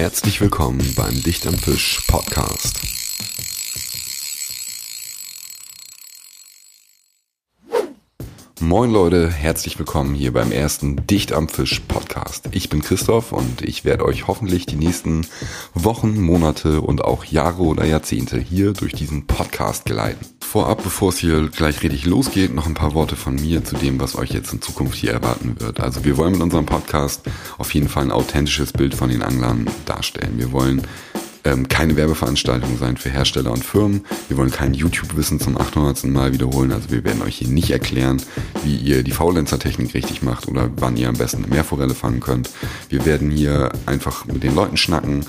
Herzlich willkommen beim Dicht am Fisch Podcast. Moin Leute, herzlich willkommen hier beim ersten Dicht am Fisch Podcast. Ich bin Christoph und ich werde euch hoffentlich die nächsten Wochen, Monate und auch Jahre oder Jahrzehnte hier durch diesen Podcast geleiten. Vorab, bevor es hier gleich richtig losgeht, noch ein paar Worte von mir zu dem, was euch jetzt in Zukunft hier erwarten wird. Also wir wollen mit unserem Podcast auf jeden Fall ein authentisches Bild von den Anglern darstellen. Wir wollen ähm, keine Werbeveranstaltung sein für Hersteller und Firmen. Wir wollen kein YouTube-Wissen zum 800. Mal wiederholen. Also wir werden euch hier nicht erklären, wie ihr die Faulenzer-Technik richtig macht oder wann ihr am besten eine Meerforelle fangen könnt. Wir werden hier einfach mit den Leuten schnacken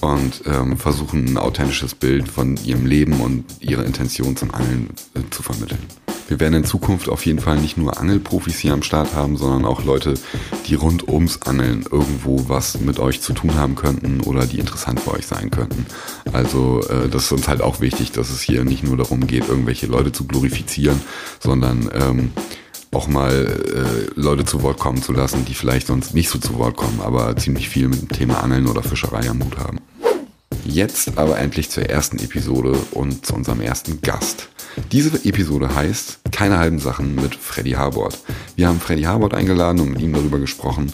und ähm, versuchen, ein authentisches Bild von ihrem Leben und ihrer Intention zum Angeln äh, zu vermitteln. Wir werden in Zukunft auf jeden Fall nicht nur Angelprofis hier am Start haben, sondern auch Leute, die rund ums Angeln irgendwo was mit euch zu tun haben könnten oder die interessant für euch sein könnten. Also äh, das ist uns halt auch wichtig, dass es hier nicht nur darum geht, irgendwelche Leute zu glorifizieren, sondern ähm, auch mal äh, Leute zu Wort kommen zu lassen, die vielleicht sonst nicht so zu Wort kommen, aber ziemlich viel mit dem Thema Angeln oder Fischerei am Hut haben. Jetzt aber endlich zur ersten Episode und zu unserem ersten Gast. Diese Episode heißt Keine halben Sachen mit Freddy Harbord. Wir haben Freddy Harbord eingeladen und mit ihm darüber gesprochen,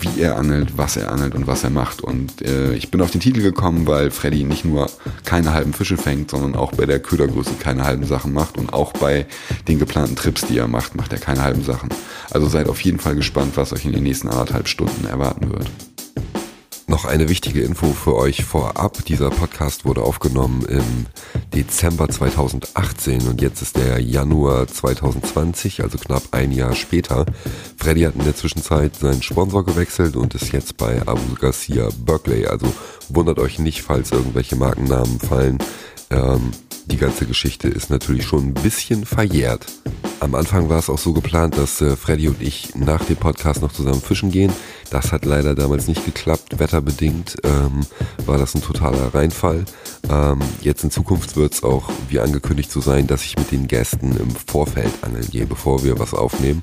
wie er angelt, was er angelt und was er macht. Und äh, ich bin auf den Titel gekommen, weil Freddy nicht nur keine halben Fische fängt, sondern auch bei der Ködergröße keine halben Sachen macht und auch bei den geplanten Trips, die er macht, macht er keine halben Sachen. Also seid auf jeden Fall gespannt, was euch in den nächsten anderthalb Stunden erwarten wird. Noch eine wichtige Info für euch vorab. Dieser Podcast wurde aufgenommen im Dezember 2018 und jetzt ist der Januar 2020, also knapp ein Jahr später. Freddy hat in der Zwischenzeit seinen Sponsor gewechselt und ist jetzt bei Abu Garcia Berkeley. Also wundert euch nicht, falls irgendwelche Markennamen fallen. Ähm, die ganze Geschichte ist natürlich schon ein bisschen verjährt. Am Anfang war es auch so geplant, dass äh, Freddy und ich nach dem Podcast noch zusammen fischen gehen. Das hat leider damals nicht geklappt. Wetterbedingt ähm, war das ein totaler Reinfall. Ähm, jetzt in Zukunft wird es auch wie angekündigt so sein, dass ich mit den Gästen im Vorfeld angeln gehe, bevor wir was aufnehmen.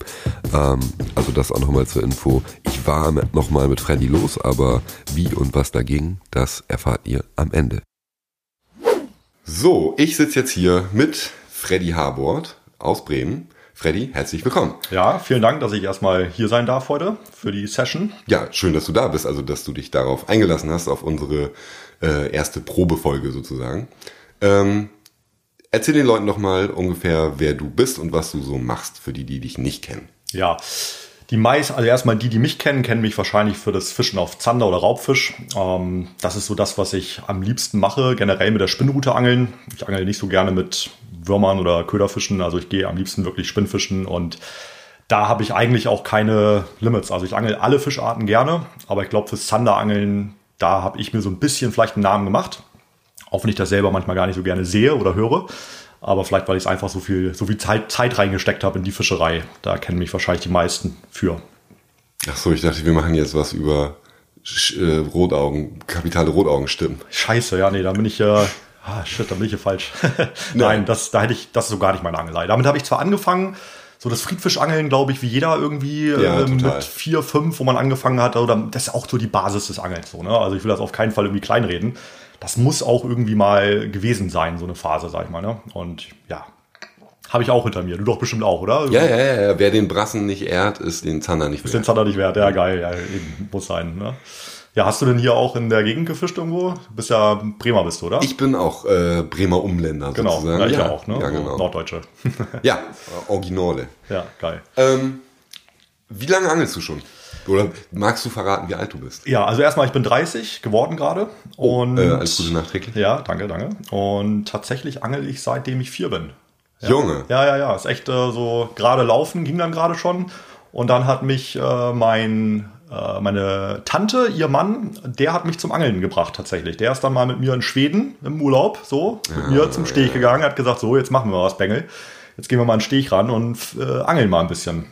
Ähm, also das auch nochmal zur Info. Ich war nochmal mit Freddy los, aber wie und was da ging, das erfahrt ihr am Ende. So, ich sitze jetzt hier mit Freddy Harbord aus Bremen. Freddy, herzlich willkommen. Ja, vielen Dank, dass ich erstmal hier sein darf heute für die Session. Ja, schön, dass du da bist, also dass du dich darauf eingelassen hast, auf unsere äh, erste Probefolge sozusagen. Ähm, erzähl den Leuten doch mal ungefähr, wer du bist und was du so machst, für die, die dich nicht kennen. Ja, die meisten, also erstmal die, die mich kennen, kennen mich wahrscheinlich für das Fischen auf Zander oder Raubfisch. Ähm, das ist so das, was ich am liebsten mache, generell mit der Spinnrute angeln. Ich angel nicht so gerne mit Würmern oder Köderfischen, also ich gehe am liebsten wirklich Spinnfischen und da habe ich eigentlich auch keine Limits. Also ich angel alle Fischarten gerne, aber ich glaube fürs Zanderangeln, da habe ich mir so ein bisschen vielleicht einen Namen gemacht. Auch wenn ich das selber manchmal gar nicht so gerne sehe oder höre. Aber vielleicht, weil ich es einfach so viel, so viel Zeit, Zeit reingesteckt habe in die Fischerei. Da kennen mich wahrscheinlich die meisten für. Ach so, ich dachte, wir machen jetzt was über äh, Rotaugen, kapitale Rotaugenstimmen. Scheiße, ja, nee, da bin ich ja. Äh, ah, shit, da bin ich hier falsch. Nein, das, da hätte ich, das ist so gar nicht meine Angelei. Damit habe ich zwar angefangen, so das Friedfischangeln, glaube ich, wie jeder irgendwie ja, äh, mit vier, fünf, wo man angefangen hat, oder das ist auch so die Basis des Angelns. So, ne? Also ich will das auf keinen Fall irgendwie kleinreden das muss auch irgendwie mal gewesen sein, so eine Phase, sag ich mal. Ne? Und ja, habe ich auch hinter mir. Du doch bestimmt auch, oder? Ja, ja, ja, ja. Wer den Brassen nicht ehrt, ist den Zander nicht wert. Ist den Zander nicht wert, ja, geil. Ja, eben, muss sein. Ne? Ja, hast du denn hier auch in der Gegend gefischt irgendwo? Du bist ja Bremer, bist du, oder? Ich bin auch äh, Bremer Umländer genau, sozusagen. Ja, ich ja, auch, ne? Ja, genau. Norddeutsche. ja, Originale. Ja, geil. Ähm, wie lange angelst du schon? Oder magst du verraten, wie alt du bist? Ja, also erstmal, ich bin 30 geworden gerade. Oh, und äh, alles Gute nachträglich. Ja, danke, danke. Und tatsächlich angel ich seitdem ich vier bin. Ja. Junge. Ja, ja, ja. Ist echt äh, so gerade laufen ging dann gerade schon. Und dann hat mich äh, mein äh, meine Tante, ihr Mann, der hat mich zum Angeln gebracht tatsächlich. Der ist dann mal mit mir in Schweden im Urlaub, so, mit ja, mir zum Steg ja. gegangen, hat gesagt, so, jetzt machen wir was, Bengel. Jetzt gehen wir mal einen Steg ran und äh, angeln mal ein bisschen.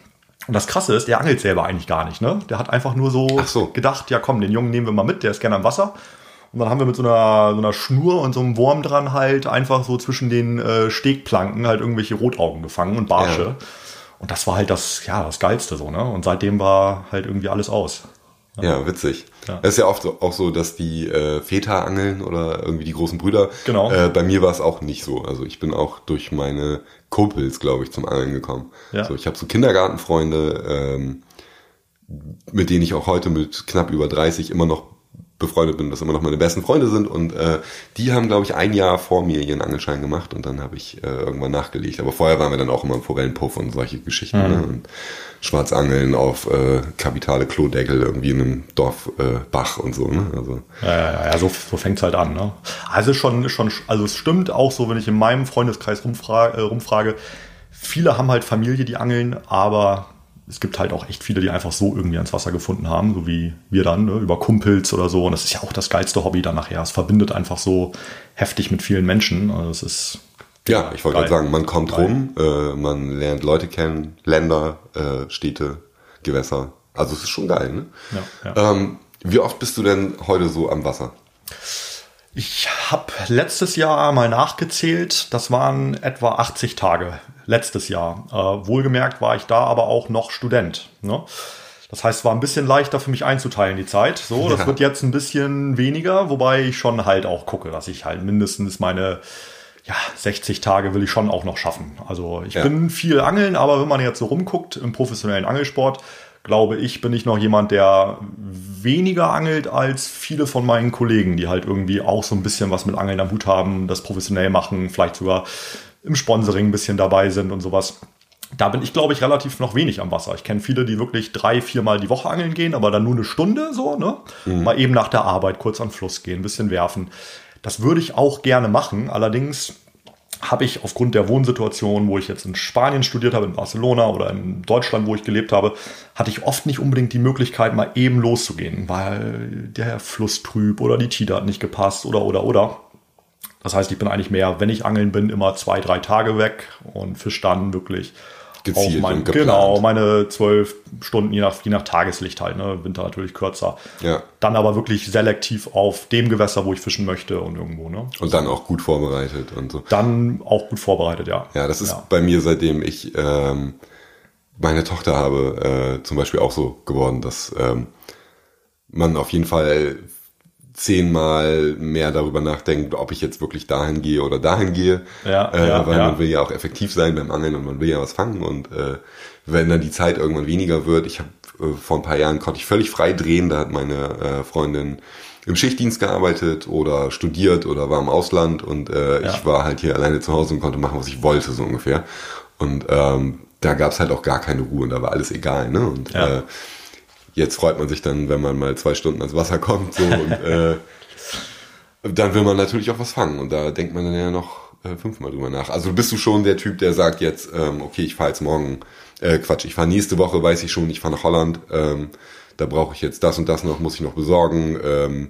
Und das Krasse ist, der angelt selber eigentlich gar nicht. Ne? Der hat einfach nur so, so, gedacht, ja komm, den Jungen nehmen wir mal mit, der ist gerne am Wasser. Und dann haben wir mit so einer, so einer Schnur und so einem Wurm dran halt einfach so zwischen den äh, Stegplanken halt irgendwelche Rotaugen gefangen und Barsche. Ja. Und das war halt das, ja, das Geilste so, ne? Und seitdem war halt irgendwie alles aus. Ja, witzig. Ja. Es ist ja oft auch so, dass die äh, Väter angeln oder irgendwie die großen Brüder. Genau. Äh, bei mir war es auch nicht so. Also ich bin auch durch meine Kumpels, glaube ich, zum Angeln gekommen. Ja. So, ich habe so Kindergartenfreunde, ähm, mit denen ich auch heute mit knapp über 30 immer noch befreundet bin, das immer noch meine besten Freunde sind und äh, die haben, glaube ich, ein Jahr vor mir ihren Angelschein gemacht und dann habe ich äh, irgendwann nachgelegt. Aber vorher waren wir dann auch immer im Forellenpuff und solche Geschichten mhm. ne? und Schwarzangeln auf äh, kapitale Klodeckel irgendwie in einem Dorfbach äh, und so. Ne? Also ja, ja, ja, so, so fängt's halt an. Ne? Also schon, schon, also es stimmt auch so, wenn ich in meinem Freundeskreis rumfrage, äh, rumfrage viele haben halt Familie, die angeln, aber es gibt halt auch echt viele, die einfach so irgendwie ans Wasser gefunden haben, so wie wir dann, ne, über Kumpels oder so. Und das ist ja auch das geilste Hobby dann nachher. Es verbindet einfach so heftig mit vielen Menschen. Also es ist. Ja, ich wollte gerade sagen, man kommt geil. rum, äh, man lernt Leute kennen, Länder, äh, Städte, Gewässer. Also es ist schon geil, ne? Ja, ja. Ähm, wie oft bist du denn heute so am Wasser? Ich habe letztes Jahr mal nachgezählt, das waren etwa 80 Tage letztes Jahr. Äh, wohlgemerkt war ich da aber auch noch Student. Ne? Das heißt, es war ein bisschen leichter für mich einzuteilen, die Zeit. So, das ja. wird jetzt ein bisschen weniger, wobei ich schon halt auch gucke, dass ich halt mindestens meine ja, 60 Tage will ich schon auch noch schaffen. Also ich ja. bin viel angeln, aber wenn man jetzt so rumguckt im professionellen Angelsport, glaube ich, bin ich noch jemand, der weniger angelt als viele von meinen Kollegen, die halt irgendwie auch so ein bisschen was mit Angeln am Hut haben, das professionell machen, vielleicht sogar im Sponsoring ein bisschen dabei sind und sowas. Da bin ich, glaube ich, relativ noch wenig am Wasser. Ich kenne viele, die wirklich drei, viermal die Woche angeln gehen, aber dann nur eine Stunde so, ne? Mhm. Mal eben nach der Arbeit kurz an Fluss gehen, ein bisschen werfen. Das würde ich auch gerne machen. Allerdings habe ich aufgrund der Wohnsituation, wo ich jetzt in Spanien studiert habe, in Barcelona oder in Deutschland, wo ich gelebt habe, hatte ich oft nicht unbedingt die Möglichkeit, mal eben loszugehen, weil der Fluss trüb oder die Tide hat nicht gepasst oder oder oder. Das heißt, ich bin eigentlich mehr, wenn ich angeln bin, immer zwei, drei Tage weg und fisch dann wirklich Gezielt mein, genau meine zwölf Stunden je nach, je nach Tageslicht halt ne? Winter natürlich kürzer. Ja. Dann aber wirklich selektiv auf dem Gewässer wo ich fischen möchte und irgendwo ne? Und dann auch gut vorbereitet und so. Dann auch gut vorbereitet ja. Ja das ist ja. bei mir seitdem ich ähm, meine Tochter habe äh, zum Beispiel auch so geworden dass ähm, man auf jeden Fall zehnmal mehr darüber nachdenkt, ob ich jetzt wirklich dahin gehe oder dahin gehe. Ja, äh, ja, weil ja. man will ja auch effektiv sein beim Angeln und man will ja was fangen. Und äh, wenn dann die Zeit irgendwann weniger wird, ich habe äh, vor ein paar Jahren konnte ich völlig frei drehen, da hat meine äh, Freundin im Schichtdienst gearbeitet oder studiert oder war im Ausland und äh, ja. ich war halt hier alleine zu Hause und konnte machen, was ich wollte, so ungefähr. Und ähm, da gab's halt auch gar keine Ruhe und da war alles egal. Ne? Und ja. äh, Jetzt freut man sich dann, wenn man mal zwei Stunden ans Wasser kommt. So, und äh, dann will man natürlich auch was fangen. Und da denkt man dann ja noch äh, fünfmal drüber nach. Also bist du schon der Typ, der sagt jetzt, ähm, okay, ich fahre jetzt morgen, äh, Quatsch, ich fahre nächste Woche, weiß ich schon, ich fahre nach Holland. Ähm, da brauche ich jetzt das und das noch, muss ich noch besorgen. Ähm,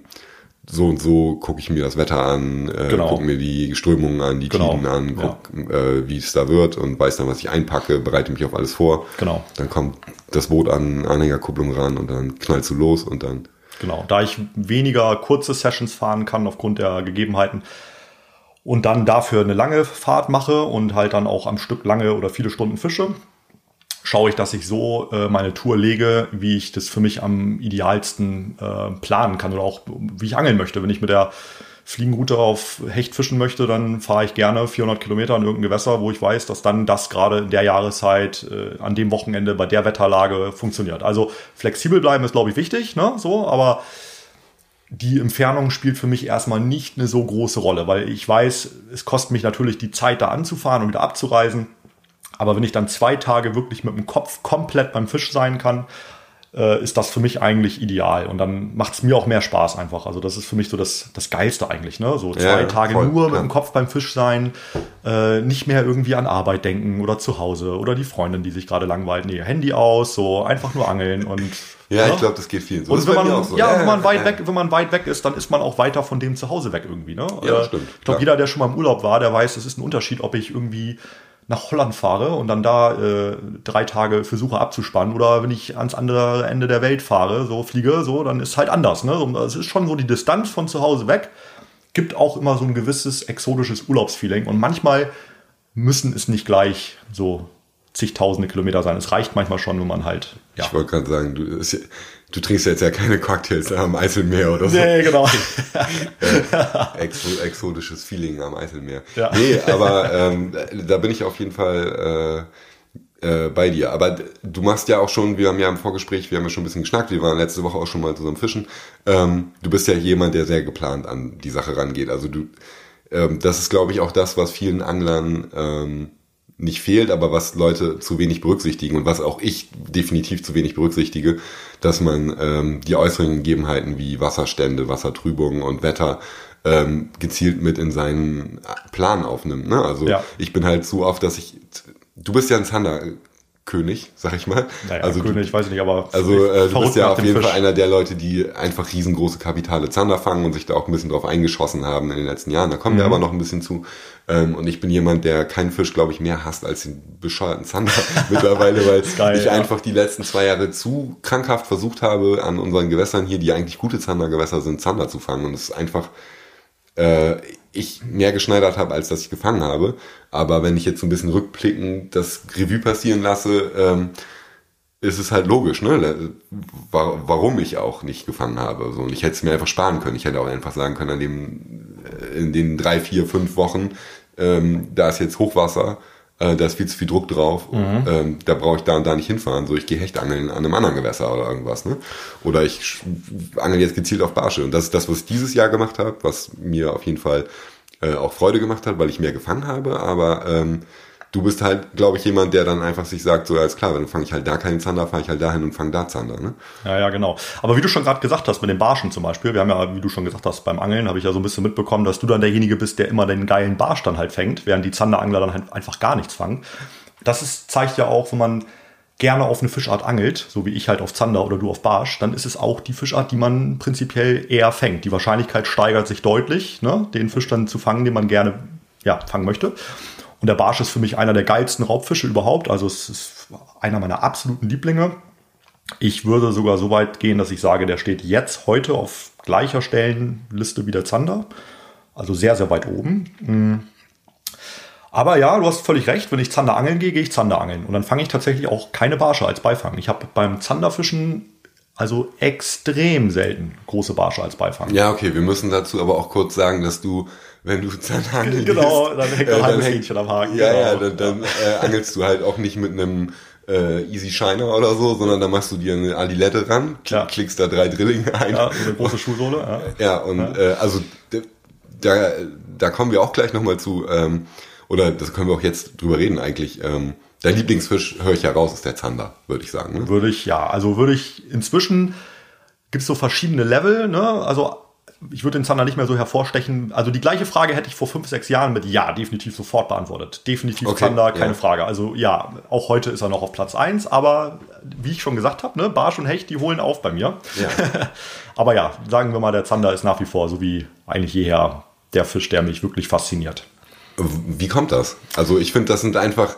so und so gucke ich mir das Wetter an, äh, genau. gucke mir die Strömungen an, die genau. Tiden an, guck, ja. äh, wie es da wird und weiß dann, was ich einpacke, bereite mich auf alles vor. Genau. Dann kommt das Boot an Anhängerkupplung ran und dann knallst du los und dann. Genau. Da ich weniger kurze Sessions fahren kann aufgrund der Gegebenheiten und dann dafür eine lange Fahrt mache und halt dann auch am Stück lange oder viele Stunden fische, schaue ich, dass ich so äh, meine Tour lege, wie ich das für mich am idealsten äh, planen kann oder auch wie ich angeln möchte. Wenn ich mit der Fliegenroute auf Hecht fischen möchte, dann fahre ich gerne 400 Kilometer in irgendein Gewässer, wo ich weiß, dass dann das gerade in der Jahreszeit, äh, an dem Wochenende, bei der Wetterlage funktioniert. Also flexibel bleiben ist, glaube ich, wichtig, ne? So, aber die Entfernung spielt für mich erstmal nicht eine so große Rolle, weil ich weiß, es kostet mich natürlich die Zeit, da anzufahren und wieder abzureisen. Aber wenn ich dann zwei Tage wirklich mit dem Kopf komplett beim Fisch sein kann, äh, ist das für mich eigentlich ideal. Und dann macht es mir auch mehr Spaß einfach. Also das ist für mich so das, das Geilste eigentlich. Ne? So zwei ja, Tage voll, nur mit dem Kopf beim Fisch sein, äh, nicht mehr irgendwie an Arbeit denken oder zu Hause oder die Freundin, die sich gerade langweilt. Nee, Handy aus, so einfach nur angeln und ja, ja, ich glaube, das geht vielen so. Und wenn man, so. ja, ja, wenn man weit weg, wenn man weit weg ist, dann ist man auch weiter von dem zu Hause weg irgendwie. Ne? Ja, äh, stimmt. Ich glaube, jeder, der schon mal im Urlaub war, der weiß, es ist ein Unterschied, ob ich irgendwie nach Holland fahre und dann da äh, drei Tage versuche abzuspannen oder wenn ich ans andere Ende der Welt fahre, so fliege, so, dann ist halt anders. Ne? Es ist schon so die Distanz von zu Hause weg, gibt auch immer so ein gewisses exotisches Urlaubsfeeling und manchmal müssen es nicht gleich so zigtausende Kilometer sein. Es reicht manchmal schon, wenn man halt. Ja. Ich wollte gerade sagen, du, Du trinkst jetzt ja keine Cocktails am Eiselmeer oder so. Nee, genau. äh, exo exotisches Feeling am Eiselmeer. Ja. Nee, aber ähm, da bin ich auf jeden Fall äh, äh, bei dir. Aber du machst ja auch schon, wir haben ja im Vorgespräch, wir haben ja schon ein bisschen geschnackt, wir waren letzte Woche auch schon mal zusammen fischen. Ähm, du bist ja jemand, der sehr geplant an die Sache rangeht. Also du, ähm, das ist, glaube ich, auch das, was vielen Anglern ähm, nicht fehlt, aber was Leute zu wenig berücksichtigen und was auch ich definitiv zu wenig berücksichtige, dass man ähm, die äußeren Gegebenheiten wie Wasserstände, Wassertrübung und Wetter ähm, gezielt mit in seinen Plan aufnimmt. Ne? Also ja. ich bin halt so oft, dass ich, du bist ja ein Zander, König, sag ich mal. Naja, also König, du, weiß ich nicht, aber also äh, du bist ja auf jeden Fisch. Fall einer der Leute, die einfach riesengroße Kapitale Zander fangen und sich da auch ein bisschen drauf eingeschossen haben in den letzten Jahren. Da kommen mhm. wir aber noch ein bisschen zu. Ähm, und ich bin jemand, der keinen Fisch, glaube ich, mehr hasst als den bescheuerten Zander mittlerweile, weil geil, ich ja. einfach die letzten zwei Jahre zu krankhaft versucht habe, an unseren Gewässern hier, die eigentlich gute Zandergewässer sind, Zander zu fangen. Und es ist einfach äh, ich mehr geschneidert habe, als dass ich gefangen habe. Aber wenn ich jetzt so ein bisschen rückblickend das Revue passieren lasse, ähm, ist es halt logisch, ne? Warum ich auch nicht gefangen habe. So, und ich hätte es mir einfach sparen können. Ich hätte auch einfach sagen können, an dem, äh, in den drei, vier, fünf Wochen, ähm, da ist jetzt Hochwasser, äh, da ist viel zu viel Druck drauf, mhm. ähm, da brauche ich da und da nicht hinfahren. So, ich gehe Hechtangeln an einem anderen Gewässer oder irgendwas, ne? Oder ich angel jetzt gezielt auf Barsche. Und das ist das, was ich dieses Jahr gemacht habe, was mir auf jeden Fall äh, auch Freude gemacht hat, weil ich mehr gefangen habe, aber ähm, du bist halt, glaube ich, jemand, der dann einfach sich sagt, so alles klar, dann fange ich halt da keinen Zander, fahre ich halt dahin und fange da Zander. Ne? Ja, ja, genau. Aber wie du schon gerade gesagt hast, mit den Barschen zum Beispiel, wir haben ja, wie du schon gesagt hast, beim Angeln habe ich ja so ein bisschen mitbekommen, dass du dann derjenige bist, der immer den geilen Barsch dann halt fängt, während die Zanderangler dann halt einfach gar nichts fangen. Das ist, zeigt ja auch, wenn man gerne auf eine Fischart angelt, so wie ich halt auf Zander oder du auf Barsch, dann ist es auch die Fischart, die man prinzipiell eher fängt. Die Wahrscheinlichkeit steigert sich deutlich, ne, den Fisch dann zu fangen, den man gerne ja, fangen möchte. Und der Barsch ist für mich einer der geilsten Raubfische überhaupt. Also es ist einer meiner absoluten Lieblinge. Ich würde sogar so weit gehen, dass ich sage, der steht jetzt heute auf gleicher Stellenliste wie der Zander. Also sehr, sehr weit oben. Hm. Aber ja, du hast völlig recht. Wenn ich Zander angeln gehe, gehe ich Zander angeln. Und dann fange ich tatsächlich auch keine Barsche als Beifang. Ich habe beim Zanderfischen also extrem selten große Barsche als Beifang. Ja, okay. Wir müssen dazu aber auch kurz sagen, dass du wenn du Zahnhagel Genau, dann hängt äh, ein Hähnchen am Haken. Ja, genau. ja, dann, dann äh, angelst du halt auch nicht mit einem äh, Easy Shiner oder so, sondern da machst du dir eine Adilette ran, klick, ja. klickst da drei Drillinge ein. Ja, so eine große Schuhsohle. Ja, ja und ja. Äh, also da, da kommen wir auch gleich nochmal zu, ähm, oder das können wir auch jetzt drüber reden eigentlich. Ähm, Dein Lieblingsfisch, höre ich heraus, ist der Zander, würde ich sagen. Ne? Würde ich, ja. Also würde ich, inzwischen gibt es so verschiedene Level, ne? Also ich würde den Zander nicht mehr so hervorstechen. Also die gleiche Frage hätte ich vor fünf, sechs Jahren mit Ja definitiv sofort beantwortet. Definitiv okay, Zander, keine ja. Frage. Also ja, auch heute ist er noch auf Platz eins. aber wie ich schon gesagt habe, ne, Barsch und Hecht, die holen auf bei mir. Ja. aber ja, sagen wir mal, der Zander ist nach wie vor, so wie eigentlich jeher, der Fisch, der mich wirklich fasziniert. Wie kommt das? Also ich finde, das sind einfach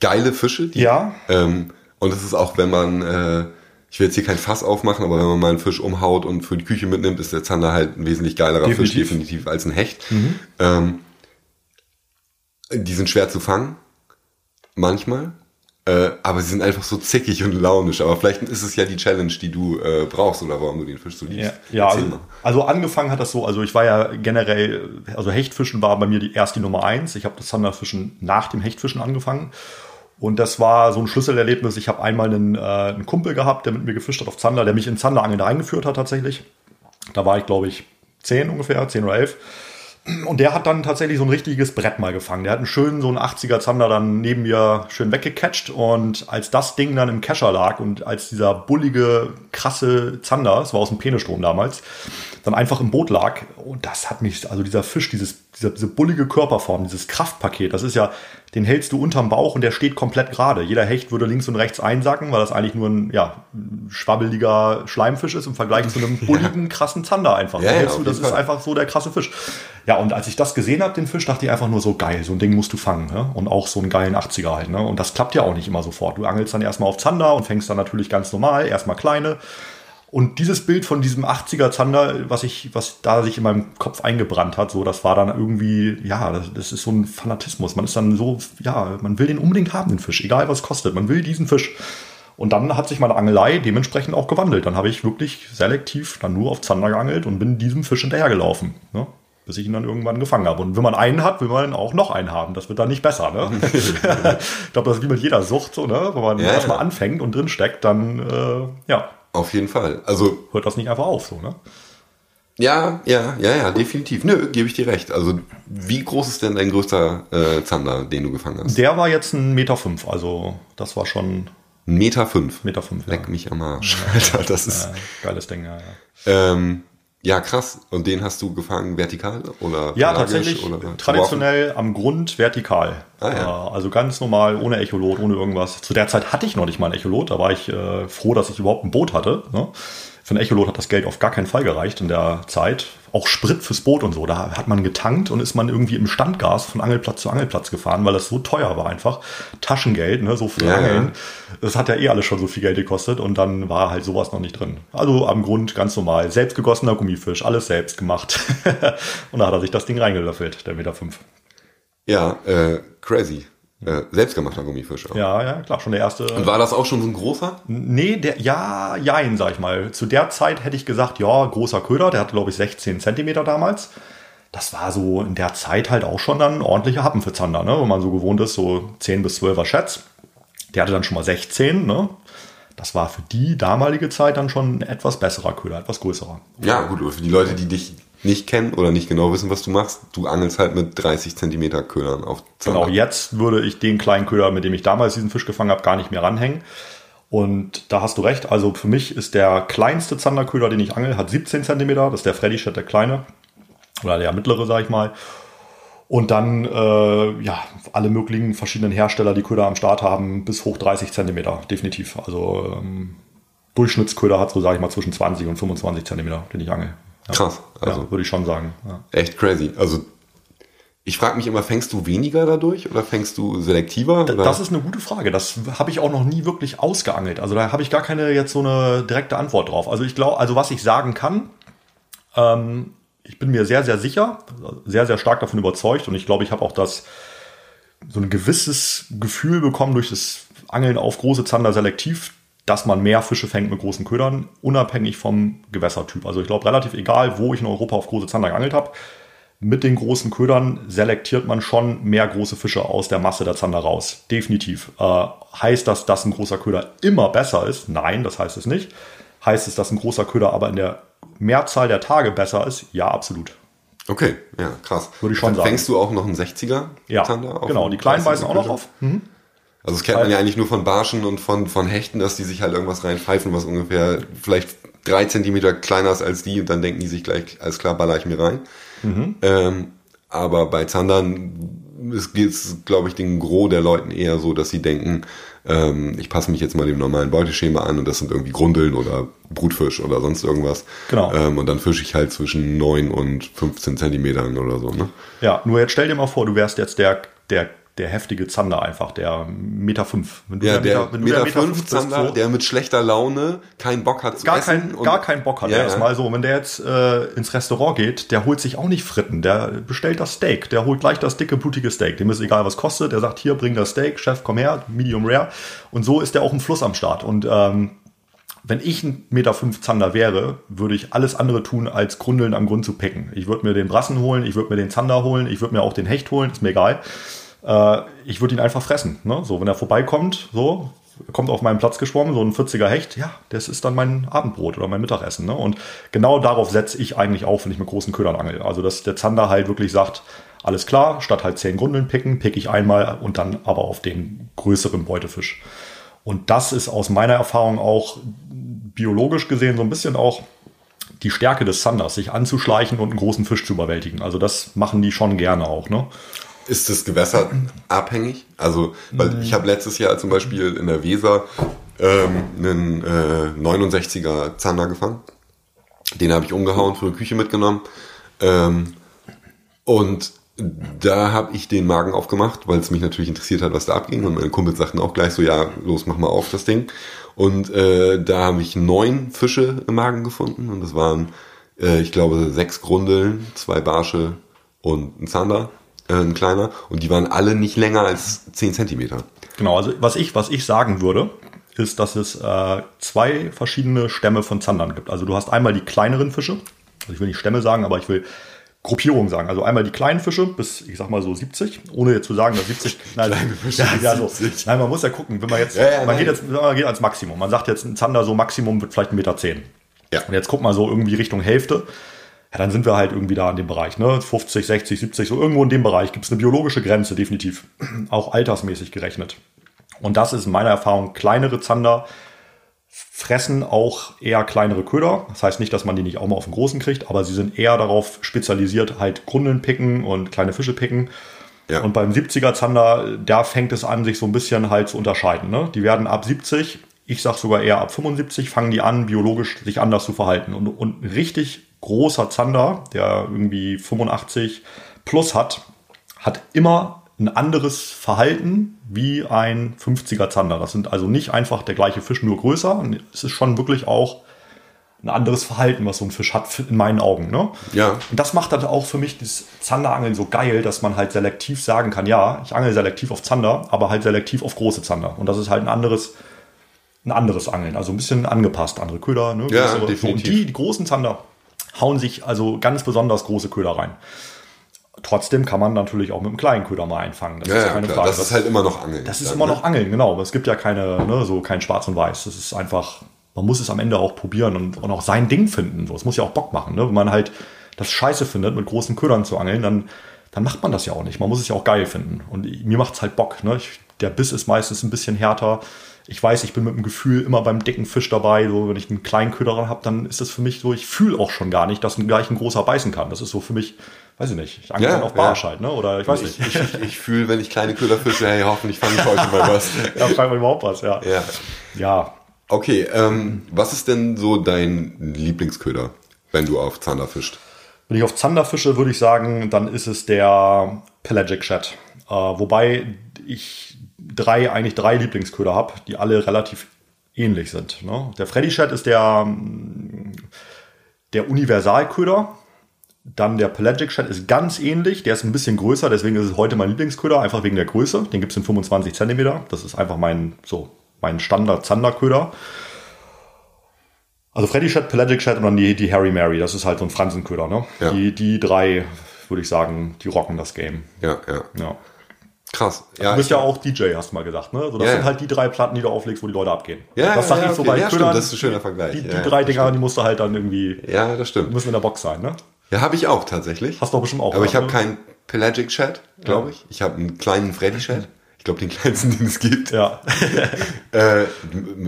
geile Fische. Die, ja. Ähm, und es ist auch, wenn man... Äh, ich will jetzt hier kein Fass aufmachen, aber wenn man mal einen Fisch umhaut und für die Küche mitnimmt, ist der Zander halt ein wesentlich geilerer definitiv. Fisch, definitiv, als ein Hecht. Mhm. Ähm, die sind schwer zu fangen, manchmal. Äh, aber sie sind einfach so zickig und launisch. Aber vielleicht ist es ja die Challenge, die du äh, brauchst oder warum du den Fisch so liebst. Ja, ja also, also, angefangen hat das so, also ich war ja generell, also Hechtfischen war bei mir die, erst die Nummer eins. Ich habe das Zanderfischen nach dem Hechtfischen angefangen. Und das war so ein Schlüsselerlebnis. Ich habe einmal einen, äh, einen Kumpel gehabt, der mit mir gefischt hat auf Zander, der mich in Zanderangeln eingeführt hat tatsächlich. Da war ich, glaube ich, zehn ungefähr, zehn oder elf. Und der hat dann tatsächlich so ein richtiges Brett mal gefangen. Der hat einen schönen, so einen 80er Zander dann neben mir schön weggecatcht. Und als das Ding dann im Kescher lag und als dieser bullige, krasse Zander, es war aus dem Penestrom damals, dann einfach im Boot lag. Und das hat mich, also dieser Fisch, dieses, dieser, diese bullige Körperform, dieses Kraftpaket, das ist ja, den hältst du unterm Bauch und der steht komplett gerade. Jeder Hecht würde links und rechts einsacken, weil das eigentlich nur ein, ja, schwabbeliger Schleimfisch ist im Vergleich zu einem bulligen, krassen Zander einfach. Ja, ja, du, das ist einfach so der krasse Fisch. Ja, und als ich das gesehen habe, den Fisch, dachte ich einfach nur so, geil, so ein Ding musst du fangen. Ne? Und auch so einen geilen 80er halt. Ne? Und das klappt ja auch nicht immer sofort. Du angelst dann erstmal auf Zander und fängst dann natürlich ganz normal, erstmal kleine. Und dieses Bild von diesem 80er Zander, was ich, was da sich in meinem Kopf eingebrannt hat, so, das war dann irgendwie, ja, das, das, ist so ein Fanatismus. Man ist dann so, ja, man will den unbedingt haben, den Fisch, egal was kostet. Man will diesen Fisch. Und dann hat sich meine Angelei dementsprechend auch gewandelt. Dann habe ich wirklich selektiv dann nur auf Zander geangelt und bin diesem Fisch hinterhergelaufen. Ne? bis ich ihn dann irgendwann gefangen habe. Und wenn man einen hat, will man auch noch einen haben. Das wird dann nicht besser. Ne? ich glaube, das ist wie mit jeder Sucht so, ne? Wenn man ja, erstmal ja. anfängt und drin steckt, dann äh, ja. Auf jeden Fall. Also hört das nicht einfach auf, so, ne? Ja, ja, ja, ja, definitiv. Nö, gebe ich dir recht. Also, wie groß ist denn dein größter äh, Zander, den du gefangen hast? Der war jetzt ein Meter fünf, also das war schon. Meter fünf. Meter fünf, Leck ja. mich am Arsch. Ja, Alter, das ist. Ja, geiles Ding, ja, ja. Ähm, ja, krass. Und den hast du gefangen vertikal oder? Ja, tatsächlich oder traditionell am Grund vertikal. Ah, ja. Äh, also ganz normal, ohne Echolot, ohne irgendwas. Zu der Zeit hatte ich noch nicht mal ein Echolot. Da war ich äh, froh, dass ich überhaupt ein Boot hatte. Ne? Für ein Echolot hat das Geld auf gar keinen Fall gereicht in der Zeit. Auch Sprit fürs Boot und so. Da hat man getankt und ist man irgendwie im Standgas von Angelplatz zu Angelplatz gefahren, weil das so teuer war einfach. Taschengeld, ne, so für ja, Angeln. Das hat ja eh alles schon so viel Geld gekostet und dann war halt sowas noch nicht drin. Also am Grund ganz normal. Selbstgegossener Gummifisch, alles selbst gemacht. und da hat er sich das Ding reingelöffelt, der Meter fünf. Ja, äh, crazy. Äh, selbstgemachter Gummifisch. Auch. Ja, ja, klar, schon der erste. Und war das auch schon so ein großer? Nee, der, ja, jein, sag ich mal. Zu der Zeit hätte ich gesagt, ja, großer Köder, der hatte, glaube ich, 16 Zentimeter damals. Das war so in der Zeit halt auch schon dann ordentlicher Happen für Zander, ne? Wenn man so gewohnt ist, so 10 bis 12er Schätz. Der hatte dann schon mal 16, ne? Das war für die damalige Zeit dann schon ein etwas besserer Köder, etwas größerer. Ja, gut, für die Leute, die dich nicht kennen oder nicht genau wissen, was du machst, du angelst halt mit 30 Zentimeter Ködern auf Zander. Genau, jetzt würde ich den kleinen Köder, mit dem ich damals diesen Fisch gefangen habe, gar nicht mehr ranhängen. Und da hast du recht, also für mich ist der kleinste Zanderköder, den ich angel, hat 17 Zentimeter, das ist der Freddy Shed, der kleine. Oder der mittlere, sag ich mal. Und dann, äh, ja, alle möglichen verschiedenen Hersteller, die Köder am Start haben, bis hoch 30 Zentimeter, definitiv. Also ähm, Durchschnittsköder hat so, sag ich mal, zwischen 20 und 25 Zentimeter, den ich angel. Krass. Also ja, würde ich schon sagen. Ja. Echt crazy. Also ich frage mich immer, fängst du weniger dadurch oder fängst du selektiver? Oder? Das ist eine gute Frage. Das habe ich auch noch nie wirklich ausgeangelt. Also da habe ich gar keine jetzt so eine direkte Antwort drauf. Also ich glaube, also was ich sagen kann, ähm, ich bin mir sehr, sehr sicher, sehr, sehr stark davon überzeugt und ich glaube, ich habe auch das so ein gewisses Gefühl bekommen durch das Angeln auf große Zander selektiv, dass man mehr Fische fängt mit großen Ködern, unabhängig vom Gewässertyp. Also ich glaube, relativ egal, wo ich in Europa auf große Zander geangelt habe, mit den großen Ködern selektiert man schon mehr große Fische aus der Masse der Zander raus. Definitiv. Äh, heißt das, dass ein großer Köder immer besser ist? Nein, das heißt es nicht. Heißt es, dass ein großer Köder aber in der Mehrzahl der Tage besser ist? Ja, absolut. Okay, ja, krass. Würde ich schon sagen. Fängst du auch noch einen 60er? Ja, genau. Die kleinen beißen auch noch auf. Mhm. Also das kennt man ja eigentlich nur von Barschen und von, von Hechten, dass die sich halt irgendwas reinpfeifen, was ungefähr vielleicht drei Zentimeter kleiner ist als die und dann denken die sich gleich, alles klar, baller ich mir rein. Mhm. Ähm, aber bei Zandern geht es, glaube ich, den Gros der Leuten eher so, dass sie denken, ähm, ich passe mich jetzt mal dem normalen Beuteschema an und das sind irgendwie Grundeln oder Brutfisch oder sonst irgendwas. Genau. Ähm, und dann fische ich halt zwischen 9 und 15 Zentimetern oder so. Ne? Ja, nur jetzt stell dir mal vor, du wärst jetzt der, der der heftige Zander einfach, der Meter fünf. Wenn du ja, der, Meter, wenn Meter, Meter fünf Zander, so, der mit schlechter Laune keinen Bock hat zu gar essen. Kein, gar keinen Bock hat. Ja, er erstmal so, wenn der jetzt äh, ins Restaurant geht, der holt sich auch nicht Fritten, der bestellt das Steak, der holt gleich das dicke, blutige Steak. Dem ist egal, was kostet. Der sagt, hier, bring das Steak, Chef, komm her, Medium Rare. Und so ist der auch im Fluss am Start. Und ähm, wenn ich ein Meter fünf Zander wäre, würde ich alles andere tun, als Grundeln am Grund zu picken. Ich würde mir den Brassen holen, ich würde mir den Zander holen, ich würde mir auch den Hecht holen, ist mir egal. Äh, ich würde ihn einfach fressen. Ne? So, wenn er vorbeikommt, so, kommt auf meinen Platz geschwommen, so ein 40er Hecht, ja, das ist dann mein Abendbrot oder mein Mittagessen. Ne? Und genau darauf setze ich eigentlich auch, wenn ich mit großen Ködern angel. Also, dass der Zander halt wirklich sagt, alles klar, statt halt zehn Grundeln picken, pick ich einmal und dann aber auf den größeren Beutefisch. Und das ist aus meiner Erfahrung auch biologisch gesehen so ein bisschen auch die Stärke des Zanders, sich anzuschleichen und einen großen Fisch zu überwältigen. Also das machen die schon gerne auch. Ne? Ist das Gewässer abhängig? Also, weil mhm. ich habe letztes Jahr zum Beispiel in der Weser ähm, einen äh, 69er Zander gefangen. Den habe ich umgehauen, für die Küche mitgenommen. Ähm, und da habe ich den Magen aufgemacht, weil es mich natürlich interessiert hat, was da abging. Und meine Kumpels sagten auch gleich so, ja, los, mach mal auf das Ding. Und äh, da habe ich neun Fische im Magen gefunden. Und das waren, äh, ich glaube, sechs Grundeln, zwei Barsche und ein Zander äh, ein kleiner, und die waren alle nicht länger als 10 Zentimeter. Genau, also was ich, was ich sagen würde, ist, dass es äh, zwei verschiedene Stämme von Zandern gibt. Also du hast einmal die kleineren Fische, also ich will nicht Stämme sagen, aber ich will Gruppierungen sagen. Also einmal die kleinen Fische bis, ich sag mal so 70, ohne jetzt zu sagen, dass 70, nein, Fische ja, ja, so. nein, man muss ja gucken, wenn man jetzt, ja, ja, man geht jetzt, man geht ans Maximum. Man sagt jetzt, ein Zander so Maximum wird vielleicht 1,10 Meter. Zehn. Ja. Und jetzt guck mal so irgendwie Richtung Hälfte. Ja, dann sind wir halt irgendwie da in dem Bereich, ne? 50, 60, 70, so irgendwo in dem Bereich gibt es eine biologische Grenze, definitiv. Auch altersmäßig gerechnet. Und das ist in meiner Erfahrung kleinere Zander, fressen auch eher kleinere Köder. Das heißt nicht, dass man die nicht auch mal auf den großen kriegt, aber sie sind eher darauf spezialisiert, halt Grundeln picken und kleine Fische picken. Ja. Und beim 70er Zander, da fängt es an, sich so ein bisschen halt zu unterscheiden. Ne? Die werden ab 70, ich sag sogar eher ab 75, fangen die an, biologisch sich anders zu verhalten. Und, und richtig großer Zander, der irgendwie 85 plus hat, hat immer ein anderes Verhalten wie ein 50er Zander. Das sind also nicht einfach der gleiche Fisch, nur größer. Es ist schon wirklich auch ein anderes Verhalten, was so ein Fisch hat, in meinen Augen. Ne? Ja. Und das macht dann auch für mich das Zanderangeln so geil, dass man halt selektiv sagen kann, ja, ich angel selektiv auf Zander, aber halt selektiv auf große Zander. Und das ist halt ein anderes, ein anderes Angeln. Also ein bisschen angepasst, andere Köder. Ne? Ja, definitiv. Und die, die großen Zander hauen sich also ganz besonders große Köder rein. Trotzdem kann man natürlich auch mit einem kleinen Köder mal einfangen. Das ja, ist keine ja, Frage. Das ist halt immer noch Angeln. Das ist immer ne? noch Angeln, genau. Aber es gibt ja keine, ne, so kein Schwarz und Weiß. Das ist einfach, man muss es am Ende auch probieren und, und auch sein Ding finden. So, es muss ja auch Bock machen. Ne? Wenn man halt das Scheiße findet, mit großen Ködern zu angeln, dann, dann macht man das ja auch nicht. Man muss es ja auch geil finden. Und mir macht es halt Bock. Ne? Ich, der Biss ist meistens ein bisschen härter. Ich weiß, ich bin mit dem Gefühl immer beim dicken Fisch dabei. So, wenn ich einen kleinen Köder habe, dann ist das für mich so, ich fühle auch schon gar nicht, dass ein gleich ein großer beißen kann. Das ist so für mich weiß ich nicht, ich angle ja, auf Barsch ja. halt, ne? Oder ich weiß nicht. Ich, ich, ich fühle, wenn ich kleine Köder fische, hey, hoffentlich fange ich heute mal was. ja, fangen wir überhaupt was, ja. Ja. ja. Okay, ähm, was ist denn so dein Lieblingsköder, wenn du auf Zander fischst? Wenn ich auf Zander fische, würde ich sagen, dann ist es der Pelagic Chat. Äh, wobei ich drei, eigentlich drei Lieblingsköder habe, die alle relativ ähnlich sind. Ne? Der Freddy Chat ist der, der Universalköder dann der Pelagic Shad ist ganz ähnlich, der ist ein bisschen größer, deswegen ist es heute mein Lieblingsköder, einfach wegen der Größe. Den gibt es in 25 cm. Das ist einfach mein, so, mein Standard-Zanderköder. Also Freddy Shad, Pelagic Shad und dann die, die Harry Mary, das ist halt so ein Fransenköder. Ne? Ja. Die, die drei, würde ich sagen, die rocken das Game. Ja, ja. ja. Krass. Ja, du bist ja auch DJ, hast du mal gesagt, ne? Also das ja, sind halt die drei Platten, die du auflegst, wo die Leute abgehen. Ja, das sag ja, ich so bei ja, stimmt, das ist ein schöner Vergleich. Die, die drei Dinger, die musst du halt dann irgendwie. Ja, das stimmt. Müssen in der Box sein, ne? Ja, habe ich auch tatsächlich. Hast du auch bestimmt auch. Aber ich habe keinen Pelagic Chat, glaube ich. Ich habe einen kleinen Freddy Chat. Ich glaube, den kleinsten, den es gibt. Ja. äh,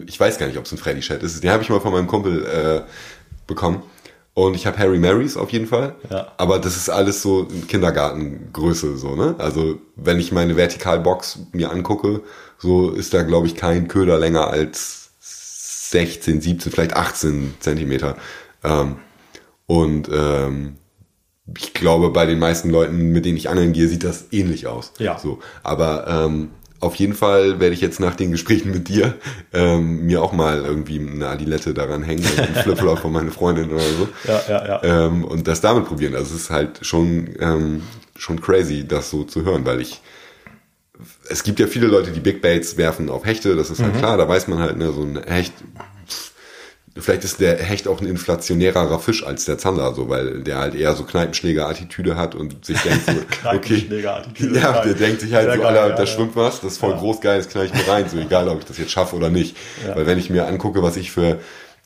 ich weiß gar nicht, ob es ein Freddy Chat ist. Den habe ich mal von meinem Kumpel äh, bekommen. Und ich habe Harry Marys auf jeden Fall. Ja. Aber das ist alles so Kindergartengröße, so, ne? Also, wenn ich meine Vertikalbox mir angucke, so ist da, glaube ich, kein Köder länger als 16, 17, vielleicht 18 Zentimeter. Ähm, und ähm, ich glaube, bei den meisten Leuten, mit denen ich angeln gehe, sieht das ähnlich aus. Ja. So. Aber ähm, auf jeden Fall werde ich jetzt nach den Gesprächen mit dir ähm, mir auch mal irgendwie eine Adilette daran hängen, also einen Flipflop von meiner Freundin oder so. Ja, ja, ja. Ähm, und das damit probieren. Also es ist halt schon, ähm, schon crazy, das so zu hören, weil ich es gibt ja viele Leute, die Big Baits werfen auf Hechte, das ist halt mhm. klar, da weiß man halt, ne, so ein Hecht Vielleicht ist der Hecht auch ein inflationärerer Fisch als der Zander, so, weil der halt eher so Kneipenschläger-Attitüde hat und sich denkt so, okay, ja, der denkt sich halt so, Alter, ja, da ja. schwimmt was, das ist voll ja. groß, geil, das knall ich mir rein, so egal, ob ich das jetzt schaffe oder nicht. Weil wenn ich mir angucke, was ich für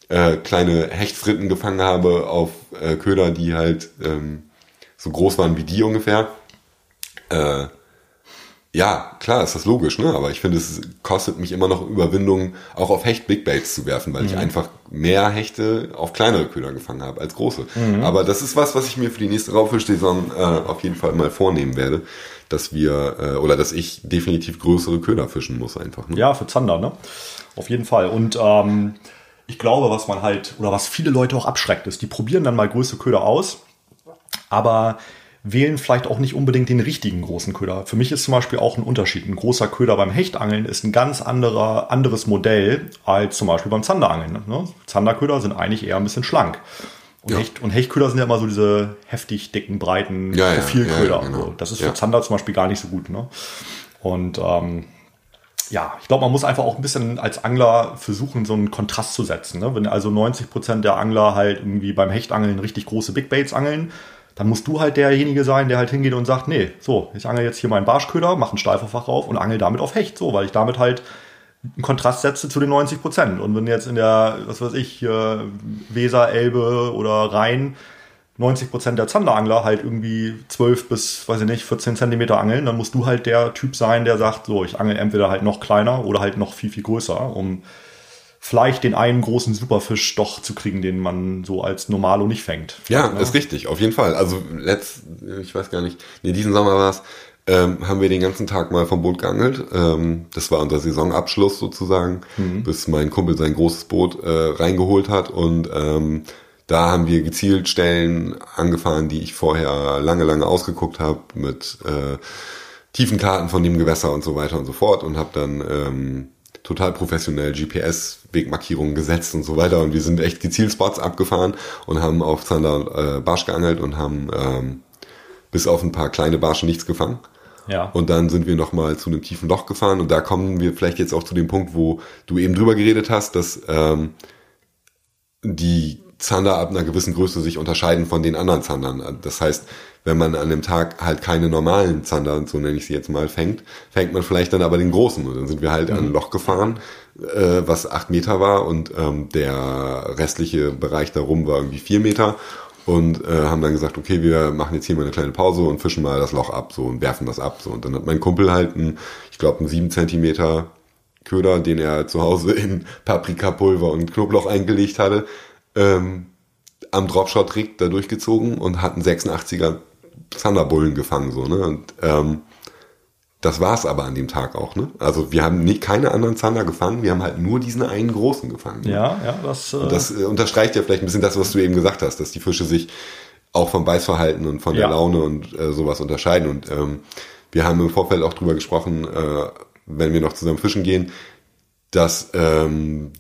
äh, kleine Hechtfritten gefangen habe auf äh, Köder, die halt ähm, so groß waren wie die ungefähr, äh, ja, klar, ist das logisch, ne? Aber ich finde, es kostet mich immer noch Überwindung, auch auf Hecht Big Baits zu werfen, weil mhm. ich einfach mehr Hechte auf kleinere Köder gefangen habe als große. Mhm. Aber das ist was, was ich mir für die nächste Raubfischsaison äh, auf jeden Fall mal vornehmen werde, dass wir äh, oder dass ich definitiv größere Köder fischen muss einfach. Ne? Ja, für Zander, ne? Auf jeden Fall. Und ähm, ich glaube, was man halt oder was viele Leute auch abschreckt, ist, die probieren dann mal größere Köder aus, aber wählen vielleicht auch nicht unbedingt den richtigen großen Köder. Für mich ist zum Beispiel auch ein Unterschied. Ein großer Köder beim Hechtangeln ist ein ganz anderer, anderes Modell als zum Beispiel beim Zanderangeln. Ne? Zanderköder sind eigentlich eher ein bisschen schlank. Und, ja. Hecht, und Hechtköder sind ja immer so diese heftig dicken, breiten ja, Profilköder. Ja, genau. Das ist für Zander zum Beispiel gar nicht so gut. Ne? Und ähm, ja, ich glaube, man muss einfach auch ein bisschen als Angler versuchen, so einen Kontrast zu setzen. Ne? Wenn also 90 Prozent der Angler halt irgendwie beim Hechtangeln richtig große Big Baits angeln, dann musst du halt derjenige sein, der halt hingeht und sagt, nee, so, ich angel jetzt hier meinen Barschköder, mache ein Steiferfach auf und angel damit auf Hecht, so, weil ich damit halt einen Kontrast setze zu den 90 Prozent. Und wenn jetzt in der, was weiß ich, Weser, Elbe oder Rhein 90 Prozent der Zanderangler halt irgendwie 12 bis, weiß ich nicht, 14 Zentimeter angeln, dann musst du halt der Typ sein, der sagt, so, ich angel entweder halt noch kleiner oder halt noch viel, viel größer, um vielleicht den einen großen Superfisch doch zu kriegen, den man so als Normalo nicht fängt. Ja, ja, ist richtig, auf jeden Fall. Also letzt, ich weiß gar nicht, nee, diesen Sommer war es, ähm, haben wir den ganzen Tag mal vom Boot geangelt. Ähm, das war unser Saisonabschluss sozusagen, mhm. bis mein Kumpel sein großes Boot äh, reingeholt hat und ähm, da haben wir gezielt Stellen angefahren, die ich vorher lange, lange ausgeguckt habe mit äh, tiefen Karten von dem Gewässer und so weiter und so fort und habe dann ähm, total professionell GPS-Wegmarkierungen gesetzt und so weiter. Und wir sind echt gezielt Spots abgefahren und haben auf Zander äh, Barsch geangelt und haben ähm, bis auf ein paar kleine Barsche nichts gefangen. Ja. Und dann sind wir nochmal zu einem tiefen Loch gefahren und da kommen wir vielleicht jetzt auch zu dem Punkt, wo du eben drüber geredet hast, dass ähm, die Zander ab einer gewissen Größe sich unterscheiden von den anderen Zandern. Das heißt, wenn man an dem Tag halt keine normalen Zander, so nenne ich sie jetzt mal, fängt, fängt man vielleicht dann aber den großen. Und dann sind wir halt mhm. an ein Loch gefahren, äh, was acht Meter war und ähm, der restliche Bereich darum war irgendwie vier Meter und äh, haben dann gesagt, okay, wir machen jetzt hier mal eine kleine Pause und fischen mal das Loch ab so und werfen das ab so und dann hat mein Kumpel halt einen, ich glaube, einen sieben Zentimeter Köder, den er zu Hause in Paprikapulver und Knoblauch eingelegt hatte, ähm, am Dropshot-Rig da durchgezogen und hat einen 86er Thunderbullen gefangen, so, ne? Und ähm, das war's aber an dem Tag auch, ne? Also wir haben nie, keine anderen Zander gefangen, wir haben halt nur diesen einen großen gefangen. Ne? Ja, ja, das. Äh und das äh, unterstreicht ja vielleicht ein bisschen das, was du eben gesagt hast, dass die Fische sich auch vom Beißverhalten und von der ja. Laune und äh, sowas unterscheiden. Und ähm, wir haben im Vorfeld auch drüber gesprochen, äh, wenn wir noch zusammen fischen gehen, dass ähm,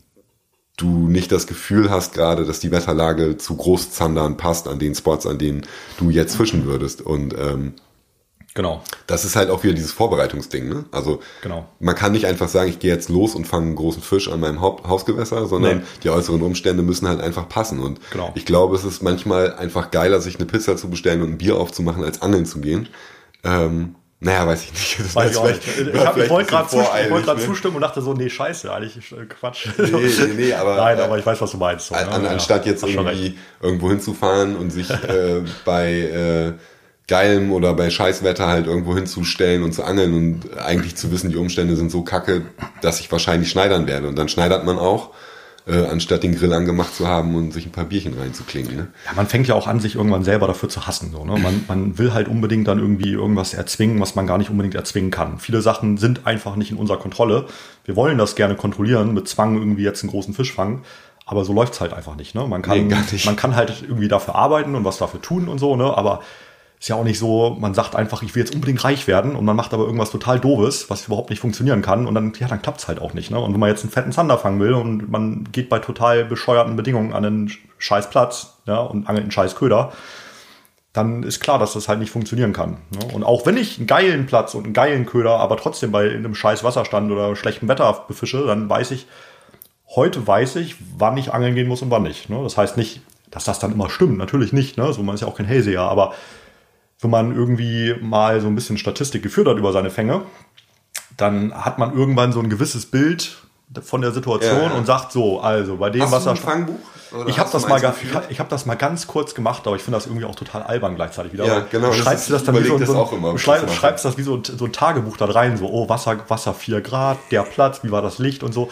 du nicht das Gefühl hast gerade, dass die Wetterlage zu Großzandern passt an den Spots, an denen du jetzt fischen würdest. Und ähm, genau. Das ist halt auch wieder dieses Vorbereitungsding. Ne? Also genau. man kann nicht einfach sagen, ich gehe jetzt los und fange einen großen Fisch an meinem Haupt Hausgewässer, sondern nee. die äußeren Umstände müssen halt einfach passen. Und genau. ich glaube, es ist manchmal einfach geiler, sich eine Pizza zu bestellen und ein Bier aufzumachen, als angeln zu gehen. Ähm, naja, weiß ich nicht. Das weiß ich, auch nicht. ich, ich wollte gerade zustimmen, wollt ne? zustimmen und dachte so, nee, scheiße, eigentlich äh, Quatsch. Nee, nee, nee, aber. Nein, aber ich weiß, was du meinst. So, an, ne? Anstatt jetzt irgendwie irgendwo hinzufahren und sich äh, bei äh, geilem oder bei Scheißwetter halt irgendwo hinzustellen und zu angeln und eigentlich zu wissen, die Umstände sind so kacke, dass ich wahrscheinlich schneidern werde. Und dann schneidert man auch äh, anstatt den Grill angemacht zu haben und sich ein paar Bierchen reinzuklingen. Ne? Ja, man fängt ja auch an, sich irgendwann selber dafür zu hassen. So, ne? man, man will halt unbedingt dann irgendwie irgendwas erzwingen, was man gar nicht unbedingt erzwingen kann. Viele Sachen sind einfach nicht in unserer Kontrolle. Wir wollen das gerne kontrollieren, mit Zwang irgendwie jetzt einen großen Fisch fangen. Aber so läuft's halt einfach nicht. Ne? Man, kann, nee, man kann halt irgendwie dafür arbeiten und was dafür tun und so, ne? aber ist ja auch nicht so, man sagt einfach, ich will jetzt unbedingt reich werden und man macht aber irgendwas total doofes, was überhaupt nicht funktionieren kann und dann, ja, dann klappt's halt auch nicht. Ne? Und wenn man jetzt einen fetten Zander fangen will und man geht bei total bescheuerten Bedingungen an einen scheiß Platz ja, und angelt einen scheiß Köder, dann ist klar, dass das halt nicht funktionieren kann. Ne? Und auch wenn ich einen geilen Platz und einen geilen Köder, aber trotzdem bei einem scheiß Wasserstand oder schlechtem Wetter befische, dann weiß ich, heute weiß ich, wann ich angeln gehen muss und wann nicht. Ne? Das heißt nicht, dass das dann immer stimmt, natürlich nicht. Ne? So, man ist ja auch kein Hellseher, aber wenn man irgendwie mal so ein bisschen Statistik geführt hat über seine Fänge, dann hat man irgendwann so ein gewisses Bild von der Situation ja, ja. und sagt so, also bei dem hast Wasser. Du ein Fangbuch? ich habe das mal, ich, ich habe das mal ganz kurz gemacht, aber ich finde das irgendwie auch total albern gleichzeitig wieder. Ja, genau. Schreibst du das dann wie so, so ein, schreib, schreibst das wie so, so ein Tagebuch da rein, so, oh, Wasser, Wasser 4 Grad, der Platz, wie war das Licht und so.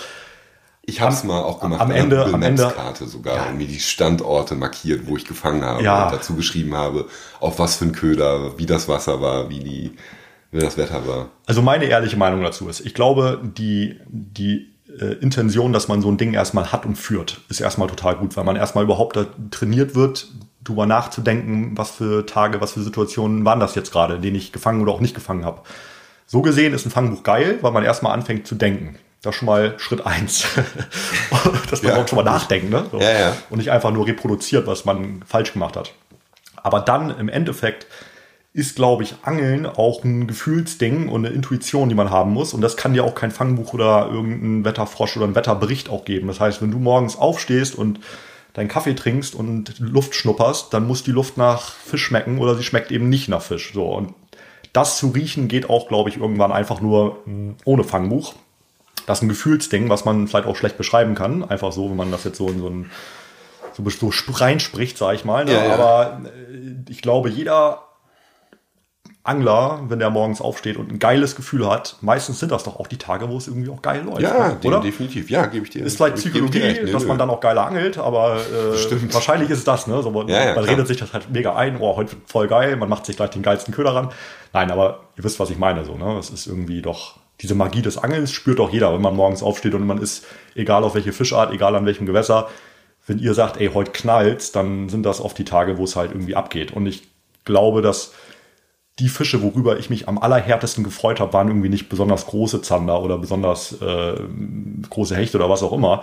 Ich habe es mal auch gemacht. Am Ende, am Ende Karte sogar ja. und mir die Standorte markiert, wo ich gefangen habe ja. und dazu geschrieben habe, auf was für ein Köder, wie das Wasser war, wie die, wie das Wetter war. Also meine ehrliche Meinung dazu ist, ich glaube, die die äh, Intention, dass man so ein Ding erstmal hat und führt, ist erstmal total gut, weil man erstmal überhaupt trainiert wird, drüber nachzudenken, was für Tage, was für Situationen waren das jetzt gerade, in denen ich gefangen oder auch nicht gefangen habe. So gesehen ist ein Fangbuch geil, weil man erstmal anfängt zu denken. Das ist schon mal Schritt eins. Dass man ja. auch schon mal nachdenkt, ne? So. Ja, ja. Und nicht einfach nur reproduziert, was man falsch gemacht hat. Aber dann im Endeffekt ist, glaube ich, Angeln auch ein Gefühlsding und eine Intuition, die man haben muss. Und das kann dir auch kein Fangbuch oder irgendein Wetterfrosch oder ein Wetterbericht auch geben. Das heißt, wenn du morgens aufstehst und deinen Kaffee trinkst und Luft schnupperst, dann muss die Luft nach Fisch schmecken oder sie schmeckt eben nicht nach Fisch. So und das zu riechen geht auch, glaube ich, irgendwann einfach nur ohne Fangbuch. Das ist ein Gefühlsding, was man vielleicht auch schlecht beschreiben kann. Einfach so, wenn man das jetzt so in so ein so, so reinspricht, sag ich mal. Ne? Ja, ja. Aber äh, ich glaube, jeder Angler, wenn der morgens aufsteht und ein geiles Gefühl hat, meistens sind das doch auch die Tage, wo es irgendwie auch geil läuft. Ja, ne? oder? definitiv. Ja, gebe ich dir. Ist vielleicht Psychologie, recht, ne, dass man dann auch geiler angelt, aber äh, wahrscheinlich ist es das. Ne? So, man, ja, ja, man redet sich das halt mega ein, oh, heute wird voll geil, man macht sich gleich den geilsten Köder ran. Nein, aber ihr wisst, was ich meine. So, ne? Es ist irgendwie doch, diese Magie des Angelns spürt doch jeder, wenn man morgens aufsteht und man ist, egal auf welche Fischart, egal an welchem Gewässer, wenn ihr sagt, ey, heute knallt, dann sind das oft die Tage, wo es halt irgendwie abgeht. Und ich glaube, dass die Fische, worüber ich mich am allerhärtesten gefreut habe, waren irgendwie nicht besonders große Zander oder besonders äh, große Hechte oder was auch immer,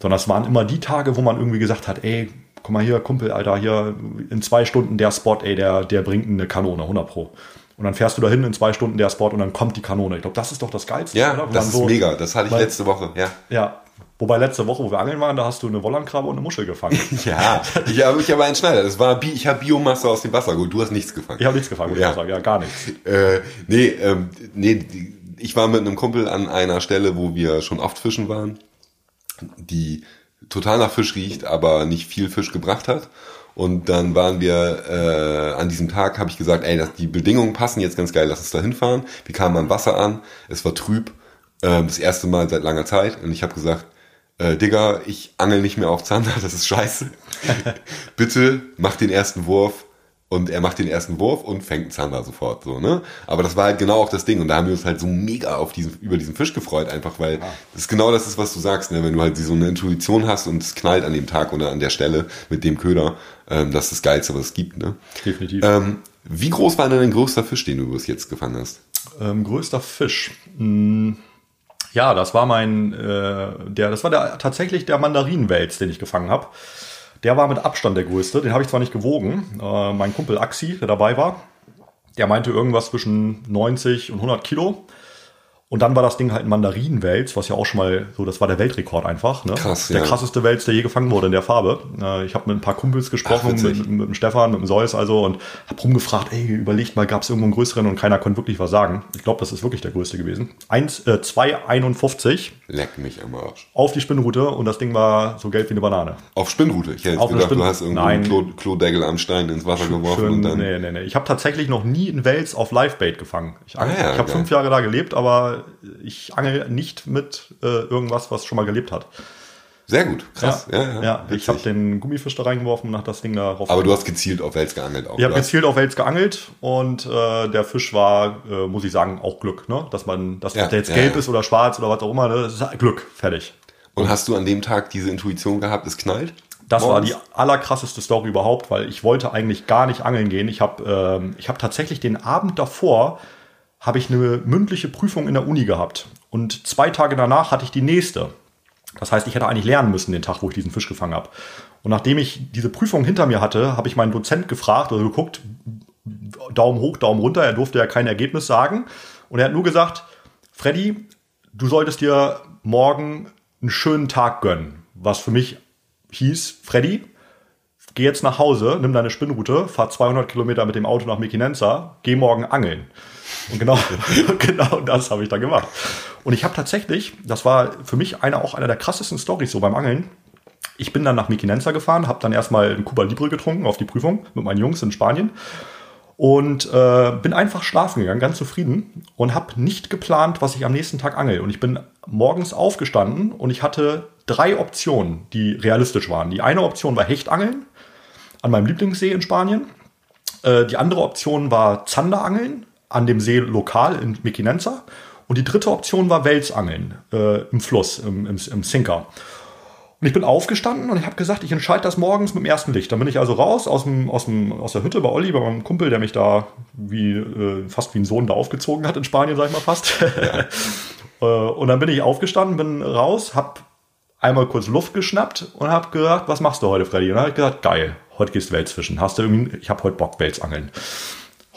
sondern es waren immer die Tage, wo man irgendwie gesagt hat, ey, guck mal hier, Kumpel, Alter, hier in zwei Stunden der Spot, ey, der, der bringt eine Kanone, 100 pro. Und dann fährst du dahin in zwei Stunden der Spot und dann kommt die Kanone. Ich glaube, das ist doch das Geilste, ja, das ist so, mega. Das hatte ich weil, letzte Woche, ja. Ja, Wobei letzte Woche, wo wir angeln waren, da hast du eine Wollandkrabbe und eine Muschel gefangen. ja, ich habe ich aber einen Schneider. Das war, ich habe Biomasse aus dem Wasser geholt. Du hast nichts gefangen. Ich habe nichts gefangen, würde ja. ich sagen. Ja, gar nichts. Äh, nee, ähm, nee, ich war mit einem Kumpel an einer Stelle, wo wir schon oft fischen waren, die total nach Fisch riecht, aber nicht viel Fisch gebracht hat. Und dann waren wir äh, an diesem Tag, habe ich gesagt, ey, das, die Bedingungen passen jetzt ganz geil, lass uns da hinfahren. Wir kamen am Wasser an, es war trüb, äh, das erste Mal seit langer Zeit. Und ich habe gesagt, äh, Digga, ich angel nicht mehr auf Zander, das ist scheiße. Bitte mach den ersten Wurf. Und er macht den ersten Wurf und fängt einen Zander sofort, so, ne? Aber das war halt genau auch das Ding. Und da haben wir uns halt so mega auf diesen, über diesen Fisch gefreut, einfach weil ah. das ist genau das ist, was du sagst, ne? Wenn du halt so eine Intuition hast und es knallt an dem Tag oder an der Stelle mit dem Köder, ähm, das ist das Geilste, was es gibt, ne? Definitiv. Ähm, wie groß war denn dein größter Fisch, den du bis jetzt gefangen hast? Ähm, größter Fisch. Hm ja, das war mein, äh, der, das war der, tatsächlich der Mandarinenwels, den ich gefangen habe. Der war mit Abstand der größte. Den habe ich zwar nicht gewogen. Äh, mein Kumpel Axi, der dabei war, der meinte irgendwas zwischen 90 und 100 Kilo. Und dann war das Ding halt ein Mandarinenwels, was ja auch schon mal so, das war der Weltrekord einfach. Ne? Krass, der ja. krasseste Wels, der je gefangen wurde in der Farbe. Äh, ich habe mit ein paar Kumpels gesprochen, Ach, mit, mit, dem Stefan, mit dem Zeus also und habe rumgefragt, ey, überlegt mal, gab es irgendwo einen größeren und keiner konnte wirklich was sagen. Ich glaube, das ist wirklich der größte gewesen. 1, äh, 2,51. Leck mich am Arsch. Auf die Spinnrute und das Ding war so gelb wie eine Banane. Auf Spinnrute? Ich hätte gedacht, du hast irgendwie einen Klo Klodeckel am Stein ins Wasser geworfen schön, und dann... Nee, nee, nee. Ich habe tatsächlich noch nie einen Wels auf Livebait gefangen. Ich, ah, ja, ich habe fünf Jahre da gelebt, aber ich angel nicht mit äh, irgendwas, was schon mal gelebt hat. Sehr gut, krass. Ja, ja, ja. ich habe den Gummifisch da reingeworfen und nach das Ding da rauf. Aber du hast gezielt auf Wels geangelt auch. Ich habe gezielt auf Wels geangelt und äh, der Fisch war, äh, muss ich sagen, auch Glück, ne? Dass man, dass ja, der jetzt gelb ist oder schwarz oder was auch immer, ne? das ist Glück, fertig. Und, und hast du an dem Tag diese Intuition gehabt, es knallt? Das Morgens? war die allerkrasseste Story überhaupt, weil ich wollte eigentlich gar nicht angeln gehen. Ich habe ähm, ich hab tatsächlich den Abend davor habe ich eine mündliche Prüfung in der Uni gehabt. Und zwei Tage danach hatte ich die nächste. Das heißt, ich hätte eigentlich lernen müssen den Tag, wo ich diesen Fisch gefangen habe. Und nachdem ich diese Prüfung hinter mir hatte, habe ich meinen Dozent gefragt oder geguckt, Daumen hoch, Daumen runter. Er durfte ja kein Ergebnis sagen. Und er hat nur gesagt, Freddy, du solltest dir morgen einen schönen Tag gönnen. Was für mich hieß, Freddy, geh jetzt nach Hause, nimm deine Spinnroute, fahr 200 Kilometer mit dem Auto nach Mekinenza, geh morgen angeln. Und genau, genau das habe ich dann gemacht. Und ich habe tatsächlich, das war für mich eine, auch einer der krassesten Stories so beim Angeln. Ich bin dann nach Mekinenza gefahren, habe dann erstmal ein Cuba Libre getrunken auf die Prüfung mit meinen Jungs in Spanien und äh, bin einfach schlafen gegangen, ganz zufrieden und habe nicht geplant, was ich am nächsten Tag angel. Und ich bin morgens aufgestanden und ich hatte drei Optionen, die realistisch waren. Die eine Option war Hechtangeln an meinem Lieblingssee in Spanien. Äh, die andere Option war Zanderangeln an dem See lokal in Mekinenza. Und die dritte Option war Welsangeln äh, im Fluss, im, im, im Sinker. Und ich bin aufgestanden und ich habe gesagt, ich entscheide das morgens mit dem ersten Licht. Dann bin ich also raus aus, dem, aus, dem, aus der Hütte bei Olli, bei meinem Kumpel, der mich da wie äh, fast wie ein Sohn da aufgezogen hat in Spanien, sag ich mal fast. Äh, und dann bin ich aufgestanden, bin raus, habe einmal kurz Luft geschnappt und habe gesagt, was machst du heute, Freddy? Und dann habe ich gesagt, geil, heute gehst du Welsfischen. Hast du irgendwie, ich habe heute Bock Welsangeln.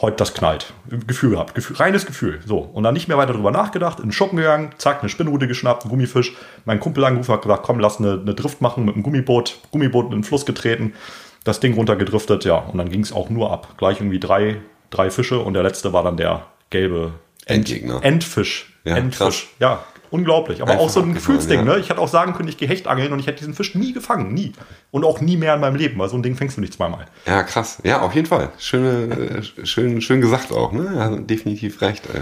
Heute das knallt. Gefühl gehabt, Gefühl, reines Gefühl. So. Und dann nicht mehr weiter drüber nachgedacht, in den Schuppen gegangen, zack, eine Spinnrute geschnappt, einen Gummifisch. Mein Kumpel angerufen hat gesagt, komm, lass eine, eine Drift machen mit einem Gummiboot, Gummiboot in den Fluss getreten, das Ding runtergedriftet, ja. Und dann ging es auch nur ab. Gleich irgendwie drei, drei Fische und der letzte war dann der gelbe End Endgegner. Endfisch. Ja, Endfisch. Ja, unglaublich. Aber Einfach auch so ein Gefühlsding, ja. ne? Ich hätte auch sagen können, ich gehe Hecht angeln und ich hätte diesen Fisch nie gefangen. Nie. Und auch nie mehr in meinem Leben, weil so ein Ding fängst du nicht zweimal. Ja, krass. Ja, auf jeden Fall. Schöne, äh, schön, schön gesagt auch, ne? Ja, definitiv recht. Äh.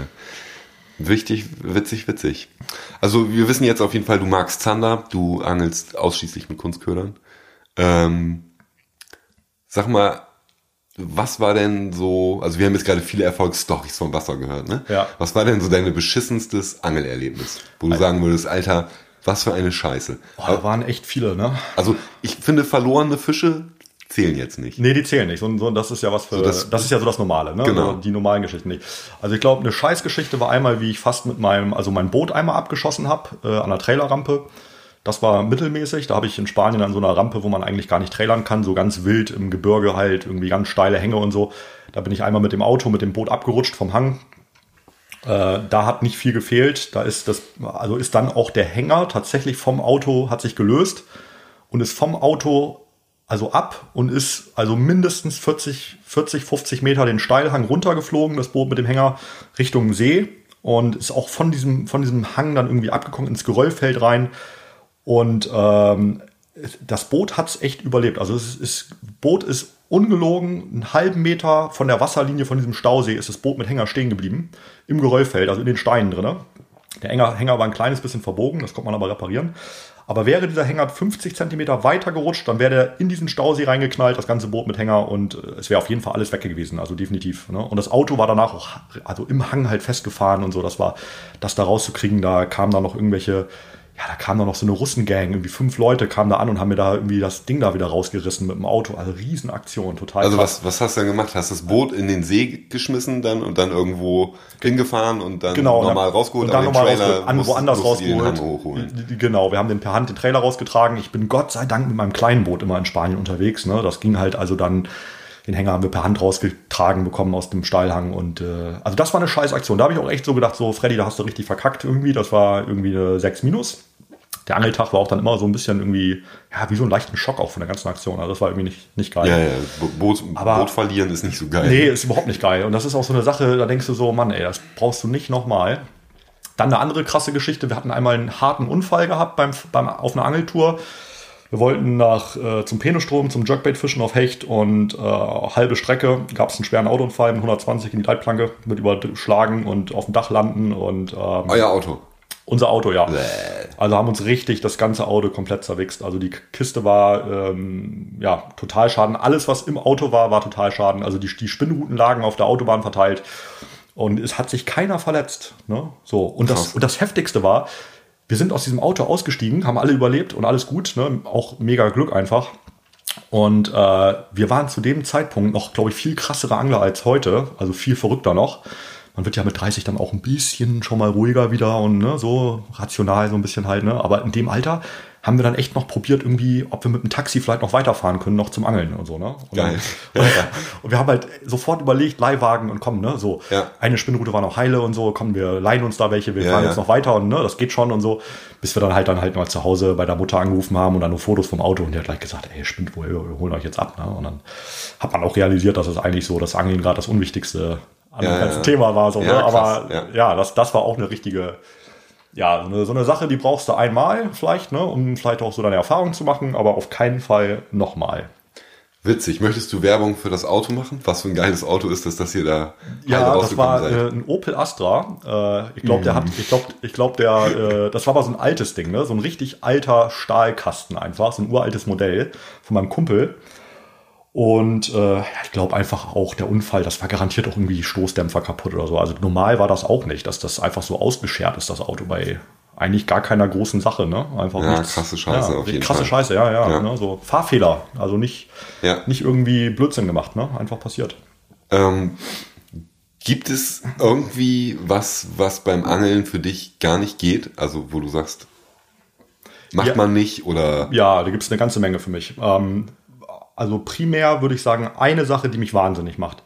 Wichtig, witzig, witzig. Also wir wissen jetzt auf jeden Fall, du magst Zander, du angelst ausschließlich mit Kunstködern. Ähm, sag mal, was war denn so, also wir haben jetzt gerade viele Erfolgsstories vom Wasser gehört, ne? Ja. Was war denn so deine beschissenstes Angelerlebnis, wo du sagen würdest, Alter, was für eine Scheiße. Boah, da waren echt viele, ne? Also ich finde, verlorene Fische zählen jetzt nicht. Nee, die zählen nicht. So, so, das ist ja was für. So, das- das, ist ja so das Normale, ne? Genau. Die normalen Geschichten nicht. Also ich glaube, eine Scheißgeschichte war einmal, wie ich fast mit meinem, also mein Boot einmal abgeschossen habe äh, an der Trailerrampe. Das war mittelmäßig. Da habe ich in Spanien an so einer Rampe, wo man eigentlich gar nicht trailern kann, so ganz wild im Gebirge halt, irgendwie ganz steile Hänge und so. Da bin ich einmal mit dem Auto, mit dem Boot abgerutscht vom Hang. Äh, da hat nicht viel gefehlt. Da ist das, also ist dann auch der Hänger tatsächlich vom Auto, hat sich gelöst und ist vom Auto also ab und ist also mindestens 40, 40, 50 Meter den Steilhang runtergeflogen, das Boot mit dem Hänger Richtung See und ist auch von diesem, von diesem Hang dann irgendwie abgekommen ins Geröllfeld rein. Und ähm, das Boot hat es echt überlebt. Also ist, Boot ist ungelogen, einen halben Meter von der Wasserlinie von diesem Stausee ist das Boot mit Hänger stehen geblieben. Im Geröllfeld, also in den Steinen drin. Der Hänger, Hänger war ein kleines bisschen verbogen, das konnte man aber reparieren. Aber wäre dieser Hänger 50 Zentimeter weiter gerutscht, dann wäre der in diesen Stausee reingeknallt, das ganze Boot mit Hänger und äh, es wäre auf jeden Fall alles weg gewesen, also definitiv. Ne? Und das Auto war danach auch also im Hang halt festgefahren und so. Das war, das da rauszukriegen, da kamen dann noch irgendwelche, ja, da kam dann noch so eine Russengang, irgendwie fünf Leute kamen da an und haben mir da irgendwie das Ding da wieder rausgerissen mit dem Auto. Also Riesenaktion, total Also krass. was, was hast du denn gemacht? Hast das Boot in den See geschmissen dann und dann irgendwo hingefahren und dann genau, normal dann- rausgeholt, und dann nochmal rausgeholt, an, woanders du rausgeholt. Genau, wir haben den per Hand den Trailer rausgetragen. Ich bin Gott sei Dank mit meinem kleinen Boot immer in Spanien unterwegs. Ne? Das ging halt also dann, den Hänger haben wir per Hand rausgetragen bekommen aus dem Steilhang. Und äh, also das war eine scheiß Aktion. Da habe ich auch echt so gedacht, so Freddy, da hast du richtig verkackt irgendwie. Das war irgendwie eine 6 Minus. Der Angeltag war auch dann immer so ein bisschen irgendwie, ja, wie so ein leichten Schock auch von der ganzen Aktion. Also das war irgendwie nicht, nicht geil. Ja, ja, Bo- Boot, Aber- Boot verlieren ist nicht so geil. Nee, ist überhaupt nicht geil. Und das ist auch so eine Sache, da denkst du so, Mann, ey, das brauchst du nicht nochmal. Dann eine andere krasse Geschichte. Wir hatten einmal einen harten Unfall gehabt beim, beim, auf einer Angeltour. Wir wollten nach äh, zum Penostrom, zum Jerkbait-Fischen auf Hecht und äh, halbe Strecke gab es einen schweren Autounfall mit 120 in die Leitplanke, mit überschlagen und auf dem Dach landen und ähm, Euer Auto. Unser Auto, ja. Also haben uns richtig das ganze Auto komplett zerwichst. Also die Kiste war ähm, ja total schaden. Alles, was im Auto war, war total schaden. Also die, die Spinnruten lagen auf der Autobahn verteilt. Und es hat sich keiner verletzt. Ne? So. Und das, Krass. und das Heftigste war, wir sind aus diesem Auto ausgestiegen, haben alle überlebt und alles gut. Ne? Auch mega Glück einfach. Und äh, wir waren zu dem Zeitpunkt noch, glaube ich, viel krassere Angler als heute, also viel verrückter noch. Man wird ja mit 30 dann auch ein bisschen schon mal ruhiger wieder und ne, so rational so ein bisschen halt. Ne? Aber in dem Alter haben wir dann echt noch probiert, irgendwie, ob wir mit dem Taxi vielleicht noch weiterfahren können, noch zum Angeln und so. Ne? Und, Geil. Und, und wir haben halt sofort überlegt, Leihwagen und komm, ne, so. Ja. Eine Spinnrute war noch heile und so, komm, wir leihen uns da welche, wir Ja, fahren ja. jetzt noch weiter und ne, das geht schon und so. Bis wir dann halt dann halt mal zu Hause bei der Mutter angerufen haben und dann nur Fotos vom Auto und die hat gleich gesagt, ey, spinnt wohl, wir holen euch jetzt ab. Ne? Und dann hat man auch realisiert, dass es eigentlich so das Angeln gerade das Unwichtigste an Ja. Thema war. So, ne? krass, Aber ja. das, das war auch eine richtige, ja, so eine, so eine Sache, die brauchst du einmal vielleicht, ne, um vielleicht auch so deine Erfahrung zu machen, aber auf keinen Fall nochmal. Witzig. Möchtest du Werbung für das Auto machen? Was für ein geiles Auto ist das, dass ihr da Ja, das war äh, ein Opel Astra. Äh, ich glaube, der hat, ich glaube, ich glaube, der, äh, das war aber so ein altes Ding, ne? So ein richtig alter Stahlkasten einfach, so ein uraltes Modell von meinem Kumpel. Und äh, ich glaube einfach auch der Unfall, das war garantiert auch irgendwie Stoßdämpfer kaputt oder so. Also normal war das auch nicht, dass das einfach so ausgeschert ist, das Auto bei eigentlich gar keiner großen Sache, ne? Einfach Ja, nichts. krasse Scheiße ja, auf jeden krasse Fall. Scheiße, ja, ja, Ja. Ne? So Fahrfehler, also nicht, Ja. nicht irgendwie Blödsinn gemacht, ne? Einfach passiert. Ähm, gibt es irgendwie was, was beim Angeln für dich gar nicht geht? Also, wo du sagst, macht Ja. man nicht oder Ja, da gibt es eine ganze Menge für mich. Ähm, also primär würde ich sagen, eine Sache, die mich wahnsinnig macht.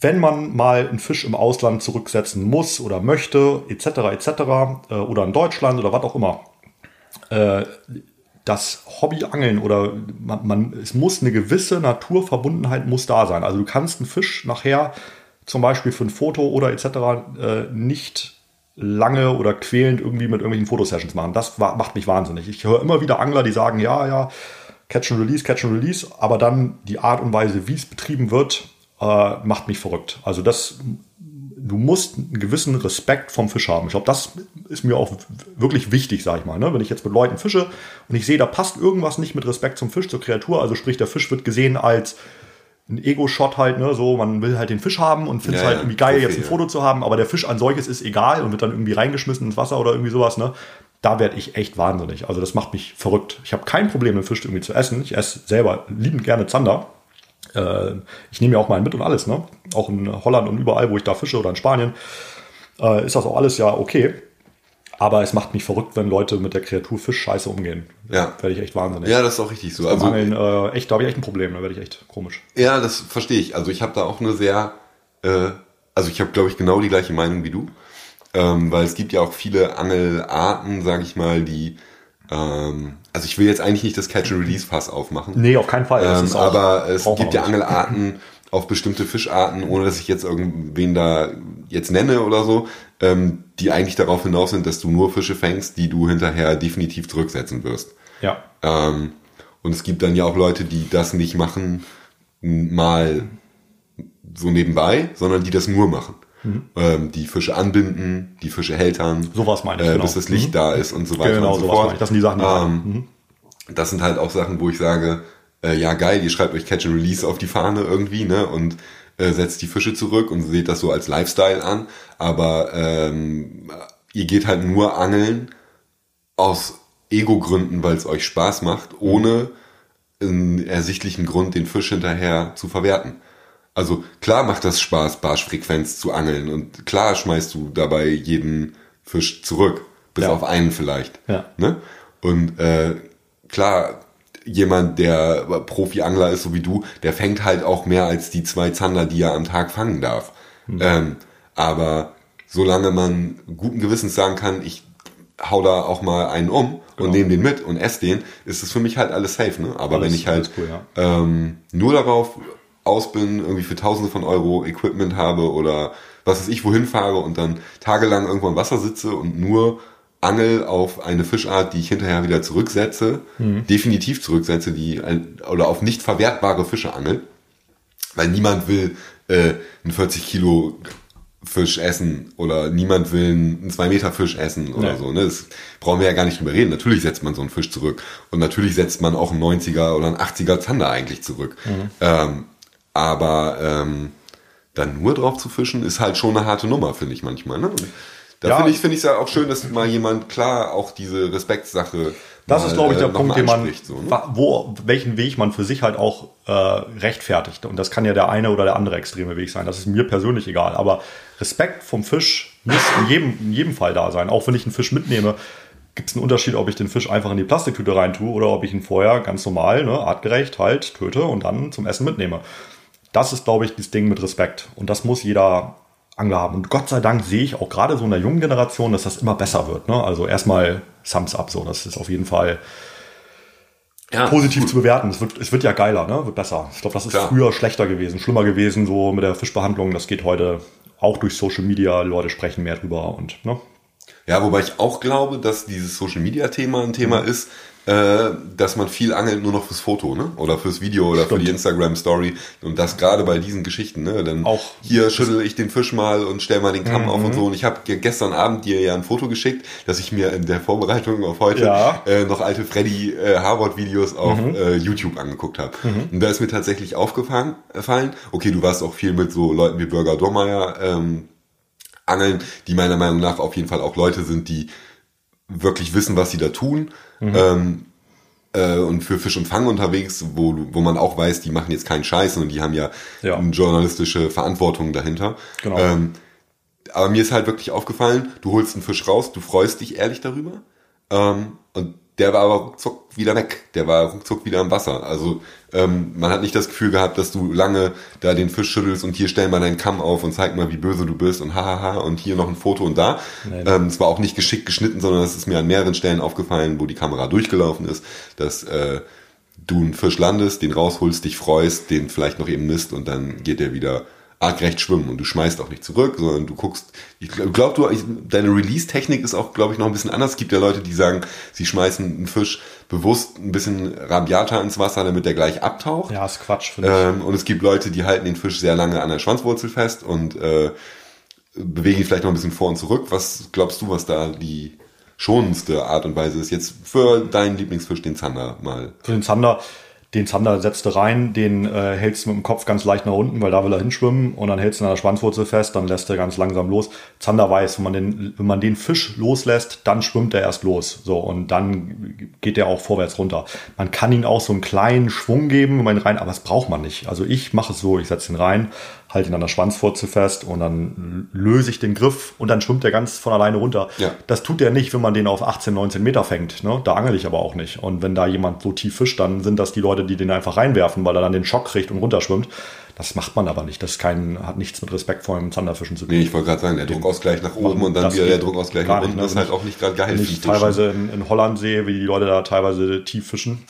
wenn man mal einen Fisch im Ausland zurücksetzen muss oder möchte, etc., etc., äh, oder in Deutschland oder was auch immer, äh, das Hobbyangeln oder man, man, es muss eine gewisse Naturverbundenheit muss da sein. Also du kannst einen Fisch nachher zum Beispiel für ein Foto oder etc. Äh, nicht lange oder quälend irgendwie mit irgendwelchen Fotosessions machen. Das macht mich wahnsinnig. Ich höre immer wieder Angler, die sagen, ja, ja, Catch and Release, Catch and Release, aber dann die Art und Weise, wie es betrieben wird, äh, macht mich verrückt. Also das, du musst einen gewissen Respekt vom Fisch haben. Ich glaube, das ist mir auch wirklich wichtig, sage ich mal. Ne? Wenn ich jetzt mit Leuten fische und ich sehe, da passt irgendwas nicht mit Respekt zum Fisch, zur Kreatur, also sprich, der Fisch wird gesehen als ein Ego-Shot halt, ne, so, man will halt den Fisch haben und findet es ja, halt irgendwie geil, jetzt ein Foto zu haben, aber der Fisch an solches ist egal und wird dann irgendwie reingeschmissen ins Wasser oder irgendwie sowas, ne. Da werde ich echt wahnsinnig. Also das macht mich verrückt. Ich habe kein Problem, den Fisch irgendwie zu essen. Ich esse selber liebend gerne Zander. Äh, ich nehme ja auch mal mit und alles, ne? Auch in Holland und überall, wo ich da fische oder in Spanien, äh, ist das auch alles ja okay. Aber es macht mich verrückt, wenn Leute mit der Kreatur Fisch scheiße umgehen. Ja. Werde ich echt wahnsinnig. Ja, das ist auch richtig so. Also, Angeln, äh, echt, da habe ich echt ein Problem, da werde ich echt komisch. Ja, das verstehe ich. Also ich habe da auch eine sehr, äh, also ich habe, glaube ich, genau die gleiche Meinung wie du. Ähm, weil es gibt ja auch viele Angelarten, sage ich mal, die ähm, also ich will jetzt eigentlich nicht das Catch-and-Release-Fass aufmachen. Nee, auf keinen Fall. Ähm, aber es gibt ja Angelarten auf bestimmte Fischarten, ohne dass ich jetzt irgendwen da jetzt nenne oder so, ähm, die eigentlich darauf hinaus sind, dass du nur Fische fängst, die du hinterher definitiv zurücksetzen wirst. Ja. Ähm, und es gibt dann ja auch Leute, die das nicht machen, mal so nebenbei, sondern die das nur machen. Mhm. Ähm, die Fische anbinden, die Fische hältern. Sowas meine ich. Äh, genau. Bis das Licht mhm. da ist und so weiter genau, und so fort. Meine ich. Das sind die Sachen, ähm, mhm. Das sind halt auch Sachen, wo ich sage, äh, ja geil, ihr schreibt euch Catch and Release auf die Fahne irgendwie, ne? Und äh, setzt die Fische zurück und seht das so als Lifestyle an. Aber ähm, ihr geht halt nur angeln aus Ego-Gründen, weil es euch Spaß macht, ohne einen ersichtlichen Grund, den Fisch hinterher zu verwerten. Also klar macht das Spaß, Barschfrequenz zu angeln und klar schmeißt du dabei jeden Fisch zurück, bis ja. auf einen vielleicht. Ja. Ne? Und äh, klar, jemand, der Profi-Angler ist, so wie du, der fängt halt auch mehr als die zwei Zander, die er am Tag fangen darf. Mhm. Ähm, aber solange man guten Gewissens sagen kann, ich hau da auch mal einen um genau. und nehme den mit und esse den, ist es für mich halt alles safe. Ne? Aber alles, wenn ich halt cool, ja. ähm, nur darauf aus bin, irgendwie für Tausende von Euro Equipment habe oder was weiß ich, wohin fahre und dann tagelang irgendwo im Wasser sitze und nur angel auf eine Fischart, die ich hinterher wieder zurücksetze, mhm. definitiv zurücksetze, die oder auf nicht verwertbare Fische angel, weil niemand will äh, einen 40 Kilo Fisch essen oder niemand will einen 2 Meter Fisch essen oder nee. so. Ne? Das brauchen wir ja gar nicht drüber reden. Natürlich setzt man so einen Fisch zurück und natürlich setzt man auch einen 90er oder einen 80er Zander eigentlich zurück. Mhm. Ähm, aber ähm, dann nur drauf zu fischen, ist halt schon eine harte Nummer, finde ich manchmal. Ne? Da ja. finde ich finde ich ja auch schön, dass mal jemand klar auch diese Respektsache das mal, ist, glaube ich, der äh, Punkt, den man, so, ne? wo, welchen Weg man für sich halt auch äh, rechtfertigt. Und das kann ja der eine oder der andere extreme Weg sein. Das ist mir persönlich egal. Aber Respekt vom Fisch muss in jedem, in jedem Fall da sein. Auch wenn ich einen Fisch mitnehme, gibt es einen Unterschied, ob ich den Fisch einfach in die Plastiktüte reintue oder ob ich ihn vorher ganz normal, ne, artgerecht halt töte und dann zum Essen mitnehme. Das ist, glaube ich, das Ding mit Respekt. Und das muss jeder Angler haben. Und Gott sei Dank sehe ich auch gerade so in der jungen Generation, dass das immer besser wird. Ne? Also erstmal Thumbs up, so. Das ist auf jeden Fall ja, positiv zu bewerten. Es wird, es wird ja geiler, ne? Wird besser. Ich glaube, das ist Klar. früher schlechter gewesen, schlimmer gewesen, so mit der Fischbehandlung. Das geht heute auch durch Social Media. Leute sprechen mehr drüber und, ne? Ja, wobei ich auch glaube, dass dieses Social Media Thema ein Thema mhm. ist, äh, dass man viel angelt nur noch fürs Foto, ne? Oder fürs Video oder Stimmt. für die Instagram Story. Und das gerade bei diesen Geschichten, ne? Dann auch hier schüttel ich den Fisch mal und stell mal den Kamm mhm. auf und mhm. so. Und ich habe gestern Abend dir ja ein Foto geschickt, dass ich mir in der Vorbereitung auf heute ja. äh, noch alte Freddy äh, Harvard Videos auf mhm. äh, YouTube angeguckt habe. Mhm. Und da ist mir tatsächlich aufgefallen, okay, du warst auch viel mit so Leuten wie Bürger Dormeyer ähm, angeln, die meiner Meinung nach auf jeden Fall auch Leute sind, die wirklich wissen, was sie da tun. Mhm. Ähm, äh, und für Fisch und Fang unterwegs, wo, wo man auch weiß, die machen jetzt keinen Scheiß und die haben ja, ja. eine journalistische Verantwortung dahinter. Genau. Ähm, aber mir ist halt wirklich aufgefallen, du holst einen Fisch raus, du freust dich ehrlich darüber. Ähm, und der war aber ruckzuck wieder weg. Der war ruckzuck wieder im Wasser. Also ähm, man hat nicht das Gefühl gehabt, dass du lange da den Fisch schüttelst und hier stell mal deinen Kamm auf und zeig mal, wie böse du bist und hahaha und hier noch ein Foto und da. Ähm, es war auch nicht geschickt geschnitten, sondern es ist mir an mehreren Stellen aufgefallen, wo die Kamera durchgelaufen ist, dass äh, du einen Fisch landest, den rausholst, dich freust, den vielleicht noch eben misst und dann geht der wieder argrecht schwimmen und du schmeißt auch nicht zurück, sondern du guckst, ich glaube, du, deine Release-Technik ist auch, glaube ich, noch ein bisschen anders. Es gibt ja Leute, die sagen, sie schmeißen einen Fisch bewusst ein bisschen rabiater ins Wasser, damit der gleich abtaucht. Ja, ist Quatsch, finde ähm, ich. Und es gibt Leute, die halten den Fisch sehr lange an der Schwanzwurzel fest und äh, bewegen ihn vielleicht noch ein bisschen vor und zurück. Was glaubst du, was da die schonendste Art und Weise ist jetzt für deinen Lieblingsfisch, den Zander mal? Für den Zander den Zander setzt du rein, den äh, hältst du mit dem Kopf ganz leicht nach unten, weil da will er hinschwimmen und dann hältst du an der Schwanzwurzel fest, dann lässt er ganz langsam los. Zander weiß, wenn man den, wenn man den Fisch loslässt, dann schwimmt er erst los. So, und dann geht er auch vorwärts runter. Man kann ihn auch so einen kleinen Schwung geben, wenn man ihn rein, aber das braucht man nicht. Also ich mache es so, ich setze ihn rein, halte ihn an der Schwanzwurzel fest und dann löse ich den Griff und dann schwimmt er ganz von alleine runter. Ja. Das tut er nicht, wenn man den auf 18, 19 Meter fängt. Ne? Da angel ich aber auch nicht. Und wenn da jemand so tief fischt, dann sind das die Leute, die den einfach reinwerfen, weil er dann den Schock kriegt und runterschwimmt. Das macht man aber nicht. Das kein, hat nichts mit Respekt vor dem Zanderfischen zu tun. Nee, ich wollte gerade sagen, der Druckausgleich nach oben und dann wieder der Druckausgleich nach unten, das ist halt auch nicht gerade geil. Wenn ich teilweise in, in Holland sehe, wie die Leute da teilweise tief fischen,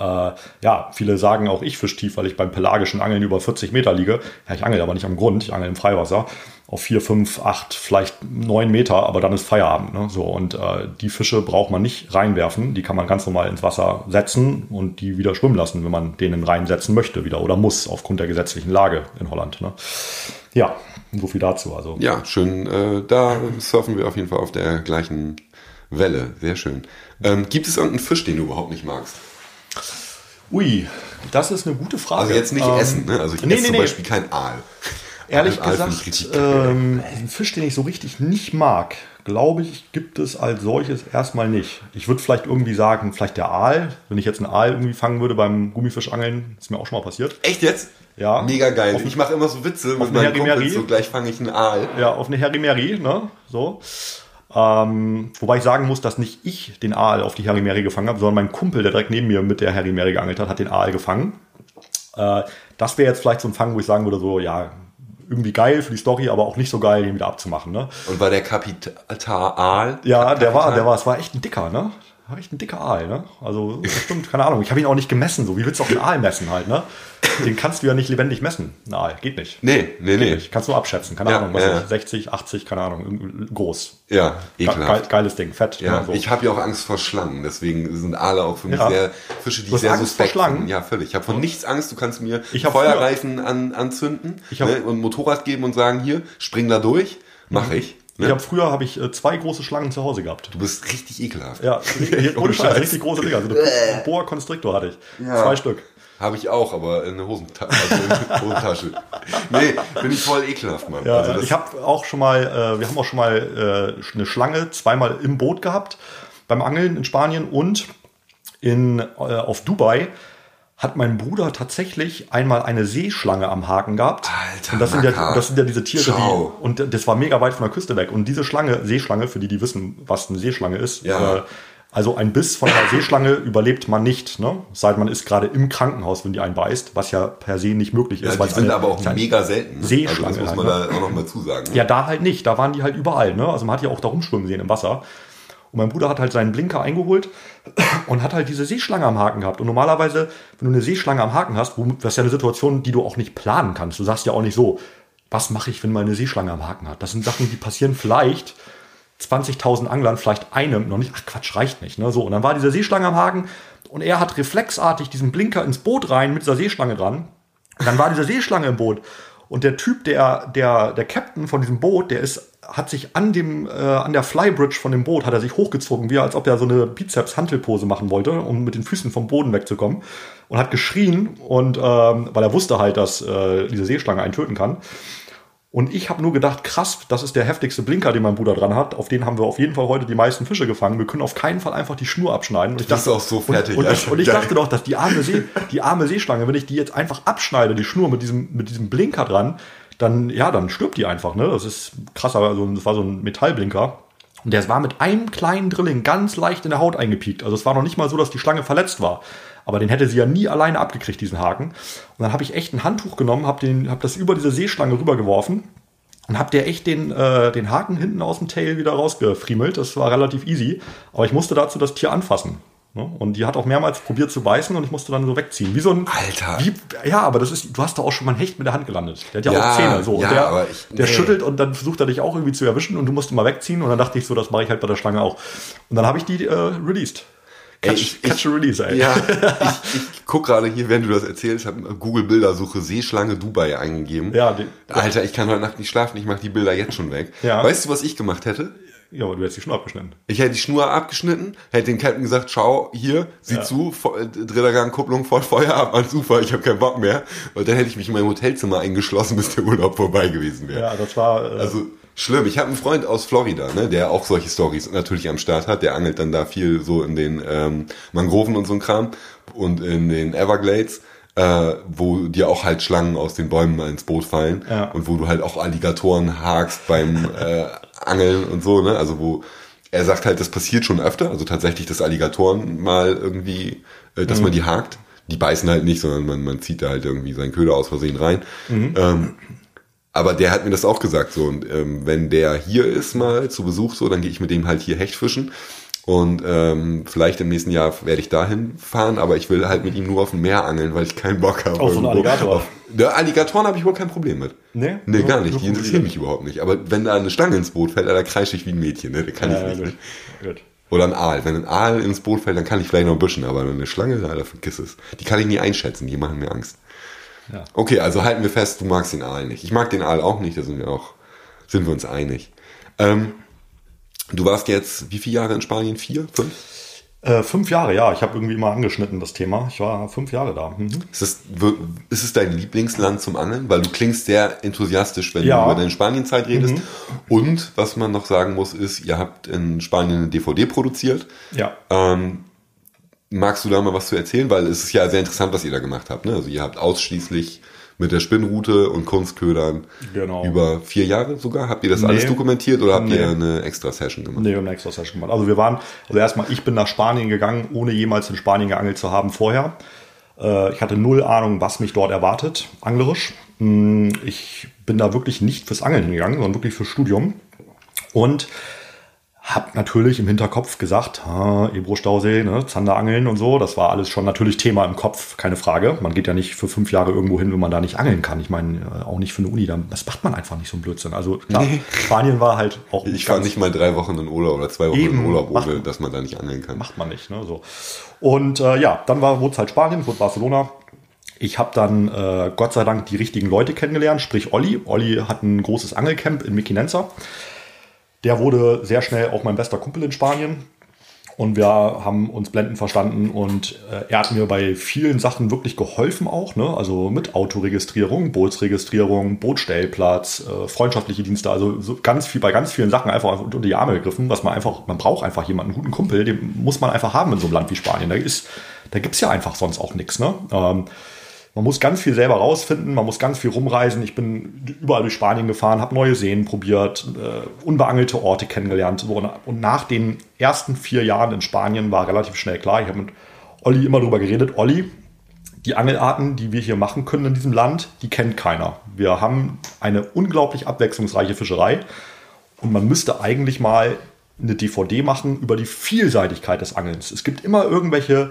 äh, ja, viele sagen auch, ich fisch tief, weil ich beim pelagischen Angeln über 40 Meter liege. Ja, ich angel aber nicht am Grund, ich angel im Freiwasser auf 4, 5, 8, vielleicht 9 Meter, aber dann ist Feierabend. Ne? So, und äh, die Fische braucht man nicht reinwerfen, die kann man ganz normal ins Wasser setzen und die wieder schwimmen lassen, wenn man denen reinsetzen möchte wieder oder muss, aufgrund der gesetzlichen Lage in Holland. Ne? Ja, so viel dazu. Also. Ja, schön. Äh, da surfen wir auf jeden Fall auf der gleichen Welle. Sehr schön. Ähm, gibt es irgendeinen Fisch, den du überhaupt nicht magst? Ui, das ist eine gute Frage. Also jetzt nicht ähm, essen, ne? Also ich nee, esse nee, zum nee. Beispiel kein Aal. Ehrlich Aal gesagt, ähm, ein Fisch, den ich so richtig nicht mag, glaube ich, gibt es als solches erstmal nicht. Ich würde vielleicht irgendwie sagen, vielleicht der Aal. Wenn ich jetzt einen Aal irgendwie fangen würde beim Gummifischangeln, ist mir auch schon mal passiert. Echt jetzt? Ja. Mega geil. Auf, ich mache immer so Witze mit meinen Kumpels, so gleich fange ich einen Aal. Ja, auf eine Herimeri, ne? So. Ähm, wobei ich sagen muss, dass nicht ich den Aal auf die Harimeri gefangen habe, sondern mein Kumpel, der direkt neben mir mit der Harimeri geangelt hat, hat den Aal gefangen. Äh, das wäre jetzt vielleicht so ein Fang, wo ich sagen würde, so, ja, irgendwie geil für die Story, aber auch nicht so geil, den wieder abzumachen. Ne? Und war der Kapital Aal? Ja, Kapital? der war, der war, es war echt ein dicker, ne? Echt ein dicker Aal, ne? Also, stimmt, keine Ahnung. Ich habe ihn auch nicht gemessen, so. Wie willst du auch einen Aal messen halt, ne? Den kannst du ja nicht lebendig messen. Nein, geht nicht. Nee, nee, geht nee. Nicht. Kannst du abschätzen, keine ja, Ahnung, was ja. 60, 80, keine Ahnung, groß. Ja, ekelhaft. Ge geiles Ding, fett. Ja, so. ich habe ja auch Angst vor Schlangen, deswegen sind Aale auch für mich ja. sehr Fische, die ich sehr Angst suspekt vor Ja, völlig. Ich habe von nichts Angst, du kannst mir Feuerreifen an, anzünden ne, und Motorrad geben und sagen, hier, spring da durch, mache mhm. Ich. Ich habe früher habe ich äh, zwei große Schlangen zu Hause gehabt. Du bist richtig ekelhaft. Ja, ohne Scheiß, richtig große Dinger. Also eine Boa Constrictor hatte ich. Ja. Zwei Stück. Habe ich auch, aber in der Hosenta also in Hosentasche. nee, bin ich voll ekelhaft, Mann. Ja, also ich habe auch schon mal, äh, wir haben auch schon mal äh, eine Schlange zweimal im Boot gehabt beim Angeln in Spanien und in, äh, auf Dubai hat mein Bruder tatsächlich einmal eine Seeschlange am Haken gehabt. Alter, und das sind, ja, das sind ja diese Tiere, Ciao. die. Und das war mega weit von der Küste weg. Und diese Schlange, Seeschlange, für die, die wissen, was eine Seeschlange ist, ja. äh, also ein Biss von einer Seeschlange überlebt man nicht, ne? Seit man ist gerade im Krankenhaus, wenn die einen beißt, was ja per se nicht möglich ist. Ja, die sind aber auch mega selten. Seeschlange. Also das muss man halt, ne? da auch noch mal zusagen. Ne? Ja, da halt nicht. Da waren die halt überall, ne? Also man hat ja auch da rumschwimmen sehen im Wasser. Und mein Bruder hat halt seinen Blinker eingeholt und hat halt diese Seeschlange am Haken gehabt. Und normalerweise, wenn du eine Seeschlange am Haken hast, das ist ja eine Situation, die du auch nicht planen kannst. Du sagst ja auch nicht so, was mache ich, wenn meine Seeschlange am Haken hat? Das sind Sachen, die passieren vielleicht 20.000 Anglern, vielleicht einem noch nicht. Ach Quatsch, reicht nicht. Ne? So, und dann war diese Seeschlange am Haken und er hat reflexartig diesen Blinker ins Boot rein mit dieser Seeschlange dran. Und dann war diese Seeschlange im Boot. Und der Typ, der, der, der Captain von diesem Boot, der ist, hat sich an dem, äh, an der Flybridge von dem Boot, hat er sich hochgezogen, wie als ob er so eine Bizeps-Hantelpose machen wollte, um mit den Füßen vom Boden wegzukommen. Und hat geschrien und, ähm, weil er wusste halt, dass äh, diese Seeschlange einen töten kann. Und ich habe nur gedacht, krass, das ist der heftigste Blinker, den mein Bruder dran hat. Auf den haben wir auf jeden Fall heute die meisten Fische gefangen. Wir können auf keinen Fall einfach die Schnur abschneiden. Und ich dachte auch so fertig. Und, und, ich, und ich dachte doch, dass die arme, See, die arme Seeschlange, wenn ich die jetzt einfach abschneide, die Schnur mit diesem, mit diesem Blinker dran, dann, ja, dann stirbt die einfach, ne? Das ist krass, aber so, das war so ein Metallblinker. Und der war mit einem kleinen Drilling ganz leicht in der Haut eingepiekt. Also es war noch nicht mal so, dass die Schlange verletzt war. Aber den hätte sie ja nie alleine abgekriegt, diesen Haken. Und dann habe ich echt ein Handtuch genommen, habe hab das über diese Seeschlange rübergeworfen und hab der echt den, äh, den Haken hinten aus dem Tail wieder rausgefriemelt. Das war relativ easy. Aber ich musste dazu das Tier anfassen. Ne? Und die hat auch mehrmals probiert zu beißen und ich musste dann so wegziehen. Wie so ein. Alter. Wie, ja, aber das ist, du hast da auch schon mal ein Hecht mit der Hand gelandet. Der hat ja, ja auch Zähne. So. Ja, und der, ich, nee. der schüttelt und dann versucht er dich auch irgendwie zu erwischen und du musst mal wegziehen. Und dann dachte ich so, das mache ich halt bei der Schlange auch. Und dann habe ich die äh, released. Catch, ey, ich, Release, ey. Ja, ich, ich guck gerade hier, während du das erzählst, habe Google Bildersuche Seeschlange Dubai eingegeben. Ja, die, Alter, ich kann heute Nacht nicht schlafen, ich mache die Bilder jetzt schon weg. Ja. Weißt du, was ich gemacht hätte? Ja, aber du hättest die Schnur abgeschnitten. Ich hätte die Schnur abgeschnitten, hätte den Captain gesagt, schau, hier, sieh ja. zu, äh, dritter Gang, Kupplung voll Feuer ab ans Ufer, ich habe keinen Bock mehr. Und dann hätte ich mich in meinem Hotelzimmer eingeschlossen, bis der Urlaub vorbei gewesen wäre. Ja, das war... Äh also schlimm. Ich habe einen Freund aus Florida, ne, der auch solche Stories natürlich am Start hat. Der angelt dann da viel so in den ähm, Mangroven und so ein Kram und in den Everglades äh, wo dir auch halt Schlangen aus den Bäumen mal ins Boot fallen ja. und wo du halt auch Alligatoren hakst beim äh, Angeln und so, ne? Also wo er sagt halt, das passiert schon öfter, also tatsächlich, dass Alligatoren mal irgendwie, äh, dass mhm. man die hakt. Die beißen halt nicht, sondern man, man zieht da halt irgendwie seinen Köder aus Versehen rein. Mhm. Ähm, aber der hat mir das auch gesagt so und ähm, wenn der hier ist mal zu Besuch so, dann gehe ich mit dem halt hier Hecht fischen und ähm, vielleicht im nächsten Jahr werde ich dahin fahren, aber ich will halt mit ihm nur auf dem Meer angeln, weil ich keinen Bock habe. Auf so einen Alligator? Auf, der Alligatoren habe ich wohl kein Problem mit. Nee? Nee, gar nicht. Die interessieren mich überhaupt nicht. Aber wenn da eine Stange ins Boot fällt, da kreische ich wie ein Mädchen. Ne? Da kann ja, ich nicht. Gut. Gut. Oder ein Aal. Wenn ein Aal ins Boot fällt, dann kann ich vielleicht noch ein bisschen, aber eine Schlange, da vergiss es. Die kann ich nie einschätzen, die machen mir Angst. Ja. Okay, also halten wir fest, du magst den Aal nicht. Ich mag den Aal auch nicht, da sind wir auch, sind wir uns einig. Ähm, Du warst jetzt wie viele Jahre in Spanien? Vier? Fünf? Äh, fünf Jahre, ja. Ich habe irgendwie mal angeschnitten das Thema. Ich war fünf Jahre da. Mhm. Ist, es, ist es dein Lieblingsland zum Angeln? Weil du klingst sehr enthusiastisch, wenn ja. du über deine Spanienzeit redest. Mhm. Und was man noch sagen muss, ist, ihr habt in Spanien eine DVD produziert. Ja. Ähm, magst du da mal was zu erzählen? Weil es ist ja sehr interessant, was ihr da gemacht habt. Ne? Also ihr habt ausschließlich mit der Spinnrute und Kunstködern genau. über vier Jahre sogar. Habt ihr das nee. alles dokumentiert oder habt nee. ihr eine extra Session gemacht? Nee, wir haben eine extra Session gemacht. Also wir waren, also erstmal, ich bin nach Spanien gegangen, ohne jemals in Spanien geangelt zu haben vorher. Äh, ich hatte null Ahnung, was mich dort erwartet, anglerisch. Hm, ich bin da wirklich nicht fürs Angeln hingegangen, sondern wirklich fürs Studium. Und hab natürlich im Hinterkopf gesagt, Ebro-Stausee, ne, Zanderangeln und so, das war alles schon natürlich Thema im Kopf, keine Frage. Man geht ja nicht für fünf Jahre irgendwo hin, wenn man da nicht angeln kann. Ich meine, äh, auch nicht für eine Uni, das macht man einfach nicht so ein Blödsinn. Also klar, nee. Spanien war halt auch. Ich fahre nicht mal drei Wochen in Urlaub oder zwei Wochen in Urlaub, ohne dass man da nicht angeln kann. Macht man nicht, ne? So. Und äh, ja, dann war wurde es halt Spanien, wurde Barcelona. Ich habe dann äh, Gott sei Dank die richtigen Leute kennengelernt, sprich Olli. Olli hat ein großes Angelcamp in Mikinenza. Der wurde sehr schnell auch mein bester Kumpel in Spanien. Und wir haben uns blendend verstanden und äh, er hat mir bei vielen Sachen wirklich geholfen auch. Ne? Also mit Autoregistrierung, Bootsregistrierung, Bootstellplatz, äh, freundschaftliche Dienste. Also so ganz viel, bei ganz vielen Sachen einfach unter die Arme gegriffen, was man einfach, man braucht einfach jemanden, einen guten Kumpel, den muss man einfach haben in so einem Land wie Spanien. Da, ist, da gibt's ja einfach sonst auch nichts. Ne? Ähm, man muss ganz viel selber rausfinden, man muss ganz viel rumreisen. Ich bin überall durch Spanien gefahren, habe neue Seen probiert, äh, unbeangelte Orte kennengelernt. Und nach den ersten vier Jahren in Spanien war relativ schnell klar, ich habe mit Olli immer darüber geredet, Olli, die Angelarten, die wir hier machen können in diesem Land, die kennt keiner. Wir haben eine unglaublich abwechslungsreiche Fischerei und man müsste eigentlich mal eine DVD machen über die Vielseitigkeit des Angelns. Es gibt immer irgendwelche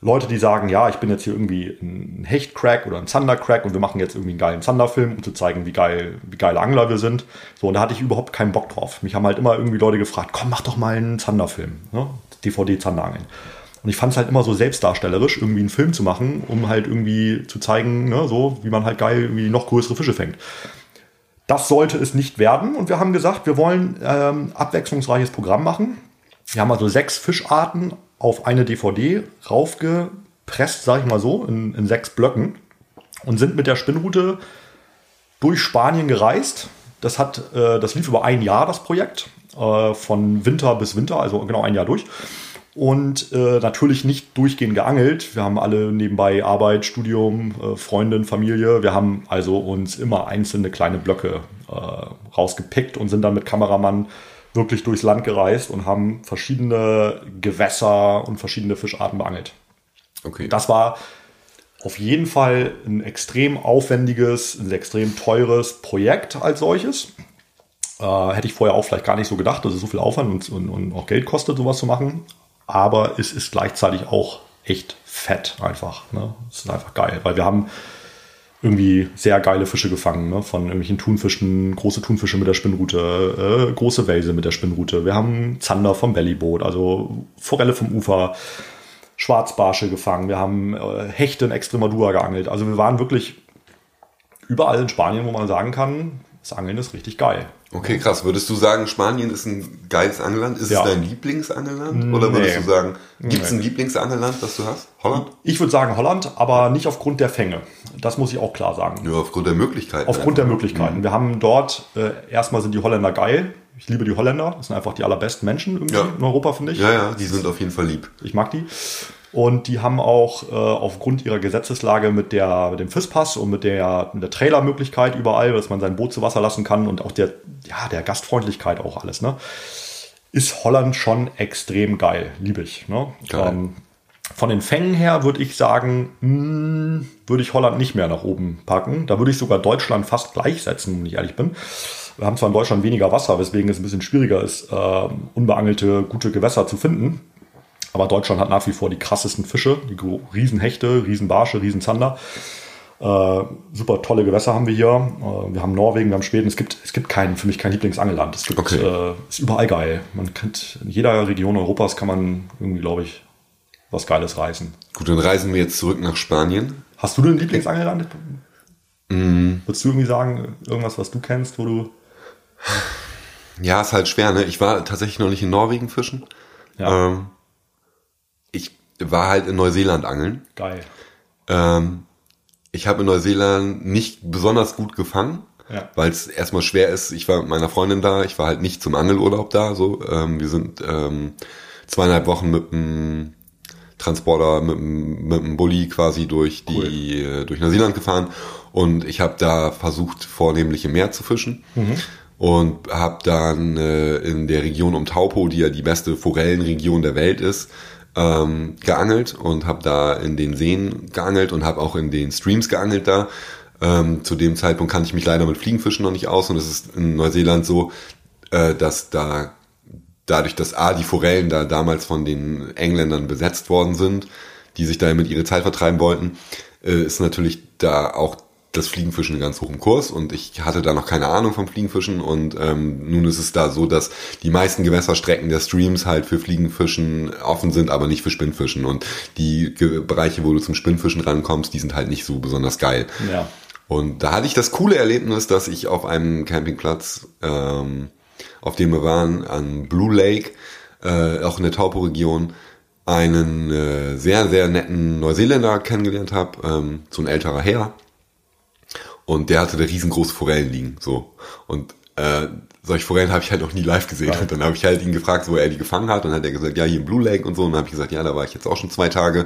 Leute, die sagen, ja, ich bin jetzt hier irgendwie ein Hecht-Crack oder ein Zander-Crack und wir machen jetzt irgendwie einen geilen Zander-Film, um zu zeigen, wie geil, wie geile Angler wir sind. So, und da hatte ich überhaupt keinen Bock drauf. Mich haben halt immer irgendwie Leute gefragt, komm, mach doch mal einen Zander-Film, ne? DVD Zanderangeln. Und ich fand es halt immer so selbstdarstellerisch, irgendwie einen Film zu machen, um halt irgendwie zu zeigen, ne, so, wie man halt geil irgendwie noch größere Fische fängt. Das sollte es nicht werden. Und wir haben gesagt, wir wollen ähm, abwechslungsreiches Programm machen. Wir haben also sechs Fischarten auf eine DVD raufgepresst, sag ich mal so, in, in sechs Blöcken und sind mit der Spinnroute durch Spanien gereist. Das hat, äh, das lief über ein Jahr, das Projekt, äh, von Winter bis Winter, also genau ein Jahr durch. Und äh, natürlich nicht durchgehend geangelt. Wir haben alle nebenbei Arbeit, Studium, äh, Freundin, Familie. Wir haben also uns immer einzelne kleine Blöcke äh, rausgepickt und sind dann mit Kameramann wirklich durchs Land gereist und haben verschiedene Gewässer und verschiedene Fischarten beangelt. Okay. Das war auf jeden Fall ein extrem aufwendiges, ein extrem teures Projekt als solches. Äh, hätte ich vorher auch vielleicht gar nicht so gedacht, dass es so viel Aufwand und, und, und auch Geld kostet, sowas zu machen. Aber es ist gleichzeitig auch echt fett einfach. Ne? Es ist einfach geil, weil wir haben irgendwie sehr geile Fische gefangen, ne? von irgendwelchen Thunfischen, große Thunfische mit der Spinnrute, äh, große Welse mit der Spinnrute. Wir haben Zander vom Bellyboot, also Forelle vom Ufer, Schwarzbarsche gefangen, wir haben äh, Hechte in Extremadura geangelt. Also wir waren wirklich überall in Spanien, wo man sagen kann, das Angeln ist richtig geil. Okay, krass. Würdest du sagen, Spanien ist ein geiles Angelland? Ist ja. es dein Lieblingsangelland? Oder würdest nee. du sagen, gibt es ein Lieblingsangelland, das du hast? Holland? Ich würde sagen Holland, aber nicht aufgrund der Fänge. Das muss ich auch klar sagen. Nur aufgrund der Möglichkeiten. Aufgrund einfach. der Möglichkeiten. Mhm. Wir haben dort, äh, erstmal sind die Holländer geil. Ich liebe die Holländer. Das sind einfach die allerbesten Menschen irgendwie ja. in Europa, finde ich. Ja, ja, die sind auf jeden Fall lieb. Ich mag die. Und die haben auch äh, aufgrund ihrer Gesetzeslage mit, der, mit dem FIS-Pass und mit der, mit der Trailermöglichkeit überall, dass man sein Boot zu Wasser lassen kann und auch der, ja, der Gastfreundlichkeit auch alles, ne? Ist Holland schon extrem geil, liebe ich. Ne? Ähm, von den Fängen her würde ich sagen, mh, hm, würde ich Holland nicht mehr nach oben packen. Da würde ich sogar Deutschland fast gleichsetzen, wenn ich ehrlich bin. Wir haben zwar in Deutschland weniger Wasser, weswegen es ein bisschen schwieriger ist, äh, unbeangelte, gute Gewässer zu finden. Aber Deutschland hat nach wie vor die krassesten Fische, die Riesenhechte, Riesenbarsche, Riesenzander. Äh, super tolle Gewässer haben wir hier. Äh, wir haben Norwegen, wir haben Schweden. Es gibt, es gibt keinen, für mich kein Lieblingsangelland. Es gibt, okay. äh, ist überall geil. Man kennt, in jeder Region Europas kann man irgendwie, glaube ich, was Geiles reisen. Gut, dann reisen wir jetzt zurück nach Spanien. Hast du denn ein Lieblingsangelland? Mm. Würdest du irgendwie sagen, irgendwas, was du kennst, wo du. Ja, ist halt schwer, ne? Ich war tatsächlich noch nicht in Norwegen fischen. Ja. Ähm, war halt in Neuseeland angeln. Geil. Ähm, ich habe in Neuseeland nicht besonders gut gefangen, ja. weil es erstmal schwer ist. Ich war mit meiner Freundin da, ich war halt nicht zum Angelurlaub da. So, ähm, wir sind ähm, zweieinhalb Wochen mit dem Transporter, mit, mit dem Bulli quasi durch die cool. Äh, durch Neuseeland gefahren und ich habe da versucht vornehmlich im Meer zu fischen. Mhm und habe dann äh, in der Region um Taupo, die ja die beste Forellenregion der Welt ist, ähm, geangelt und habe da in den Seen geangelt und habe auch in den Streams geangelt da. Ähm, zu dem Zeitpunkt kannte ich mich leider mit Fliegenfischen noch nicht aus und es ist in Neuseeland so, äh, dass da dadurch, dass A, die Forellen da damals von den Engländern besetzt worden sind, die sich damit ihre Zeit vertreiben wollten, äh, ist natürlich da auch das Fliegenfischen ganz hoch im Kurs und ich hatte da noch keine Ahnung vom Fliegenfischen und ähm, nun ist es da so, dass die meisten Gewässerstrecken der Streams halt für Fliegenfischen offen sind, aber nicht für Spinnfischen und die Ge Bereiche, wo du zum Spinnfischen rankommst, die sind halt nicht so besonders geil. Ja. Und da hatte ich das coole Erlebnis, dass ich auf einem Campingplatz, ähm, auf dem wir waren, an Blue Lake, äh, auch in der Taupo-Region, einen äh, sehr, sehr netten Neuseeländer kennengelernt habe, ähm, so ein älterer Herr, und der hatte da riesengroße Forellen liegen. So. Und äh, solche Forellen habe ich halt noch nie live gesehen. Und dann habe ich halt ihn gefragt, wo er die gefangen hat. Und dann hat er gesagt, ja, hier im Blue Lake und so. Und dann habe ich gesagt, ja, da war ich jetzt auch schon zwei Tage,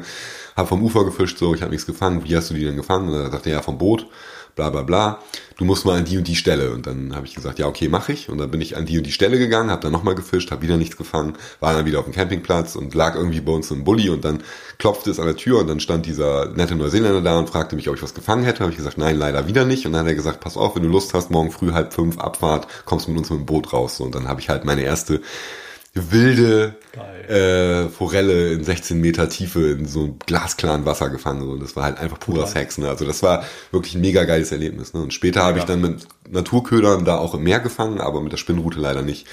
habe vom Ufer gefischt, so, ich habe nichts gefangen. Wie hast du die denn gefangen? Und dann sagte er, ja, vom Boot bla bla bla, du musst mal an die und die Stelle. Und dann habe ich gesagt, ja, okay, mache ich. Und dann bin ich an die und die Stelle gegangen, habe dann nochmal gefischt, habe wieder nichts gefangen, war dann wieder auf dem Campingplatz und lag irgendwie bei uns im Bulli und dann klopfte es an der Tür und dann stand dieser nette Neuseeländer da und fragte mich, ob ich was gefangen hätte. Habe ich gesagt, nein, leider wieder nicht. Und dann hat er gesagt, pass auf, wenn du Lust hast, morgen früh halb fünf Abfahrt, kommst mit uns mit dem Boot raus. Und dann habe ich halt meine erste wilde äh, Forelle in 16 Meter Tiefe in so einem glasklaren Wasser gefangen. Und das war halt einfach purer Sex. Ne? Also das war wirklich ein mega geiles Erlebnis. Ne? Und später habe ich dann mit Naturködern da auch im Meer gefangen, aber mit der Spinnrute leider nicht.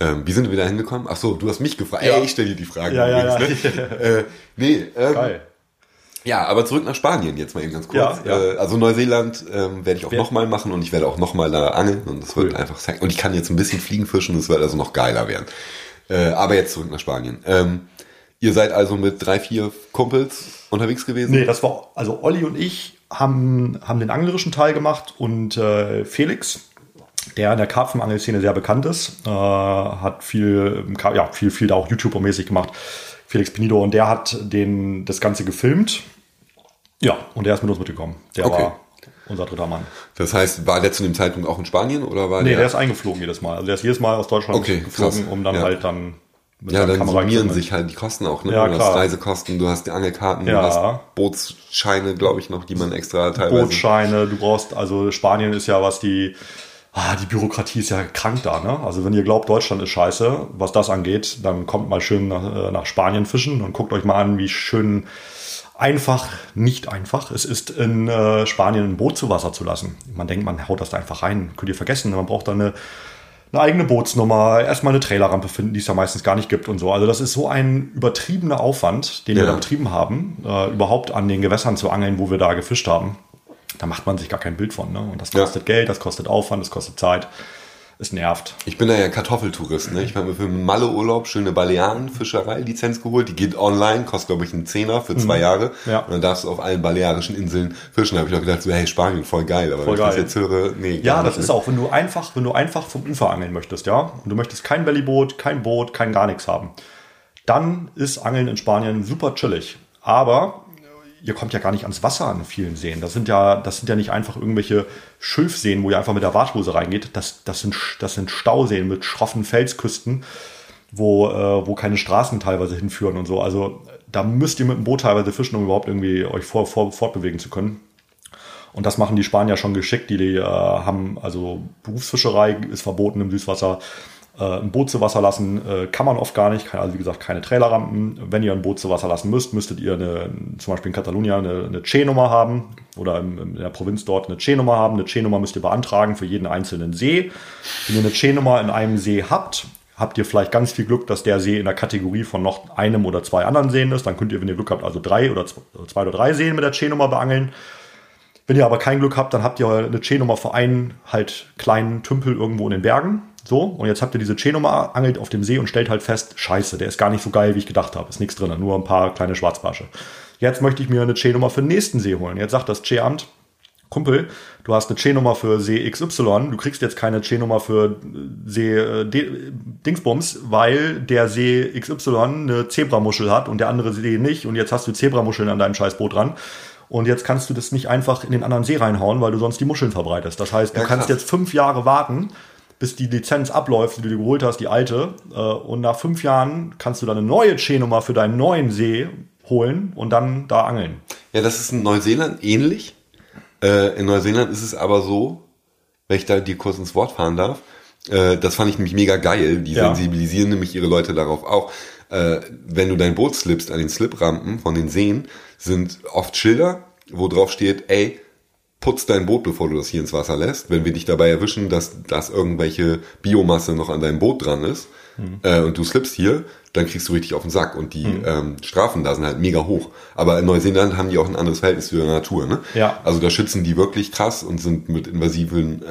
Ähm, wie sind wir da hingekommen? Ach so, du hast mich gefragt. Ja. Ey, ich stelle dir die Fragen. Ja, ja, übrigens, ja. Ne? äh, nee, ähm, Geil. Ja, aber zurück nach Spanien jetzt mal eben ganz kurz. Ja, ja. Äh, also Neuseeland ähm, werde ich auch nochmal machen und ich werde auch nochmal da angeln und das cool. wird einfach sein. Und ich kann jetzt ein bisschen fliegen fischen, das wird also noch geiler werden. Äh, aber jetzt zurück nach Spanien. Ähm, ihr seid also mit drei, vier Kumpels unterwegs gewesen? Nee, das war, also Olli und ich haben, haben den anglerischen Teil gemacht und äh, Felix, der in der Karpfenangelszene sehr bekannt ist, äh, hat viel, ja, viel, viel da auch YouTuber-mäßig gemacht. Felix Pinido und der hat den, das Ganze gefilmt. Ja, und der ist mit uns mitgekommen. Der okay. war unser dritter Mann. Das heißt, war der zu dem Zeitpunkt auch in Spanien oder war Nee, der? der ist eingeflogen jedes Mal. Also der ist jedes Mal aus Deutschland Okay, geflogen, krass. um dann Ja. halt dann mit ja, dann summieren Kameraequipment- sich halt die Kosten auch. Ne? Ja, du hast klar. Reisekosten, du hast die Angelkarten, Ja. du hast Bootsscheine, glaube ich noch, die man extra teilweise. Bootscheine, du brauchst, also Spanien ist ja was die, ah, die Bürokratie ist ja krank da, ne? Also wenn ihr glaubt, Deutschland ist scheiße, was das angeht, dann kommt mal schön nach, äh, nach Spanien fischen und guckt euch mal an, wie schön einfach, nicht einfach, es ist in äh, Spanien ein Boot zu Wasser zu lassen. Man denkt, man haut das da einfach rein, könnt ihr vergessen, man braucht da eine eine eigene Bootsnummer, erstmal eine Trailerrampe finden, die es ja meistens gar nicht gibt und so. Also das ist so ein übertriebener Aufwand, den wir Ja. da betrieben haben, äh, überhaupt an den Gewässern zu angeln, wo wir da gefischt haben. Da macht man sich gar kein Bild von. Ne? Und das Ja. kostet Geld, das kostet Aufwand, das kostet Zeit. Es nervt. Ich bin da ja Kartoffeltourist. Ne? Ich habe mir für einen Malle-Urlaub schöne Balearen-Fischerei-Lizenz geholt. Die geht online, kostet glaube ich einen Zehner für zwei Jahre. Mhm. Ja. Und dann darfst du auf allen balearischen Inseln fischen. Da habe ich auch gedacht, so, hey, Spanien, voll geil. Aber Voll wenn ich das geil. jetzt höre, nee. Ja, das nicht, ist ne? auch, wenn du einfach, wenn du einfach vom Ufer angeln möchtest, ja, und du möchtest kein Bellyboot, kein Boot, kein gar nichts haben, dann ist Angeln in Spanien super chillig. Aber ihr kommt ja gar nicht ans Wasser an vielen Seen. Das sind ja, das sind ja nicht einfach irgendwelche Schilfseen, wo ihr einfach mit der Warthose reingeht. Das, das sind, das sind Stauseen mit schroffen Felsküsten, wo, äh, wo keine Straßen teilweise hinführen und so. Also da müsst ihr mit dem Boot teilweise fischen, um überhaupt irgendwie euch vor, vor, fortbewegen zu können. Und das machen die Spanier schon geschickt. Die, die äh, haben also Berufsfischerei ist verboten im Süßwasser. Äh, ein Boot zu Wasser lassen äh, kann man oft gar nicht. Also wie gesagt keine Trailerrampen. Wenn ihr ein Boot zu Wasser lassen müsst, müsstet ihr eine, zum Beispiel in Katalonien eine, eine C-Nummer haben oder in der Provinz dort eine C-Nummer haben. Eine C-Nummer müsst ihr beantragen für jeden einzelnen See. Wenn ihr eine C-Nummer in einem See habt, habt ihr vielleicht ganz viel Glück, dass der See in der Kategorie von noch einem oder zwei anderen Seen ist. Dann könnt ihr, wenn ihr Glück habt, also drei oder zwei, zwei oder drei Seen mit der C-Nummer beangeln. Wenn ihr aber kein Glück habt, dann habt ihr eine C-Nummer für einen halt kleinen Tümpel irgendwo in den Bergen. So, und jetzt habt ihr diese C-Nummer, angelt auf dem See und stellt halt fest, scheiße, der ist gar nicht so geil, wie ich gedacht habe. Ist nichts drin, nur ein paar kleine Schwarzbarsche. Jetzt möchte ich mir eine C-Nummer für den nächsten See holen. Jetzt sagt das C-Amt, Kumpel, du hast eine C-Nummer für See XY, du kriegst jetzt keine C-Nummer für See äh, Dingsbums, weil der See XY eine Zebramuschel hat und der andere See nicht und jetzt hast du Zebramuscheln an deinem scheiß Boot dran. Und jetzt kannst du das nicht einfach in den anderen See reinhauen, weil du sonst die Muscheln verbreitest. Das heißt, du Ja, kannst jetzt fünf Jahre warten, bis die Lizenz abläuft, die du dir geholt hast, die alte. Äh, Und nach fünf Jahren kannst du dann eine neue C-Nummer für deinen neuen See holen und dann da angeln. Ja, das ist in Neuseeland ähnlich. Äh, in Neuseeland ist es aber so, wenn ich da dir kurz ins Wort fahren darf, äh, das fand ich nämlich mega geil. Die Ja. sensibilisieren nämlich ihre Leute darauf auch. Äh, wenn du dein Boot slippst an den Sliprampen von den Seen, sind oft Schilder, wo drauf steht, ey, putz dein Boot, bevor du das hier ins Wasser lässt. Wenn wir dich dabei erwischen, dass, dass irgendwelche Biomasse noch an deinem Boot dran ist äh, und du slippst hier, dann kriegst du richtig auf den Sack. Und die ähm, Strafen da sind halt mega hoch. Aber in Neuseeland haben die auch ein anderes Verhältnis zu der Natur. Ne? Ja. Also da schützen die wirklich krass und sind mit invasiven äh,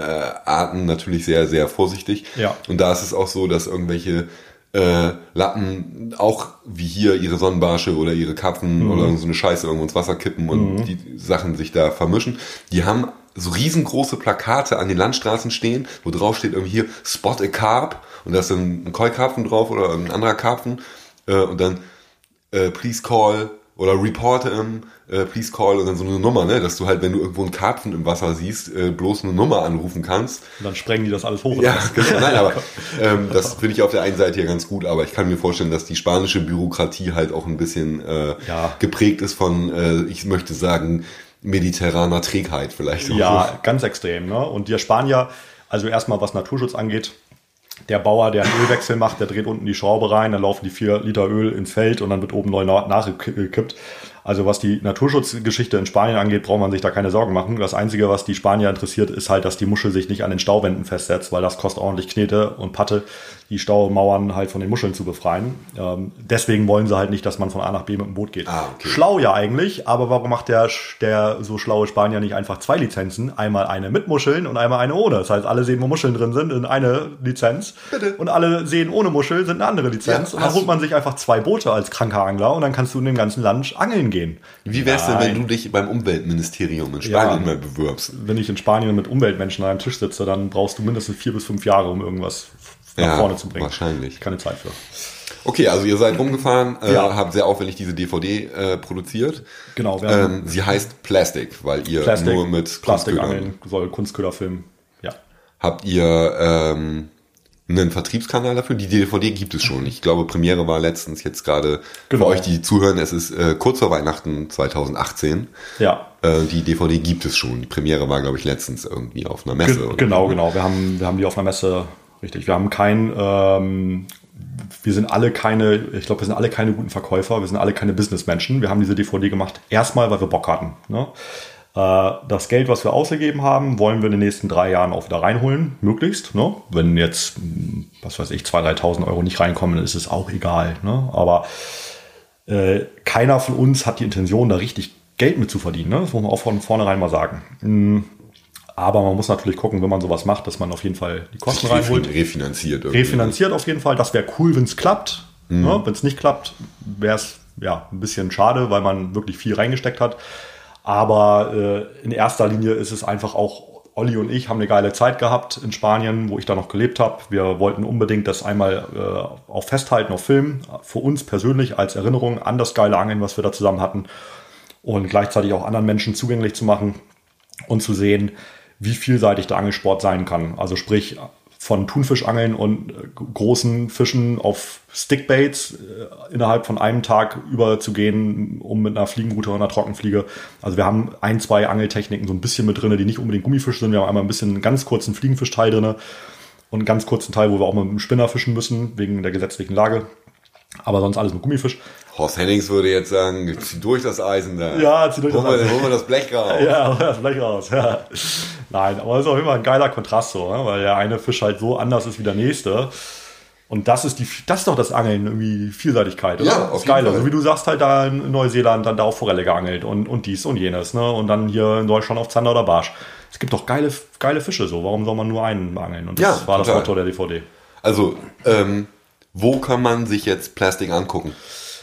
Arten natürlich sehr, sehr vorsichtig. Ja. Und da ist es auch so, dass irgendwelche äh, Lappen auch wie hier ihre Sonnenbarsche oder ihre Karpfen Mhm. oder so eine Scheiße irgendwo ins Wasser kippen und die Sachen sich da vermischen. Die haben so riesengroße Plakate an den Landstraßen stehen, wo drauf steht irgendwie hier Spot a Carp und da ist dann ein Koi-Karpfen drauf oder ein anderer Karpfen äh, und dann äh, please call oder report him, äh, please call und dann so eine Nummer, ne, dass du halt, wenn du irgendwo einen Karpfen im Wasser siehst, äh, bloß eine Nummer anrufen kannst. Und dann sprengen die das alles hoch. Ja, genau. Nein, aber ähm, das finde ich auf der einen Seite ja ganz gut, aber ich kann mir vorstellen, dass die spanische Bürokratie halt auch ein bisschen äh, Ja. geprägt ist von, äh, ich möchte sagen, mediterraner Trägheit vielleicht. Ja, ganz extrem. Ne? Und der Spanier, also erstmal was Naturschutz angeht, der Bauer, der einen Ölwechsel macht, der dreht unten die Schraube rein, dann laufen die vier Liter Öl ins Feld und dann wird oben neu na- nachgekippt. Also was die Naturschutzgeschichte in Spanien angeht, braucht man sich da keine Sorgen machen. Das Einzige, was die Spanier interessiert, ist halt, dass die Muschel sich nicht an den Stauwänden festsetzt, weil das kostet ordentlich Knete und Patte, die Staumauern halt von den Muscheln zu befreien. Ähm, deswegen wollen sie halt nicht, dass man von A nach B mit dem Boot geht. Ah, okay. Schlau ja eigentlich, aber warum macht der, der so schlaue Spanier nicht einfach zwei Lizenzen? Einmal eine mit Muscheln und einmal eine ohne. Das heißt, alle sehen, wo Muscheln drin sind, in eine Lizenz. Bitte. Und alle sehen ohne Muschel sind eine andere Lizenz. Ja, und dann holt man sich einfach zwei Boote als kranker Angler und dann kannst du in dem ganzen Land angeln gehen. Wie wär's denn, wenn Nein. du dich beim Umweltministerium in Ja. Spanien mal bewirbst? Wenn ich in Spanien mit Umweltmenschen an einem Tisch sitze, dann brauchst du mindestens vier bis fünf Jahre, um irgendwas nach Ja, vorne zu bringen. wahrscheinlich. Keine Zeit für. Okay, also ihr seid rumgefahren, äh, ja. habt sehr aufwendig diese DVD äh, produziert. Genau. Ähm, sie heißt Plastic, weil ihr Plastic, nur mit Plastikangeln soll Kunstköderfilm. Ja. Habt ihr ähm, einen Vertriebskanal dafür? Die DVD gibt es schon. Ich glaube, Premiere war letztens jetzt gerade genau. für euch, die zuhören. Es ist äh, kurz vor Weihnachten 2018. Ja. Äh, die DVD gibt es schon. Die Premiere war, glaube ich, letztens irgendwie auf einer Messe. Ge genau, so. genau. Wir haben, wir haben die auf einer Messe, richtig. Wir haben kein, ähm, wir sind alle keine, ich glaube, wir sind alle keine guten Verkäufer. Wir sind alle keine Businessmenschen. Wir haben diese DVD gemacht. Erstmal, weil wir Bock hatten. Ne? Äh, das Geld, was wir ausgegeben haben, wollen wir in den nächsten drei Jahren auch wieder reinholen, möglichst. Ne? Wenn jetzt, was weiß ich, 2.000, 3.000 Euro nicht reinkommen, ist es auch egal. Ne? Aber äh, keiner von uns hat die Intention, da richtig Geld mit zu verdienen. Ne? Das muss man auch von vornherein mal sagen. Mhm. Aber man muss natürlich gucken, wenn man sowas macht, dass man auf jeden Fall die Kosten reinholt. Refinanziert. Irgendwie. Refinanziert auf jeden Fall. Das wäre cool, wenn es klappt. Mhm. Ne? Wenn es nicht klappt, wäre es ja ein bisschen schade, weil man wirklich viel reingesteckt hat. Aber äh, in erster Linie ist es einfach auch, Olli und ich haben eine geile Zeit gehabt in Spanien, wo ich da noch gelebt habe. Wir wollten unbedingt das einmal äh, auch festhalten auf Film, für uns persönlich als Erinnerung an das geile Angeln, was wir da zusammen hatten. Und gleichzeitig auch anderen Menschen zugänglich zu machen und zu sehen, wie vielseitig der Angelsport sein kann. Also sprich, von Thunfischangeln und äh, großen Fischen auf Stickbaits äh, innerhalb von einem Tag überzugehen, um mit einer Fliegenroute oder einer Trockenfliege. Also wir haben ein, zwei Angeltechniken so ein bisschen mit drin, die nicht unbedingt Gummifisch sind. Wir haben einmal ein bisschen einen ganz kurzen Fliegenfischteil drin und einen ganz kurzen Teil, wo wir auch mal mit dem Spinner fischen müssen, wegen der gesetzlichen Lage. Aber sonst alles mit Gummifisch. Horst Hennings würde jetzt sagen, zieh durch das Eisen da. Ja, zieh durch das Eisen. Holen wir das Blech raus. Ja, das Blech raus. Ja. Nein, aber das ist auch immer ein geiler Kontrast so, ne? weil der eine Fisch halt so anders ist wie der nächste. Und das ist die, das ist doch das Angeln, irgendwie Vielseitigkeit, oder? Ja, auf geil. Also wie du sagst, halt da in Neuseeland dann da auf Forelle geangelt und, und dies und jenes, ne? Und dann hier in Deutschland auf Zander oder Barsch. Es gibt doch geile, geile Fische so. Warum soll man nur einen angeln? Und das ja, war total. das Motto der DVD. Also, ähm, wo kann man sich jetzt Plastik angucken?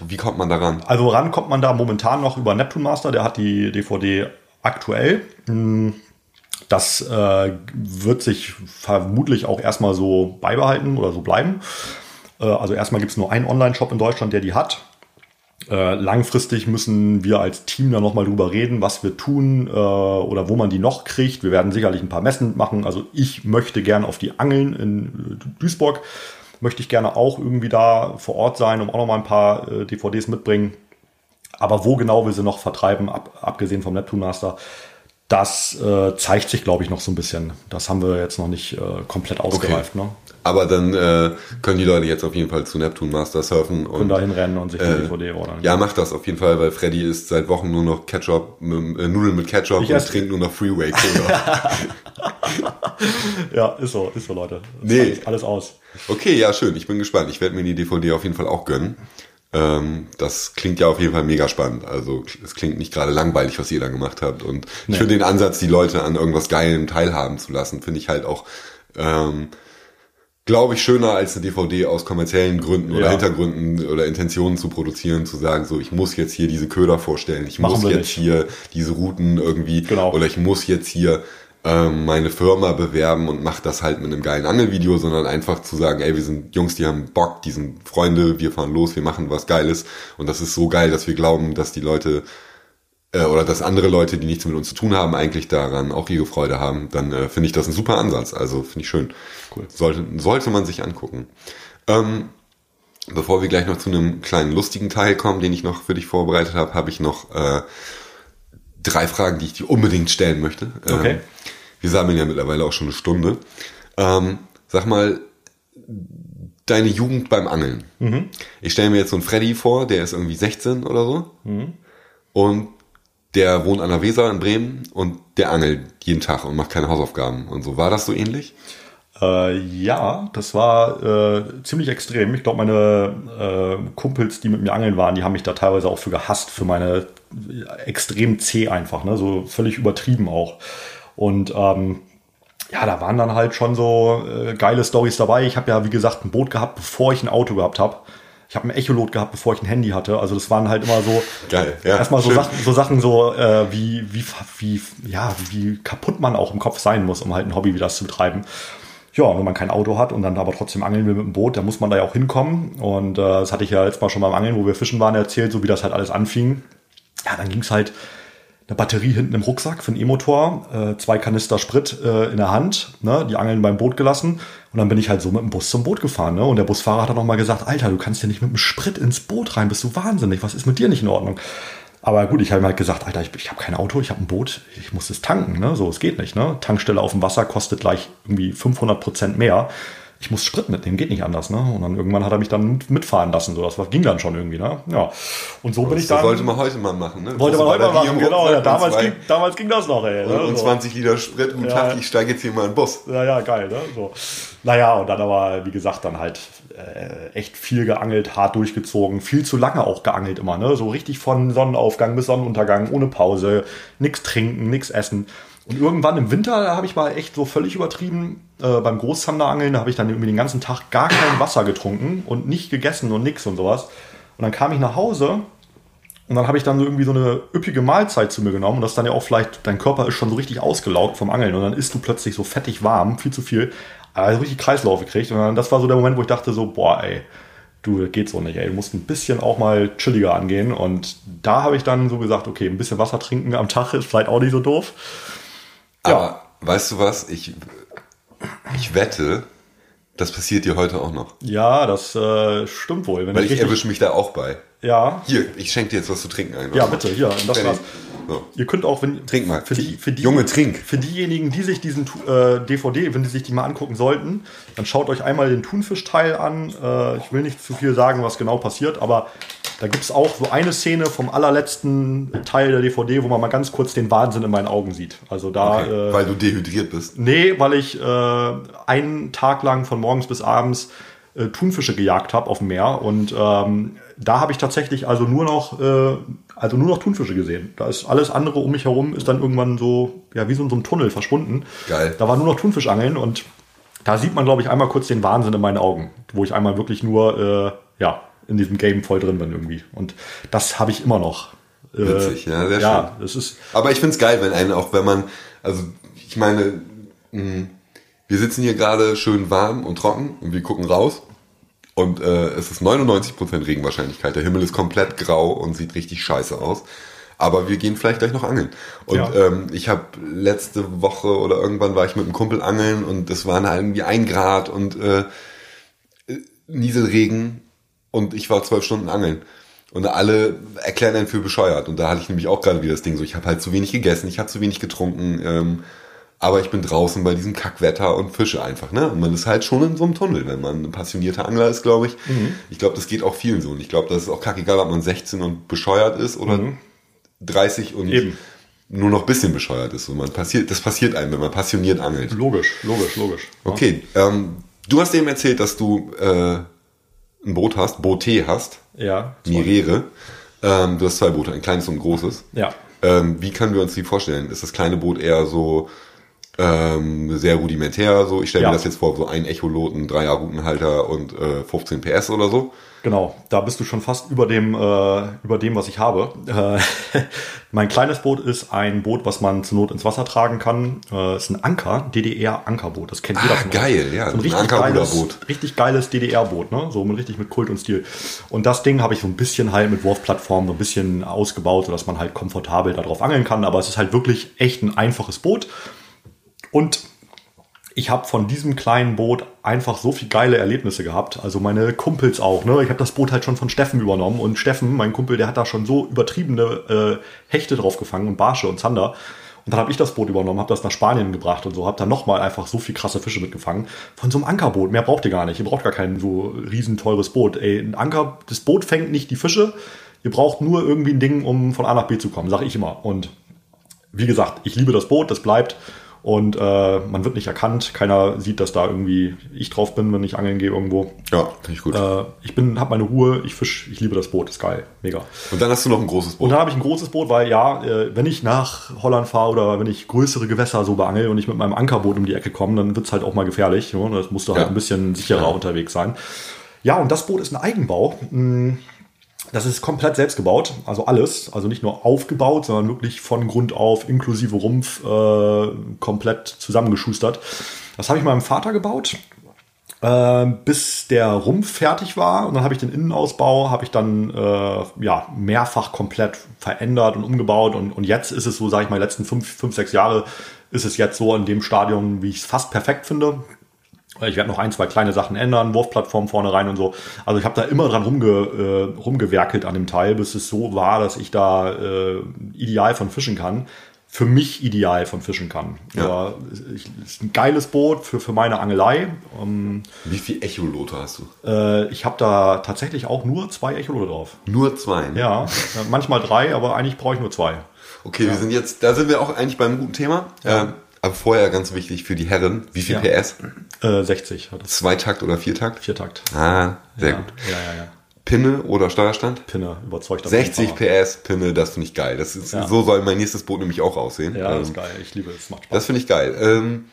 Wie kommt man daran? Also ran kommt man da momentan noch über Neptune Master, der hat die DVD aktuell. Hm, das äh, wird sich vermutlich auch erstmal so beibehalten oder so bleiben. Äh, also erstmal gibt es nur einen Online-Shop in Deutschland, der die hat. Äh, langfristig müssen wir als Team da nochmal drüber reden, was wir tun äh, oder wo man die noch kriegt. Wir werden sicherlich ein paar Messen machen. Also ich möchte gern auf die Angeln in Duisburg möchte ich gerne auch irgendwie da vor Ort sein, um auch noch mal ein paar äh, DVDs mitbringen. Aber wo genau wir sie noch vertreiben, ab, abgesehen vom Neptune Master, das äh, zeigt sich, glaube ich, noch so ein bisschen. Das haben wir jetzt noch nicht äh, komplett ausgereift. Okay. Ne? Aber dann äh, können die Leute jetzt auf jeden Fall zu Neptune Master surfen und da hinrennen und sich die äh, DVD ordern. Ja, macht das auf jeden Fall, weil Freddy isst seit Wochen nur noch Ketchup, äh, Nudeln mit Ketchup ich und trinkt nur noch Freeway Cola. ja, ist so, ist so, Leute. Ist nee. Alles, alles aus. Okay, ja, schön. Ich bin gespannt. Ich werde mir die DVD auf jeden Fall auch gönnen. Ähm, das klingt ja auf jeden Fall mega spannend. Also es klingt nicht gerade langweilig, was ihr da gemacht habt. Und ich nee. finde den Ansatz, die Leute an irgendwas Geilem teilhaben zu lassen, finde ich halt auch, ähm, glaube ich, schöner als eine DVD aus kommerziellen Gründen oder ja. Hintergründen oder Intentionen zu produzieren, zu sagen, so ich muss jetzt hier diese Köder vorstellen, ich Machen muss jetzt nicht. hier diese Routen irgendwie genau. oder ich muss jetzt hier ähm, meine Firma bewerben und mache das halt mit einem geilen Angelvideo, sondern einfach zu sagen, ey, wir sind Jungs, die haben Bock, die sind Freunde, wir fahren los, wir machen was Geiles und das ist so geil, dass wir glauben, dass die Leute äh, oder dass andere Leute, die nichts mit uns zu tun haben, eigentlich daran auch ihre Freude haben, dann äh, finde ich das ein super Ansatz. Also finde ich schön. Cool. Sollte, sollte man sich angucken. Ähm, bevor wir gleich noch zu einem kleinen lustigen Teil kommen, den ich noch für dich vorbereitet habe, habe ich noch äh, drei Fragen, die ich dir unbedingt stellen möchte. Okay. Ähm, wir sammeln ja mittlerweile auch schon eine Stunde. Ähm, sag mal, deine Jugend beim Angeln. Mhm. Ich stelle mir jetzt so einen Freddy vor, der ist irgendwie 16 oder so. Mhm. Und der wohnt an der Weser in Bremen und der angelt jeden Tag und macht keine Hausaufgaben und so. War das so ähnlich? Äh, ja, das war äh, ziemlich extrem. Ich glaube, meine äh, Kumpels, die mit mir angeln waren, die haben mich da teilweise auch für gehasst, für meine extrem zäh einfach, ne? so völlig übertrieben auch. Und ähm, ja, da waren dann halt schon so äh, geile Stories dabei. Ich habe ja, wie gesagt, ein Boot gehabt, bevor ich ein Auto gehabt habe. Ich habe ein Echolot gehabt, bevor ich ein Handy hatte. Also das waren halt immer so Geil, ja, erstmal so Sachen, so Sachen so äh, wie wie wie ja wie kaputt man auch im Kopf sein muss, um halt ein Hobby wie das zu betreiben. Ja, wenn man kein Auto hat und dann aber trotzdem angeln will mit dem Boot, dann muss man da ja auch hinkommen. Und äh, das hatte ich ja letztes Mal schon beim Angeln, wo wir fischen waren, erzählt, so wie das halt alles anfing. Ja, dann ging's halt eine Batterie hinten im Rucksack für den E-Motor, äh, zwei Kanister Sprit äh, in der Hand, ne, die Angeln beim Boot gelassen. Und dann bin ich halt so mit dem Bus zum Boot gefahren. Ne? Und der Busfahrer hat dann noch mal gesagt, Alter, du kannst ja nicht mit dem Sprit ins Boot rein, bist du wahnsinnig, was ist mit dir nicht in Ordnung? Aber gut, ich habe ihm halt gesagt, Alter, ich, ich habe kein Auto, ich habe ein Boot, ich muss es tanken, ne? So, es geht nicht, ne? Tankstelle auf dem Wasser kostet gleich irgendwie 500 Prozent mehr. Ich muss Sprit mitnehmen, geht nicht anders, ne? Und dann irgendwann hat er mich dann mitfahren lassen, so das ging dann schon irgendwie, ne? Ja. Und so bin ich Das dann. wollte man heute mal machen, ne? wollte man heute mal machen, genau. Ja, und damals, ging, damals ging das noch, ey. und, ne? und So. 20 Liter Sprit, guten Ja. Tag, ich steige jetzt hier mal in den Bus. Ja, ja, geil, ne? So. Naja, und dann aber, wie gesagt, dann halt äh, echt viel geangelt, hart durchgezogen, viel zu lange auch geangelt immer, ne? So richtig von Sonnenaufgang bis Sonnenuntergang, ohne Pause, nix trinken, nix essen. Und irgendwann im Winter habe ich mal echt so völlig übertrieben. Äh, beim Großzanderangeln, habe ich dann irgendwie den ganzen Tag gar kein Wasser getrunken und nicht gegessen und nix und sowas. Und dann kam ich nach Hause und dann habe ich dann so irgendwie so eine üppige Mahlzeit zu mir genommen und das dann ja auch vielleicht, dein Körper ist schon so richtig ausgelaugt vom Angeln und dann isst du plötzlich so fettig warm, viel zu viel, also richtig Kreislauf gekriegt und dann, das war so der Moment, wo ich dachte so, boah ey, du, das geht so nicht, ey, du musst ein bisschen auch mal chilliger angehen und da habe ich dann so gesagt, okay, ein bisschen Wasser trinken am Tag ist vielleicht auch nicht so doof. Ja. Aber weißt du was? Ich, ich wette, das passiert dir heute auch noch. Ja, das äh, stimmt wohl. Wenn Weil ich ich erwische mich da auch bei. ja, Hier, ich schenke dir jetzt was zu trinken ein. ja, bitte, hier, das war's. So. Ihr könnt auch, wenn Trink mal. für die, für die Junge, trink. Für diejenigen, die sich diesen äh, DVD, wenn die sich die mal angucken sollten, dann schaut euch einmal den Thunfischteil an. Äh, ich will nicht zu viel sagen, was genau passiert, aber da gibt es auch so eine Szene vom allerletzten Teil der DVD, wo man mal ganz kurz den Wahnsinn in meinen Augen sieht. Also da. Okay, äh, weil du dehydriert bist. Nee, weil ich äh, einen Tag lang von morgens bis abends äh, Thunfische gejagt habe auf dem Meer und ähm, da habe ich tatsächlich also nur noch äh, also nur noch Thunfische gesehen. Da ist alles andere um mich herum ist dann irgendwann so ja wie so in so einem Tunnel verschwunden. Geil. Da war nur noch Thunfischangeln und da sieht man glaube ich einmal kurz den Wahnsinn in meinen Augen, wo ich einmal wirklich nur äh, ja in diesem Game voll drin bin irgendwie und das habe ich immer noch. Äh, Witzig, ja, sehr ja, das ist Aber ich find's geil, wenn einen auch, wenn man, also ich meine, mh, wir sitzen hier gerade schön warm und trocken und wir gucken raus und äh, es ist 99% Regenwahrscheinlichkeit. Der Himmel ist komplett grau und sieht richtig scheiße aus. Aber wir gehen vielleicht gleich noch angeln. Und Ja. ähm, ich habe letzte Woche oder irgendwann war ich mit einem Kumpel angeln und es waren halt irgendwie ein Grad und äh, Nieselregen und ich war zwölf Stunden angeln. Und alle erklären einen für bescheuert. Und da hatte ich nämlich auch gerade wieder das Ding so, ich habe halt zu wenig gegessen, ich habe zu wenig getrunken, ähm, aber ich bin draußen bei diesem Kackwetter und fische einfach, ne? Und man ist halt schon in so einem Tunnel, wenn man ein passionierter Angler ist, glaube ich. Ich glaube, das geht auch vielen so. Und ich glaube, das ist auch kackegal, ob man 16 und bescheuert ist oder 30 und Eben. nur noch bisschen bescheuert ist. Und man passiert, das passiert einem, wenn man passioniert angelt. logisch, logisch, logisch. Okay, ähm, du hast eben erzählt, dass du äh, ein Boot hast, Boote hast, Ja. Mirere. Ähm, du hast zwei Boote, ein kleines und ein großes. Ja. Ähm, wie können wir uns die vorstellen? Ist das kleine Boot eher so ähm, sehr rudimentär? So, ich stelle Ja. mir das jetzt vor, so ein Echolot, ein Dreier Routenhalter und äh, 15 PS oder so. Genau, da bist du schon fast über dem, äh, über dem, was ich habe. Äh, mein kleines Boot ist ein Boot, was man zur Not ins Wasser tragen kann. Äh, ist ein Anker, DDR-Ankerboot. Das kennt jeder Ah, von uns. geil, ja, So ein ein richtig Ankerruderboot. geiles, richtig geiles DDR-Boot, ne? So richtig mit Kult und Stil. Und das Ding habe ich so ein bisschen halt mit Wurfplattform so ein bisschen ausgebaut, sodass man halt komfortabel darauf angeln kann. Aber es ist halt wirklich echt ein einfaches Boot. Und ich habe von diesem kleinen Boot einfach so viel geile Erlebnisse gehabt. Also meine Kumpels auch. Ne? Ich habe das Boot halt schon von Steffen übernommen. Und Steffen, mein Kumpel, der hat da schon so übertriebene äh, Hechte drauf gefangen und Barsche und Zander. Und dann habe ich das Boot übernommen, habe das nach Spanien gebracht und so, habe dann nochmal einfach so viel krasse Fische mitgefangen. Von so einem Ankerboot, mehr braucht ihr gar nicht. Ihr braucht gar kein so riesen teures Boot. Ey, ein Anker, das Boot fängt nicht die Fische. Ihr braucht nur irgendwie ein Ding, um von A nach B zu kommen, sage ich immer. Und wie gesagt, ich liebe das Boot, das bleibt. Und äh, man wird nicht erkannt. Keiner sieht, dass da irgendwie ich drauf bin, wenn ich angeln gehe irgendwo. Ja, finde ich gut. Äh, ich bin, habe meine Ruhe, ich fisch, ich liebe das Boot, ist geil, mega. und dann hast du noch ein großes Und Boot. dann habe ich ein großes Boot, weil ja, äh, wenn ich nach Holland fahre oder wenn ich größere Gewässer so beangel und ich mit meinem Ankerboot um die Ecke komme, dann wird's halt auch mal gefährlich. Ne? Das musst du halt Ja. ein bisschen sicherer Ja. unterwegs sein. Ja, und das Boot ist ein Eigenbau. Hm, Das ist komplett selbst gebaut, also alles. Also nicht nur aufgebaut, sondern wirklich von Grund auf, inklusive Rumpf, äh, komplett zusammengeschustert. Das habe ich meinem Vater gebaut, äh, bis der Rumpf fertig war. Und dann habe ich den Innenausbau, habe ich dann äh, ja, mehrfach komplett verändert und umgebaut. Und, und jetzt ist es so, sage ich mal, die letzten fünf, fünf, sechs Jahre ist es jetzt so in dem Stadium, wie ich es fast perfekt finde. Ich werde noch ein, zwei kleine Sachen ändern, Wurfplattform vorne rein und so. Also ich habe da immer dran rumge, äh, rumgewerkelt an dem Teil, bis es so war, dass ich da äh, ideal von fischen kann. Für mich ideal von fischen kann. Ja. Aber es ist ein geiles Boot für, für meine Angelei. Um, Wie viel Echolote hast du? Äh, ich habe da tatsächlich auch nur zwei Echolote drauf. Nur zwei? Ne? Ja, manchmal drei, aber eigentlich brauche ich nur zwei. Okay, ja. wir sind jetzt, da sind wir auch eigentlich beim guten Thema. Ja. Ähm, aber vorher ganz wichtig für die Herren, wie viel ja. PS? Äh, 60. Hat das. Zweitakt oder Viertakt? Viertakt. Ah, sehr ja. gut. Ja, ja, ja. Pinne oder Steuerstand? Pinne, überzeugt. 60 PS, Pinne, das finde ich geil. Das ist, ja. So soll mein nächstes Boot nämlich auch aussehen. Ja, ähm, das ist geil. Ich liebe es, macht Spaß. Das finde ich geil. Ähm,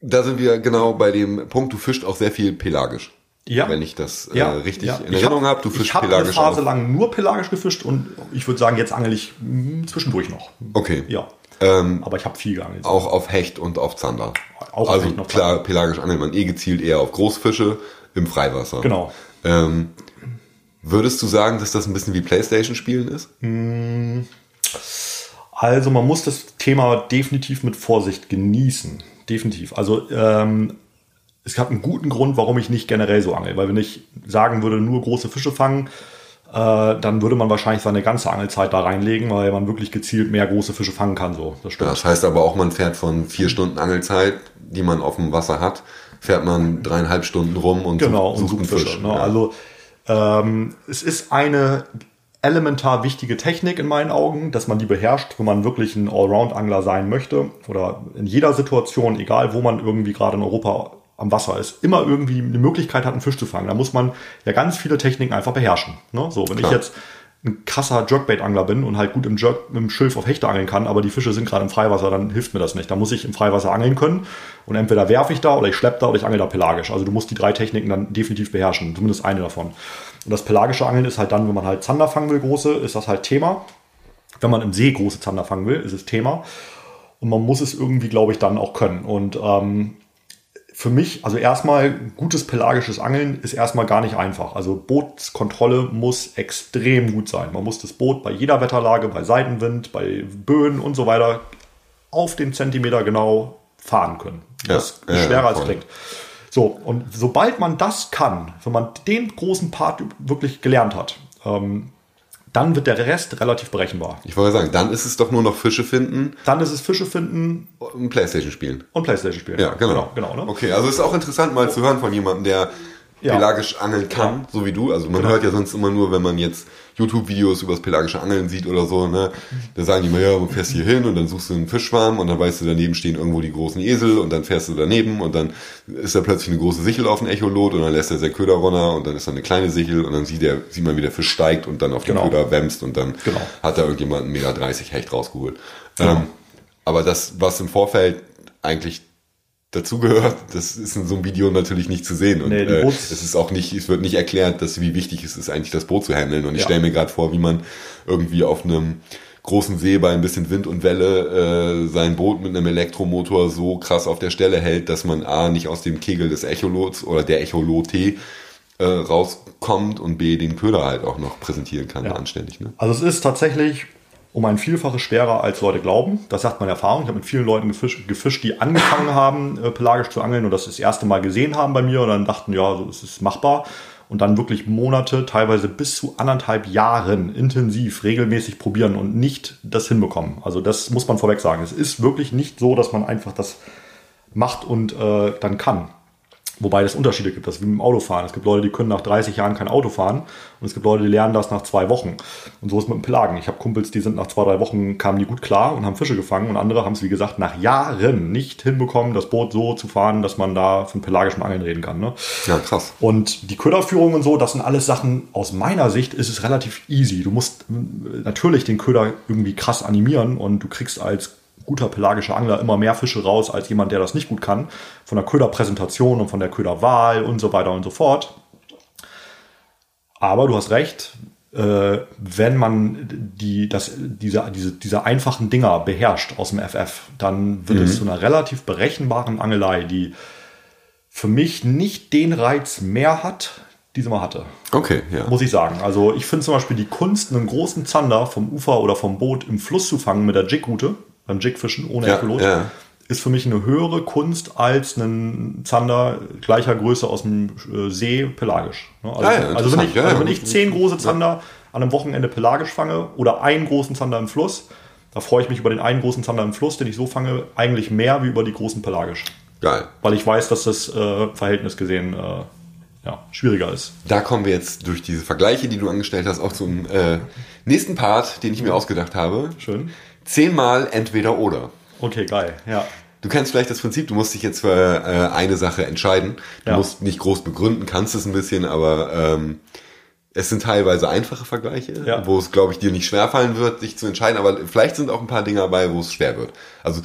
da sind wir genau bei dem Punkt, du fischt auch sehr viel pelagisch. Ja. Wenn ich das äh, ja, richtig ja. in Erinnerung habe. Hab, du fischst ich hab pelagisch. Ich habe eine Phase auch. lang nur pelagisch gefischt und ich würde sagen, jetzt angel ich hm, zwischendurch noch. Okay. Ja. Ähm, Aber ich habe viel geangelt. Auch auf Hecht und auf Zander. Auch also auf klar, Zander. pelagisch angelt man eh gezielt eher auf Großfische im Freiwasser. Genau. Ähm, würdest du sagen, dass das ein bisschen wie Playstation spielen ist? Hm. Also man muss das Thema definitiv mit Vorsicht genießen. Definitiv. Also ähm, es hat einen guten Grund, warum ich nicht generell so angel. Weil wenn ich sagen würde, nur große Fische fangen, äh, dann würde man wahrscheinlich seine ganze Angelzeit da reinlegen, weil man wirklich gezielt mehr große Fische fangen kann. So, das, stimmt. das heißt aber auch, man fährt von vier Stunden Angelzeit, die man auf dem Wasser hat, fährt man dreieinhalb Stunden rum und genau, sucht, sucht und Fische. Fisch. Ne? Ja. Also ähm, es ist eine elementar wichtige Technik in meinen Augen, dass man die beherrscht, wenn man wirklich ein Allround-Angler sein möchte oder in jeder Situation, egal wo man irgendwie gerade in Europa am Wasser ist, immer irgendwie eine Möglichkeit hat, einen Fisch zu fangen. Da muss man ja ganz viele Techniken einfach beherrschen. Ne? So, wenn Klar. ich jetzt ein krasser Jerkbait-Angler bin und halt gut im Jerk mit dem Schilf auf Hechte angeln kann, aber die Fische sind gerade im Freiwasser, dann hilft mir das nicht. Da muss ich im Freiwasser angeln können und entweder werfe ich da oder ich schleppe da oder ich angel da pelagisch. Also du musst die drei Techniken dann definitiv beherrschen, zumindest eine davon. Und das pelagische Angeln ist halt dann, wenn man halt Zander fangen will, große, ist das halt Thema. Wenn man im See große Zander fangen will, ist es Thema. Und man muss es irgendwie, glaube ich, dann auch können. Und ähm, für mich, also erstmal gutes pelagisches Angeln ist erstmal gar nicht einfach. Also Bootskontrolle muss extrem gut sein. Man muss das Boot bei jeder Wetterlage, bei Seitenwind, bei Böen und so weiter auf den Zentimeter genau fahren können. Das ja, ist schwerer ja, als klingt. So, und sobald man das kann, wenn man den großen Part wirklich gelernt hat, ähm, dann wird der Rest relativ berechenbar. Ich wollte sagen, dann ist es doch nur noch Fische finden. Dann ist es Fische finden. Und Playstation spielen. Und Playstation spielen. Ja, genau. genau, genau ne? Okay, also ist auch interessant mal zu hören von jemandem, der ja. pelagisch angeln kann, ja. so wie du. Also man genau. hört ja sonst immer nur, wenn man jetzt YouTube-Videos über das pelagische Angeln sieht oder so, ne, da sagen die mal, ja, du fährst hier hin und dann suchst du einen Fischschwarm und dann weißt du, daneben stehen irgendwo die großen Esel und dann fährst du daneben und dann ist da plötzlich eine große Sichel auf dem Echolot und dann lässt er sein Köder runter und dann ist da eine kleine Sichel und dann sieht, der, sieht man, wie der Fisch steigt und dann auf den genau. Köder wämst und dann genau. hat da irgendjemand einen Meter 30 Hecht rausgeholt. Genau. Ähm, aber das, was im Vorfeld eigentlich dazugehört, das ist in so einem Video natürlich nicht zu sehen. Und nee, äh, es ist auch nicht, es wird nicht erklärt, dass wie wichtig es ist, eigentlich das Boot zu handeln. Und ich ja. stelle mir gerade vor, wie man irgendwie auf einem großen See bei ein bisschen Wind und Welle äh, sein Boot mit einem Elektromotor so krass auf der Stelle hält, dass man A nicht aus dem Kegel des Echolots oder der Echolote äh, rauskommt und B den Köder halt auch noch präsentieren kann, ja. anständig. Ne? Also es ist tatsächlich um ein Vielfaches schwerer, als Leute glauben. Das sagt meine Erfahrung. Ich habe mit vielen Leuten gefischt, gefischt die angefangen haben, äh, pelagisch zu angeln und das das erste Mal gesehen haben bei mir und dann dachten, ja, so ist es machbar. Und dann wirklich Monate, teilweise bis zu anderthalb Jahren intensiv, regelmäßig probieren und nicht das hinbekommen. Also das muss man vorweg sagen. Es ist wirklich nicht so, dass man einfach das macht und äh, dann kann. Wobei es Unterschiede gibt, das ist wie mit dem Autofahren. Es gibt Leute, die können nach 30 Jahren kein Auto fahren und es gibt Leute, die lernen das nach zwei Wochen. Und so ist mit dem Pelagen. Ich habe Kumpels, die sind nach zwei, drei Wochen, kamen die gut klar und haben Fische gefangen und andere haben es, wie gesagt, nach Jahren nicht hinbekommen, das Boot so zu fahren, dass man da von pelagischem Angeln reden kann. Ne? Ja, krass. Und die Köderführung und so, das sind alles Sachen, aus meiner Sicht ist es relativ easy. Du musst äh, natürlich den Köder irgendwie krass animieren und du kriegst als guter pelagischer Angler immer mehr Fische raus als jemand, der das nicht gut kann. Von der Köderpräsentation und von der Köderwahl und so weiter und so fort. Aber du hast recht, äh, wenn man die, das, diese, diese, diese einfachen Dinger beherrscht aus dem FF, dann wird es zu einer relativ berechenbaren Angelei, die für mich nicht den Reiz mehr hat, die sie mal hatte. Okay, ja. Muss ich sagen. Also ich finde zum Beispiel die Kunst, einen großen Zander vom Ufer oder vom Boot im Fluss zu fangen mit der Jigroute, beim Jigfischen ohne Ja, Echolot, ja. ist für mich eine höhere Kunst als einen Zander gleicher Größe aus dem äh, See pelagisch. Ne? Also, ja, also, wenn ich, also wenn ich zehn große Zander an einem Wochenende pelagisch fange oder einen großen Zander im Fluss, da freue ich mich über den einen großen Zander im Fluss, den ich so fange, eigentlich mehr wie über die großen pelagisch. Geil. Weil ich weiß, dass das äh, Verhältnis gesehen äh, ja, schwieriger ist. Da kommen wir jetzt durch diese Vergleiche, die du angestellt hast, auch zum äh, nächsten Part, den ich mir ausgedacht habe. Schön. Zehnmal entweder oder. Okay, geil. Ja. Du kennst vielleicht das Prinzip, du musst dich jetzt für äh, eine Sache entscheiden. Du Ja. musst nicht groß begründen, kannst es ein bisschen, aber ähm, es sind teilweise einfache Vergleiche, Ja. wo es, glaube ich, dir nicht schwerfallen wird, dich zu entscheiden, aber vielleicht sind auch ein paar Dinge dabei, wo es schwer wird. Also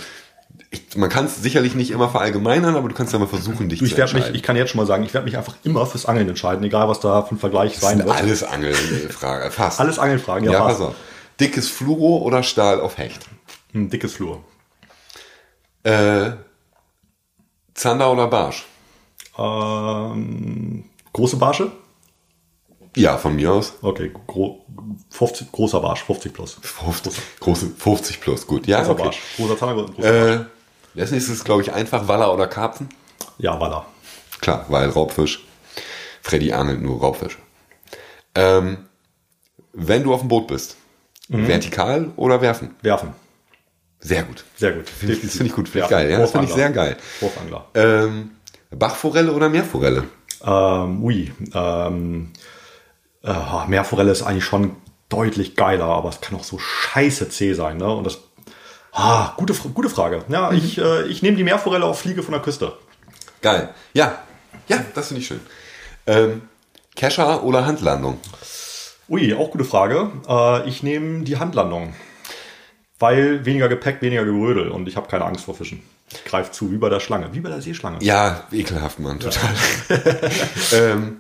ich, man kann es sicherlich nicht immer verallgemeinern, aber du kannst ja mal versuchen, dich ich, zu werd mich, entscheiden. ich kann jetzt schon mal sagen, ich werde mich einfach immer fürs Angeln entscheiden, egal was da für ein Vergleich das sein wird. alles Angelfragen, fast. Alles Angelfragen, ja, ja, passt. pass auf. Dickes Fluoro oder Stahl auf Hecht? Ein dickes Flur. Äh, Zander oder Barsch? Ähm, große Barsche? Ja, von mir aus. Okay, gro 50, großer Barsch, 50 plus. 50, große 50 plus, gut. Ja, Großer okay. Barsch. Großer Zander, großer Barsch. Äh, das nächste ist, glaube ich, einfach Waller oder Karpfen. Ja, Waller. Klar, weil Raubfisch. Freddy angelt nur Raubfisch. Ähm, wenn du auf dem Boot bist, Mhm. vertikal oder werfen? Werfen. Sehr gut. Sehr gut. Find ich- Das finde ich gut, finde ich geil. Ja, das finde ich sehr geil. Wurfangler. Ähm, Bachforelle oder Meerforelle? Ähm, ui. Ähm, äh, Meerforelle ist eigentlich schon deutlich geiler, aber es kann auch so scheiße zäh sein. Ne? Und das. Ah, gute, gute Frage. Ja, Mhm. ich, äh, ich nehme die Meerforelle auf Fliege von der Küste. Geil. Ja, ja, das finde ich schön. Ähm, Kescher oder Handlandung? Ui, auch gute Frage. Äh, ich nehme die Handlandung. Weil weniger Gepäck, weniger Gerödel und ich habe keine Angst vor Fischen. Ich greife zu, wie bei der Schlange, wie bei der Seeschlange. Ja, ekelhaft, Mann, total. ähm,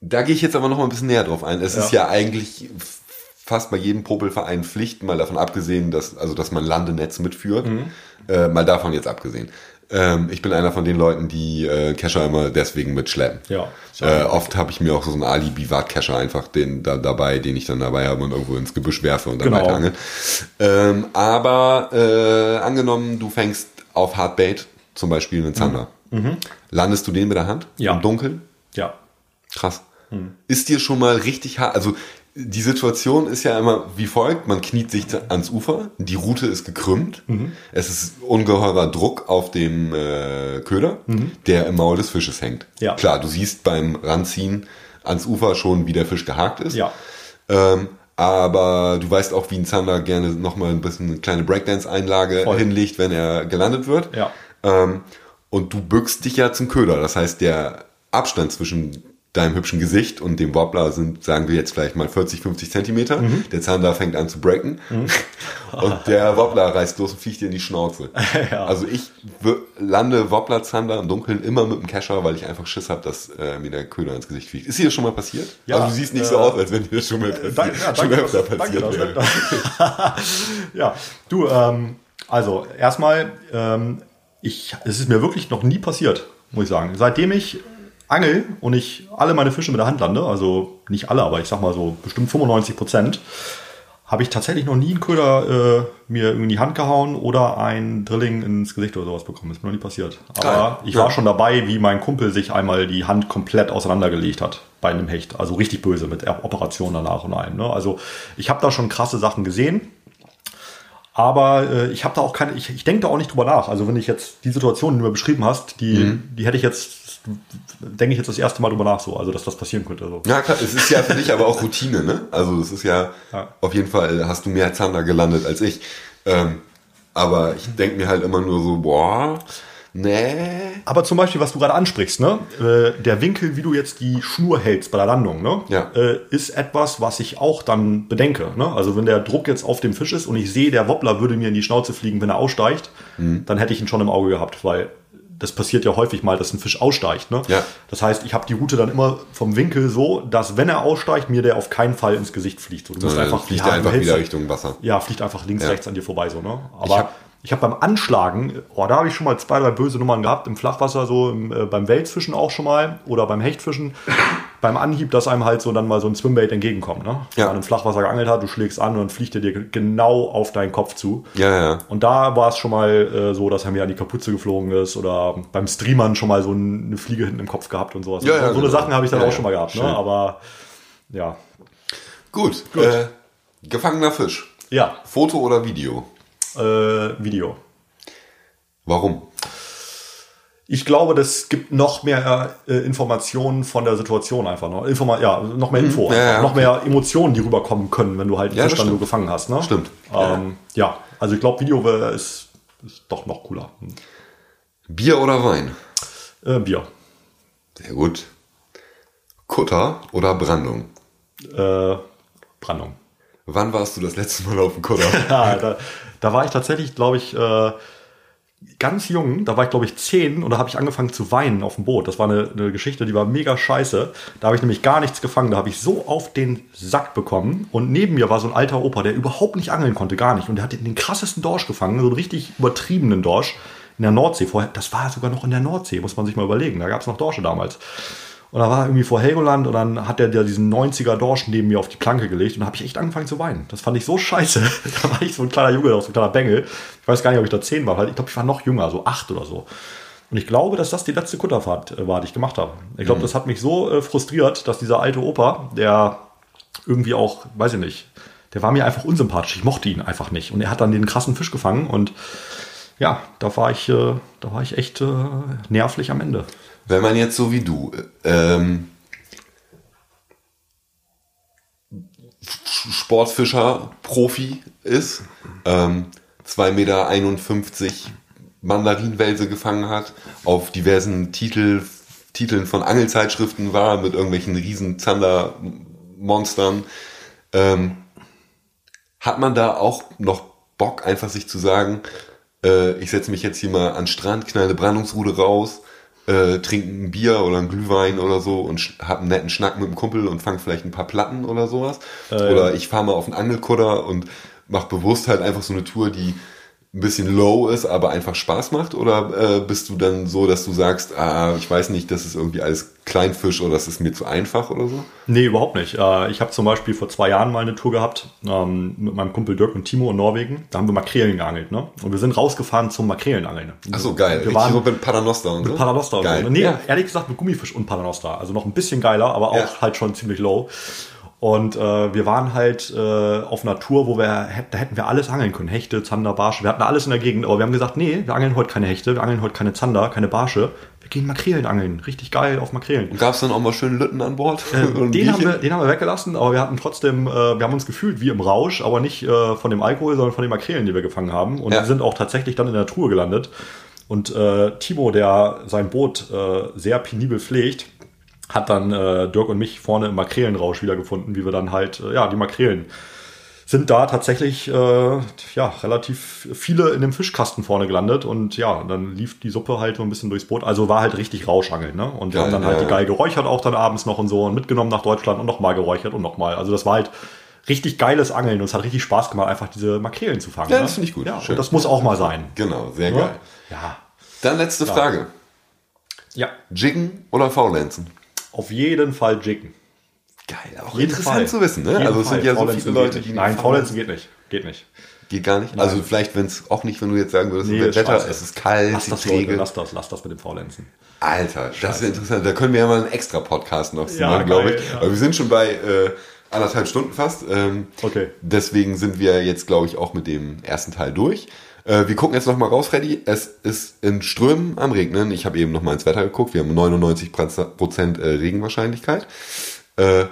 da gehe ich jetzt aber noch mal ein bisschen näher drauf ein. Es ist Ja. ja eigentlich fast bei jedem Popelverein Pflicht, mal davon abgesehen, dass, also, dass man Landenetz mitführt. Mhm. Äh, mal davon jetzt abgesehen. Ähm, ich bin einer von den Leuten, die äh, Kescher immer deswegen mitschleppen. Ja. Äh, oft habe ich mir auch so einen Ali-Bivat-Kescher einfach den, da, dabei, den ich dann dabei habe und irgendwo ins Gebüsch werfe und dann Genau. weiter angeln. Ähm, aber äh, angenommen, du fängst auf Hardbait, zum Beispiel einen Zander. Landest du den mit der Hand Mhm. Ja. im Dunkeln? Ja. Krass. Ist dir schon mal richtig hart, also die Situation ist ja immer wie folgt, man kniet sich ans Ufer, die Route ist gekrümmt, es ist ungeheurer Druck auf dem äh, Köder, der im Maul des Fisches hängt. Ja. Klar, du siehst beim Ranziehen ans Ufer schon, wie der Fisch gehakt ist. Ja. Ähm, aber du weißt auch, wie ein Zander gerne nochmal ein bisschen eine kleine Breakdance-Einlage hinlegt, wenn er gelandet wird. Ja. Ähm, und du bückst dich ja zum Köder. Das heißt, der Abstand zwischen deinem hübschen Gesicht und dem Wobbler sind, sagen wir jetzt vielleicht mal 40, 50 Zentimeter. Mhm. Der Zander fängt an zu breaken. und der Wobbler reißt los und fliegt dir in die Schnauze. Also ich lande Wobbler-Zander im Dunkeln immer mit dem Kescher, weil ich einfach Schiss habe, dass äh, mir der Köder ins Gesicht fliegt. Ist dir das schon mal passiert? Ja, also du siehst nicht so äh, aus, als wenn dir das schon mal passiert, Danke, ja, schon danke, öfter passiert danke, wäre. dass- ja, du, ähm, also erstmal, ähm, ich, es ist mir wirklich noch nie passiert, muss ich sagen. Seitdem ich angel und ich alle meine Fische mit der Hand lande, also nicht alle, aber ich sag mal so bestimmt 95 Prozent, habe ich tatsächlich noch nie einen Köder äh, mir in die Hand gehauen oder ein Drilling ins Gesicht oder sowas bekommen. Ist mir noch nie passiert. Aber Geil. ich Ja. war schon dabei, wie mein Kumpel sich einmal die Hand komplett auseinandergelegt hat bei einem Hecht. Also richtig böse mit der Operation danach und allem. Ne? Also ich habe da schon krasse Sachen gesehen. Aber äh, ich habe da auch keine, ich, ich denke da auch nicht drüber nach. Also wenn ich jetzt die Situation, die du mir beschrieben hast, die, Mhm. die hätte ich jetzt, denke ich jetzt das erste Mal drüber nach so, also dass das passieren könnte. So. Ja, klar, es ist ja für dich aber auch Routine, ne? Also es ist ja, Ja. auf jeden Fall hast du mehr Zander gelandet als ich. Ähm, aber ich denke mir halt immer nur so, boah, nee. Aber zum Beispiel, was du gerade ansprichst, ne? Äh, der Winkel, wie du jetzt die Schnur hältst bei der Landung, ne? Ja. Äh, ist etwas, was ich auch dann bedenke. Ne? Also wenn der Druck jetzt auf dem Fisch ist und ich sehe, der Wobbler würde mir in die Schnauze fliegen, wenn er aussteigt, Mhm. dann hätte ich ihn schon im Auge gehabt, weil das passiert ja häufig mal, dass ein Fisch aussteigt. Ne? Ja. Das heißt, ich habe die Route dann immer vom Winkel so, dass wenn er aussteigt, mir der auf keinen Fall ins Gesicht fliegt. So, du musst Äh, einfach, fliegt ja, er einfach wieder Richtung Wasser. ja, fliegt einfach links, Ja. rechts an dir vorbei so, ne? Aber ich habe beim Anschlagen, oh, da habe ich schon mal zwei, drei böse Nummern gehabt, im Flachwasser so, im, äh, beim Welsfischen auch schon mal oder beim Hechtfischen. beim Anhieb, dass einem halt so dann mal so ein Swimbait entgegenkommt, ne? Wenn Ja. man im Flachwasser geangelt hat, du schlägst an und dann fliegt er dir genau auf deinen Kopf zu. Ja, ja. Und da war es schon mal äh, so, dass er mir an die Kapuze geflogen ist oder beim Streamern schon mal so eine Fliege hinten im Kopf gehabt und sowas. Ja, ja, so, so eine genau. Sachen habe ich dann Ja, auch ja. schon mal gehabt, ne? Aber ja. Gut. Äh, gefangener Fisch. Ja, Foto oder Video? Äh, Video. Warum? Ich glaube, das gibt noch mehr äh, Informationen von der Situation einfach noch. Informa ja, noch mehr Info, Mhm. Ja, einfach. ja, noch okay. mehr Emotionen, die rüberkommen können, wenn du halt Ja, so stimmt. gefangen hast. Ne? Stimmt. Ähm, ja. also ich glaube, Video ist, ist doch noch cooler. Hm. Bier oder Wein? Äh, Bier. Sehr gut. Kutter oder Brandung? Äh, Brandung. Wann warst du das letzte Mal auf dem Kutter? Ja, da, da war ich tatsächlich, glaube ich, äh, ganz jung. Da war ich, glaube ich, zehn und da habe ich angefangen zu weinen auf dem Boot. Das war eine, eine Geschichte, die war mega scheiße. Da habe ich nämlich gar nichts gefangen. Da habe ich so auf den Sack bekommen. Und neben mir war so ein alter Opa, der überhaupt nicht angeln konnte, gar nicht. Und der hat den krassesten Dorsch gefangen, so einen richtig übertriebenen Dorsch in der Nordsee. Vorher, das war sogar noch in der Nordsee, muss man sich mal überlegen. Da gab es noch Dorsche damals. Und da war er irgendwie vor Helgoland und dann hat er der diesen 90er Dorsch neben mir auf die Planke gelegt und da habe ich echt angefangen zu weinen. Das fand ich so scheiße. da war ich so ein kleiner Junge, so ein kleiner Bengel. Ich weiß gar nicht, ob ich da zehn war, weil ich glaube, ich war noch jünger, so acht oder so. Und ich glaube, dass das die letzte Kutterfahrt äh, war, die ich gemacht habe. Ich glaube, das hat mich so äh, frustriert, dass dieser alte Opa, der irgendwie auch, weiß ich nicht, der war mir einfach unsympathisch. Ich mochte ihn einfach nicht. Und er hat dann den krassen Fisch gefangen und ja, da war ich, äh, da war ich echt äh, nervlich am Ende. Wenn man jetzt so wie du ähm, Sportfischer, Profi ist, ähm, 2,51 Meter Mandarinwelse gefangen hat, auf diversen Titel, Titeln von Angelzeitschriften war, mit irgendwelchen riesen Zander-Monstern, ähm, hat man da auch noch Bock, einfach sich zu sagen, äh, ich setze mich jetzt hier mal an Strand, knall eine Brandungsrute raus, äh, trinke ein Bier oder ein Glühwein oder so und hab einen netten Schnack mit dem Kumpel und fange vielleicht ein paar Platten oder sowas. oder ich fahre mal auf einen Angelkutter und mach bewusst halt einfach so eine Tour, die ein bisschen low ist, aber einfach Spaß macht? Oder äh, bist du dann so, dass du sagst, ah, ich weiß nicht, das ist irgendwie alles Kleinfisch oder das ist mir zu einfach oder so? Nee, überhaupt nicht. Äh, Ich habe zum Beispiel vor zwei Jahren mal eine Tour gehabt ähm, mit meinem Kumpel Dirk und Timo in Norwegen. Da haben wir Makrelen geangelt. Ne? Und wir sind rausgefahren zum Makrelenangeln. Ach so, geil. Wir waren so mit Paternoster und so? Paternoster und Geil. so. Nee, Ja. ehrlich gesagt mit Gummifisch und Paternoster. Also noch ein bisschen geiler, aber auch Ja. halt schon ziemlich low. Und äh, wir waren halt äh, auf Tour, wo wir, da hätten wir alles angeln können. Hechte, Zander, Barsche. Wir hatten alles in der Gegend, aber wir haben gesagt, nee, wir angeln heute keine Hechte, wir angeln heute keine Zander, keine Barsche. Wir gehen Makrelen angeln. Richtig geil auf Makrelen. Gab es dann auch mal schön Lütten an Bord? Ein Den haben, wir, den haben wir weggelassen, aber wir hatten trotzdem, äh, wir haben uns gefühlt wie im Rausch, aber nicht äh, von dem Alkohol, sondern von den Makrelen, die wir gefangen haben. Und Ja. wir sind auch tatsächlich dann in der Truhe gelandet. Und äh, Timo, der sein Boot äh, sehr penibel pflegt, hat dann äh, Dirk und mich vorne im Makrelenrausch wiedergefunden, wie wir dann halt, äh, ja, die Makrelen sind da tatsächlich äh, ja, relativ viele in dem Fischkasten vorne gelandet und ja, dann lief die Suppe halt so ein bisschen durchs Boot. Also war halt richtig Rauschangeln, ne? Und wir Geil, haben dann halt ja, die. Geil geräuchert auch dann abends noch und so und mitgenommen nach Deutschland und nochmal geräuchert und nochmal. Also das war halt richtig geiles Angeln und es hat richtig Spaß gemacht, einfach diese Makrelen zu fangen. Ja, ne? das finde ich gut. Ja, Schön. und das muss auch mal sein. Genau, sehr Ja. geil. Ja. Dann letzte Frage. Ja. Jiggen oder Faulenzen? Auf jeden Fall Jiggen. Geil, auch Jeden interessant Fall. zu wissen, ne? Also es sind ja so Faulenzen viele geht Leute, die Nein, Faulenzen- geht nicht. Geht nicht. Geht gar nicht. Also vielleicht, wenn es auch nicht, wenn du jetzt sagen würdest, Nee, Wetter, scheiße. es ist kalt, Lass das, Leute, lass das, lass das mit dem Faulenzen. Alter, das ist interessant. Da können wir ja mal einen extra Podcast noch Ja, machen, glaube ich. ja. Aber wir sind schon bei äh, anderthalb Stunden fast. Ähm, Okay. Deswegen sind wir jetzt, glaube ich, auch mit dem ersten Teil durch. Äh, wir gucken jetzt noch mal raus, Freddy. Es ist in Strömen am Regnen. Ich habe eben noch mal ins Wetter geguckt. Wir haben 99% äh, Regenwahrscheinlichkeit. Äh,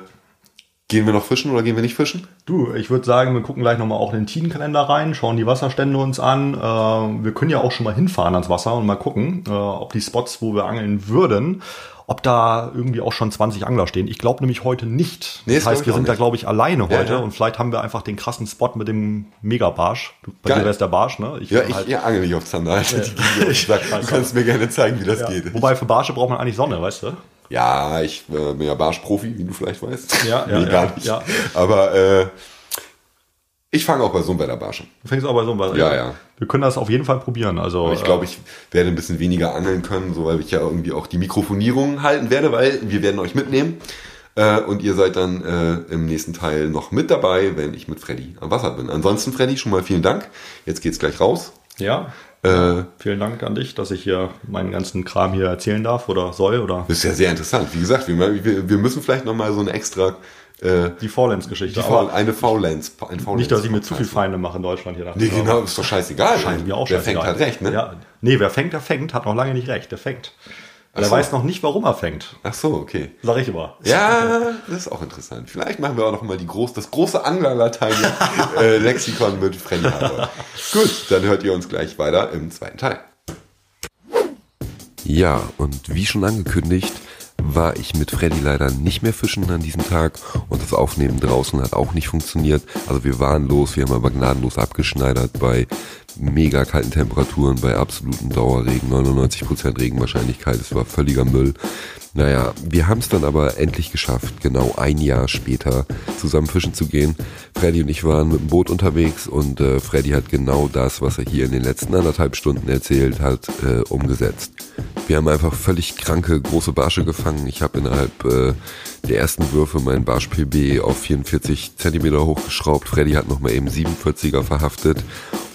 Gehen wir noch fischen oder gehen wir nicht fischen? Du, ich würde sagen, wir gucken gleich nochmal auch in den Tidenkalender rein, schauen die Wasserstände uns an. Äh, wir können ja auch schon mal hinfahren ans Wasser und mal gucken, äh, ob die Spots, wo wir angeln würden, ob da irgendwie auch schon 20 Angler stehen. Ich glaube nämlich heute nicht. Nee, das das heißt, ich wir sind da, nicht. glaube ich, alleine Ja, heute ja. und vielleicht haben wir einfach den krassen Spot mit dem Megabarsch. Du, bei Geil. dir wär's der Barsch, ne? Ja, bin ich, halt- ich angel nicht auf Zander. Giga. Ich sag, du kannst mir gerne zeigen, wie das ja. geht. Wobei für Barsche braucht man eigentlich Sonne, weißt du? Ja, ich äh, bin ja Barschprofi, wie du vielleicht weißt. Ja, ja, nee, ja, gar nicht. ja. Aber äh, ich fange auch bei so einem Wetter Barsche. Du fängst aber so an. Ja, ja. Wir können das auf jeden Fall probieren. Also Aber ich glaube, ich werde ein bisschen weniger angeln können, so weil ich ja irgendwie auch die Mikrofonierung halten werde, weil wir werden euch mitnehmen. Äh, und ihr seid dann äh, im nächsten Teil noch mit dabei, wenn ich mit Freddy am Wasser bin. Ansonsten, Freddy, schon mal vielen Dank. Jetzt geht's gleich raus. äh, ja. Äh, Vielen Dank an dich, dass ich hier meinen ganzen Kram hier erzählen darf oder soll oder das ist ja sehr interessant. Wie gesagt, wir, wir, wir müssen vielleicht noch mal so eine extra äh, die Faulenz-Geschichte. eine Faulenz, ein Faulenz nicht, dass ich mir zu viel Feinde mache in Deutschland hier. Nee, genau, ist doch scheißegal. Scheint mir auch Wer fängt scheißegal. halt recht, ne? Ja. Nee, wer fängt, der fängt, hat noch lange nicht recht. Der fängt. Ach Der so. weiß noch nicht, warum er fängt. Ach so, okay. Sag ich immer. Ja, das ist auch interessant. Vielleicht machen wir auch noch mal die groß, das große Anglerlatein äh, Lexikon mit Freddy Harbour. Gut, dann hört ihr uns gleich weiter im zweiten Teil. Ja, und wie schon angekündigt, war ich mit Freddy leider nicht mehr fischen an diesem Tag und das Aufnehmen draußen hat auch nicht funktioniert. Also wir waren los, wir haben aber gnadenlos abgeschneidert bei mega kalten Temperaturen, bei absolutem Dauerregen, 99% Regenwahrscheinlichkeit, es war völliger Müll. Naja, wir haben es dann aber endlich geschafft, genau ein Jahr später zusammen fischen zu gehen. Freddy und ich waren mit dem Boot unterwegs und äh, Freddy hat genau das, was er hier in den letzten anderthalb Stunden erzählt hat, äh, umgesetzt. Wir haben einfach völlig kranke große Barsche gefangen. Ich habe innerhalb äh, der ersten Würfe meinen Barsch PB auf 44 Zentimeter hochgeschraubt. Freddy hat nochmal eben 47er verhaftet.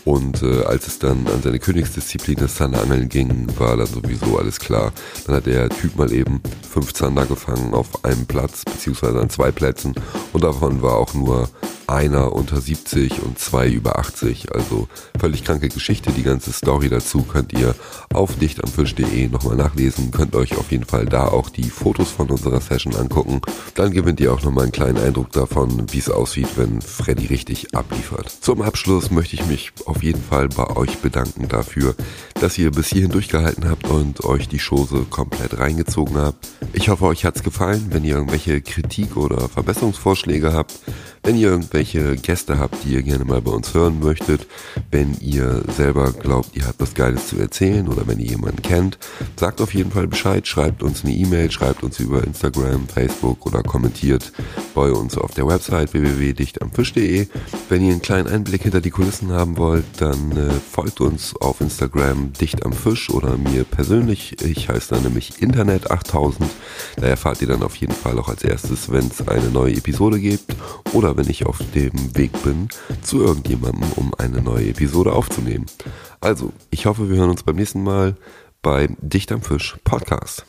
Und äh, als es dann an seine Königsdisziplin des Zanderangeln ging, war dann sowieso alles klar. Dann hat der Typ mal eben fünf Zander gefangen auf einem Platz, beziehungsweise an zwei Plätzen. Und davon war auch nur einer unter 70 und zwei über 80. Also völlig kranke Geschichte. Die ganze Story dazu könnt ihr auf dichtamfisch.de nochmal nachlesen. Könnt euch auf jeden Fall da auch die Fotos von unserer Session angucken. Dann gewinnt ihr auch nochmal einen kleinen Eindruck davon, wie es aussieht, wenn Freddy richtig abliefert. Zum Abschluss möchte ich mich auf jeden Fall bei euch bedanken dafür, dass ihr bis hierhin durchgehalten habt und euch die Chose komplett reingezogen habt. Ich hoffe, euch hat's gefallen. Wenn ihr irgendwelche Kritik oder Verbesserungsvorschläge habt, wenn ihr irgendwelche Gäste habt, die ihr gerne mal bei uns hören möchtet, wenn ihr selber glaubt, ihr habt was Geiles zu erzählen oder wenn ihr jemanden kennt, sagt auf jeden Fall Bescheid, schreibt uns eine E-Mail, schreibt uns über Instagram, Facebook oder kommentiert bei uns auf der Website www.dichtamfisch.de. Wenn ihr einen kleinen Einblick hinter die Kulissen haben wollt, dann äh, folgt uns auf Instagram dicht am Fisch oder mir persönlich. Ich heiße da nämlich Internet 8000. Da erfahrt ihr dann auf jeden Fall auch als erstes, wenn es eine neue Episode gibt oder wenn ich auf dem Weg bin zu irgendjemandem, um eine neue Episode aufzunehmen. Also, ich hoffe, wir hören uns beim nächsten Mal beim Dicht am Fisch Podcast.